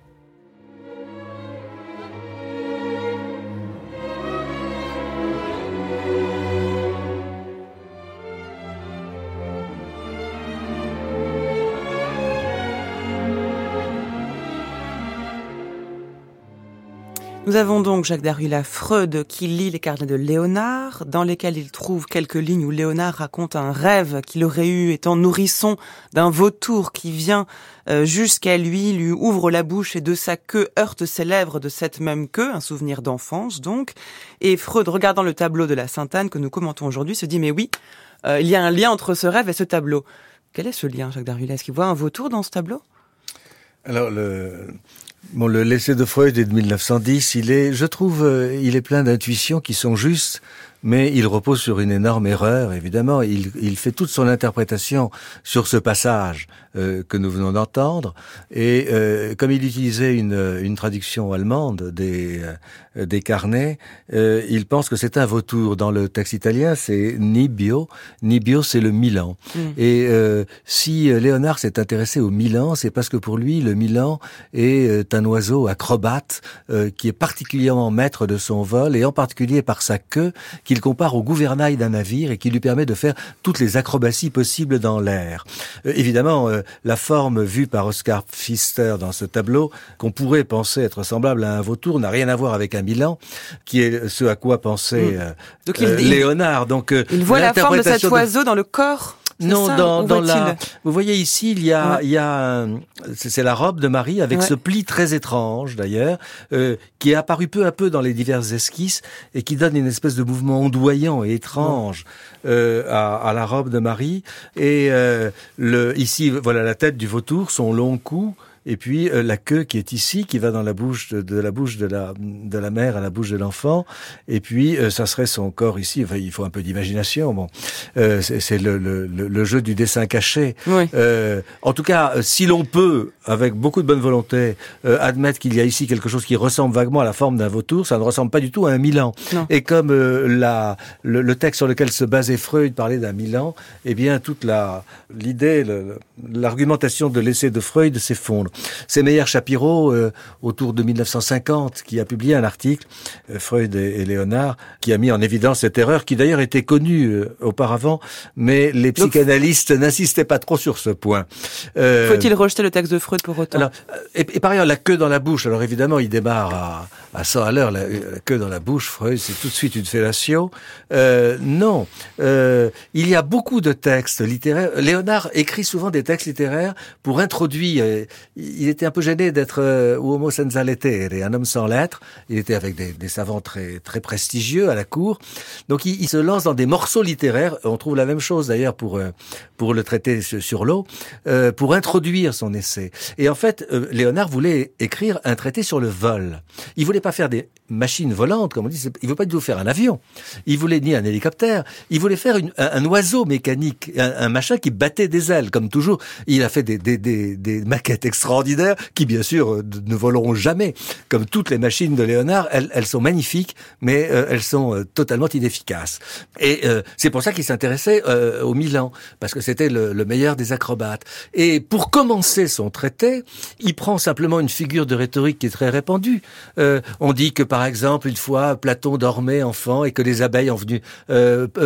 Nous avons donc Jacques Derrida Freud qui lit les carnets de Léonard, dans lesquels il trouve quelques lignes où Léonard raconte un rêve qu'il aurait eu étant nourrisson d'un vautour qui vient euh, jusqu'à lui, lui ouvre la bouche et de sa queue heurte ses lèvres de cette même queue, un souvenir d'enfance donc. Et Freud, regardant le tableau de la Sainte-Anne que nous commentons aujourd'hui, se dit mais oui, euh, il y a un lien entre ce rêve et ce tableau. Quel est ce lien, Jacques Derrida Est-ce qu'il voit un vautour dans ce tableau? Alors, le, Bon, le l'essai de Freud est de 1910. Il est, je trouve, euh, il est plein d'intuitions qui sont justes mais il repose sur une énorme erreur, évidemment. Il, il fait toute son interprétation sur ce passage euh, que nous venons d'entendre, et euh, comme il utilisait une, une traduction allemande des, euh, des carnets, il pense que c'est un vautour. Dans le texte italien, c'est Nibio. Nibio, c'est le Milan. Mm. Et si Léonard s'est intéressé au Milan, c'est parce que pour lui, le Milan est un oiseau acrobate qui est particulièrement maître de son vol, et en particulier par sa queue, qui qu'il compare au gouvernail d'un navire et qui lui permet de faire toutes les acrobaties possibles dans l'air. Euh, évidemment, euh, la forme vue par Oscar Pfister dans ce tableau, qu'on pourrait penser être semblable à un vautour, n'a rien à voir avec un Milan, qui est ce à quoi pensait mm. euh, Léonard. Donc, il voit la forme de cet oiseau dans le corps non, dans, dans la. Vous voyez ici, il y a, il y a, c'est la robe de Marie avec ce pli très étrange d'ailleurs, euh, qui est apparu peu à peu dans les diverses esquisses et qui donne une espèce de mouvement ondoyant et étrange euh, à, à, la robe de Marie. Et euh, le, ici, voilà la tête du vautour, son long cou et puis euh, la queue qui est ici, qui va dans la bouche de, la bouche de la de la mère à la bouche de l'enfant, et puis euh, ça serait son corps ici. Enfin, il faut un peu d'imagination. Bon, euh, c'est le, le, le, jeu du dessin caché. Oui. en tout cas, si l'on peut, avec beaucoup de bonne volonté, admettre qu'il y a ici quelque chose qui ressemble vaguement à la forme d'un vautour, ça ne ressemble pas du tout à un Milan. Et comme la le, texte sur lequel se basait Freud parlait d'un Milan, eh bien toute la l'idée, l'argumentation de l'essai de Freud s'effondre. C'est Meyer Shapiro, euh, autour de 1950, qui a publié un article, euh, Freud et, Léonard, qui a mis en évidence cette erreur, qui d'ailleurs était connue euh, auparavant, mais les psychanalystes n'insistaient pas trop sur ce point. Faut-il rejeter le texte de Freud pour autant? Et, par ailleurs, la queue dans la bouche. Alors évidemment, il démarre à, à 100 à l'heure, la, queue dans la bouche. Freud, c'est tout de suite une fellation. non, il y a beaucoup de textes littéraires. Léonard écrit souvent des textes littéraires pour introduire il était un peu gêné d'être euh, homo senza lettere, un homme sans lettres. Il était avec des, des savants très très prestigieux à la cour. Donc il, il, se lance dans des morceaux littéraires. On trouve la même chose d'ailleurs pour euh, pour le traité sur l'eau, euh, pour introduire son essai. Et en fait, euh, Léonard voulait écrire un traité sur le vol. Il voulait pas faire des machines volantes, comme on dit. Il veut pas du tout faire un avion. Il voulait ni un hélicoptère. Il voulait faire une, un, oiseau mécanique, un, un, machin qui battait des ailes, comme toujours. Il a fait des, des, des, des maquettes extraordinaires qui bien sûr euh, ne voleront jamais. Comme toutes les machines de Léonard, elles, sont magnifiques, mais euh, elles sont euh, totalement inefficaces. Et c'est pour ça qu'il s'intéressait au Milan, parce que c'était le, le, meilleur des acrobates. Et pour commencer son traité, il prend simplement une figure de rhétorique qui est très répandue. on dit que par exemple, une fois, Platon dormait enfant et que les abeilles ont venu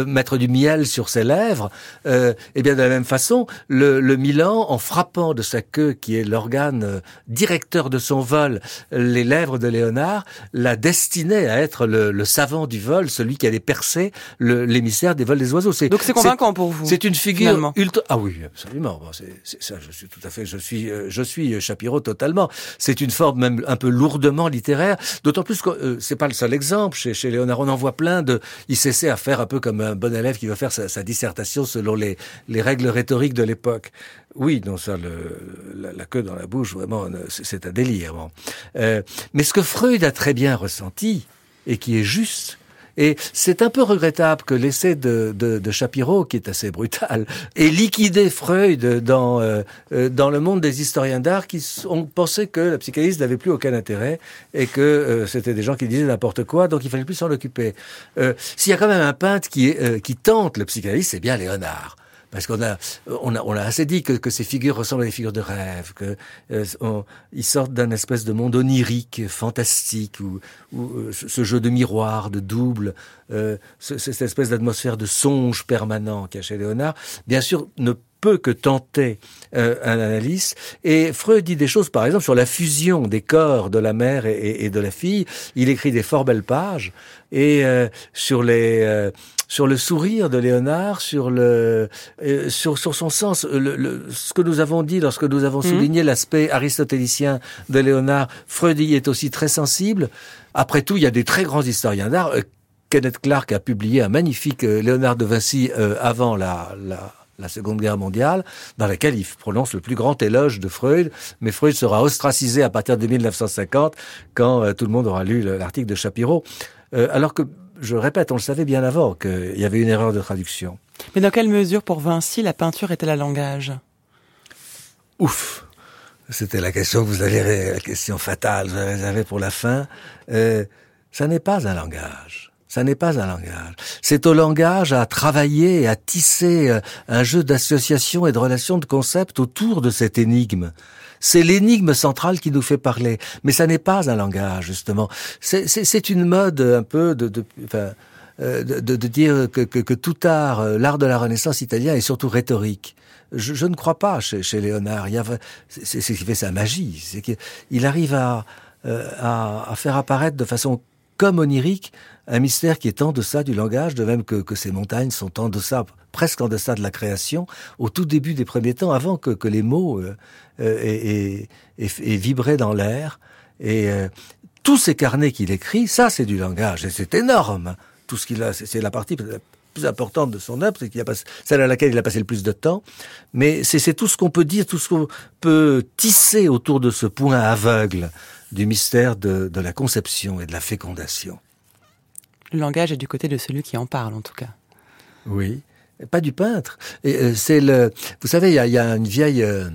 mettre du miel sur ses lèvres. et eh bien de la même façon, le, le Milan, en frappant de sa queue qui est l'organe euh, directeur de son vol, les lèvres de Léonard, l'a destiné à être le, savant du vol, celui qui allait percer l'émissaire des vols des oiseaux. Donc c'est convaincant pour vous. C'est une figure ultra. Ah oui, absolument. c'est ça, je suis tout à fait. Je suis, euh, je suis Chapiro totalement. C'est une forme même un peu lourdement littéraire. D'autant plus que euh, c'est pas le seul exemple. Chez, chez Léonard, on en voit plein de. Il s'essaie à faire un peu comme un bon élève qui va faire sa, sa dissertation selon les, les règles rhétoriques de l'époque. Oui, non, ça, le, la, queue dans la bouche, vraiment, c'est un délire. Euh, mais ce que Freud a très bien ressenti, et qui est juste, et c'est un peu regrettable que l'essai de, de, de, Shapiro, qui est assez brutal, ait liquidé Freud dans, euh, euh, dans le monde des historiens d'art qui ont pensé que la psychanalyse n'avait plus aucun intérêt et que c'était des gens qui disaient n'importe quoi, donc il fallait plus s'en occuper. S'il y a quand même un peintre qui, est, qui tente le psychanalyse, c'est bien Léonard parce qu'on a, on a, on a assez dit que, que ces figures ressemblent à des figures de rêve, que euh, ils sortent d'un espèce de monde onirique, fantastique, où, euh, ce jeu de miroir, de double, euh, cette espèce d'atmosphère de songe permanent qu'a chez Léonard, bien sûr, ne peut que tenter euh, un analyse. Et Freud dit des choses, par exemple, sur la fusion des corps de la mère et, et de la fille. Il écrit des fort belles pages et euh, sur les euh, sur le sourire de Léonard, sur le euh, sur sur son sens, le, ce que nous avons dit lorsque nous avons mhm. souligné l'aspect aristotélicien de Léonard, Freud y est aussi très sensible. Après tout, il y a des très grands historiens d'art. Kenneth Clark a publié un magnifique Léonard de Vinci avant la, la la Seconde Guerre mondiale, dans laquelle il prononce le plus grand éloge de Freud, mais Freud sera ostracisé à partir de 1950, quand euh, tout le monde aura lu l'article de Shapiro. Euh, alors que, je répète, on le savait bien avant qu'il y avait une erreur de traduction. Mais dans quelle mesure, pour Vinci, la peinture était la langage? Ouf C'était la question que vous avez, la question fatale, vous avez pour la fin. Euh, ça n'est pas un langage. Ça n'est pas un langage. C'est au langage à travailler à tisser euh, un jeu d'association et de relations de concepts autour de cette énigme. C'est l'énigme centrale qui nous fait parler. Mais ça n'est pas un langage, justement. C'est une mode un peu de, de, enfin, euh, de, dire que, que, que, tout art, euh, l'art de la Renaissance italien est surtout rhétorique. Je, je ne crois pas chez, chez Léonard. C'est ce qui fait sa magie. C'est qu'il arrive à, à, à faire apparaître de façon comme onirique un mystère qui est en deçà du langage, de même que, que ces montagnes sont en deçà, presque en deçà de la création, au tout début des premiers temps, avant que, que les mots euh, euh aient, vibré dans l'air. Et euh, tous ces carnets qu'il écrit, ça c'est du langage, et c'est énorme. Tout ce qu'il a, c'est la partie plus importante de son œuvre, c'est qu'il a passé, celle à laquelle il a passé le plus de temps. Mais c'est tout ce qu'on peut dire, tout ce qu'on peut tisser autour de ce point aveugle du mystère de, de la conception et de la fécondation. Le langage est du côté de celui qui en parle, en tout cas. Oui, pas du peintre. Euh, c'est le. Vous savez, il y a, y a, une vieille. Euh,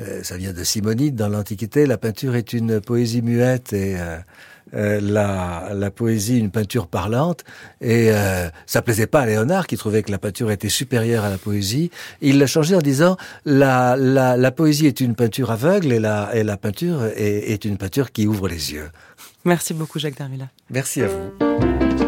euh, ça vient de Simonide dans l'Antiquité. La peinture est une poésie muette et la, la, poésie une peinture parlante. Et ça plaisait pas à Léonard qui trouvait que la peinture était supérieure à la poésie. Il l'a changé en disant la, la, la, poésie est une peinture aveugle et la, et la peinture est, est une peinture qui ouvre les yeux. Merci beaucoup Jacques Darmila. Merci à vous.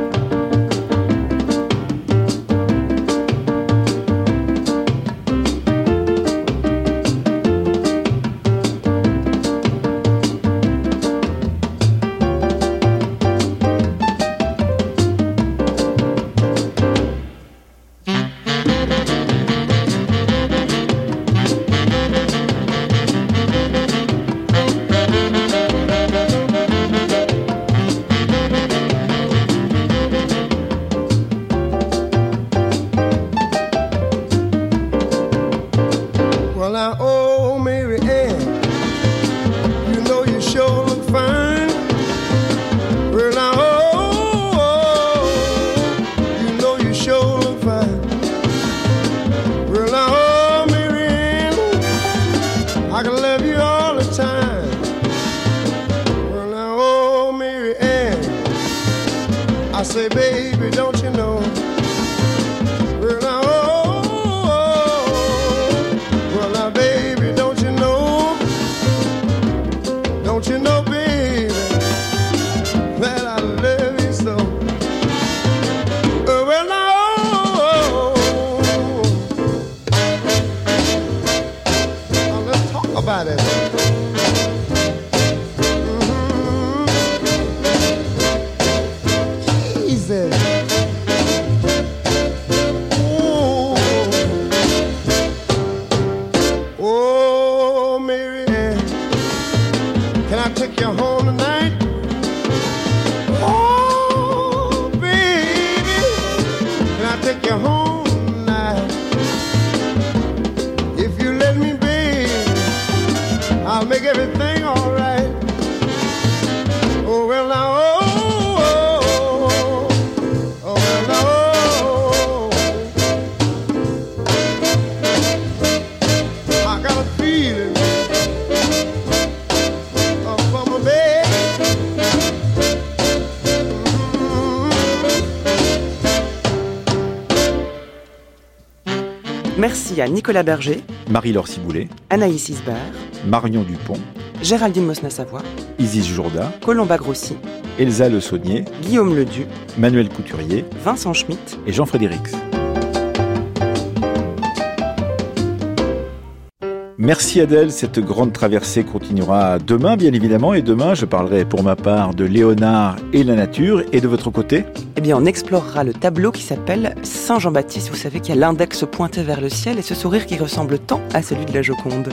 Nicolas Berger, Marie-Laure Ciboulet, Anaïs Isbert, Marion Dupont, Géraldine Mosna-Savoie, Isis Jourda, Colomba Grossi, Elsa Le Saunier, Guillaume Ledu, Manuel Couturier, Vincent Schmitt et Jean-Frédéric. Merci Adèle, cette grande traversée continuera demain bien évidemment et demain je parlerai pour ma part de Léonard et la nature et de votre côté Eh bien on explorera le tableau qui s'appelle Saint Jean-Baptiste, vous savez qu'il y a l'index pointé vers le ciel et ce sourire qui ressemble tant à celui de la Joconde.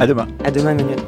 À demain. À demain Emmanuel.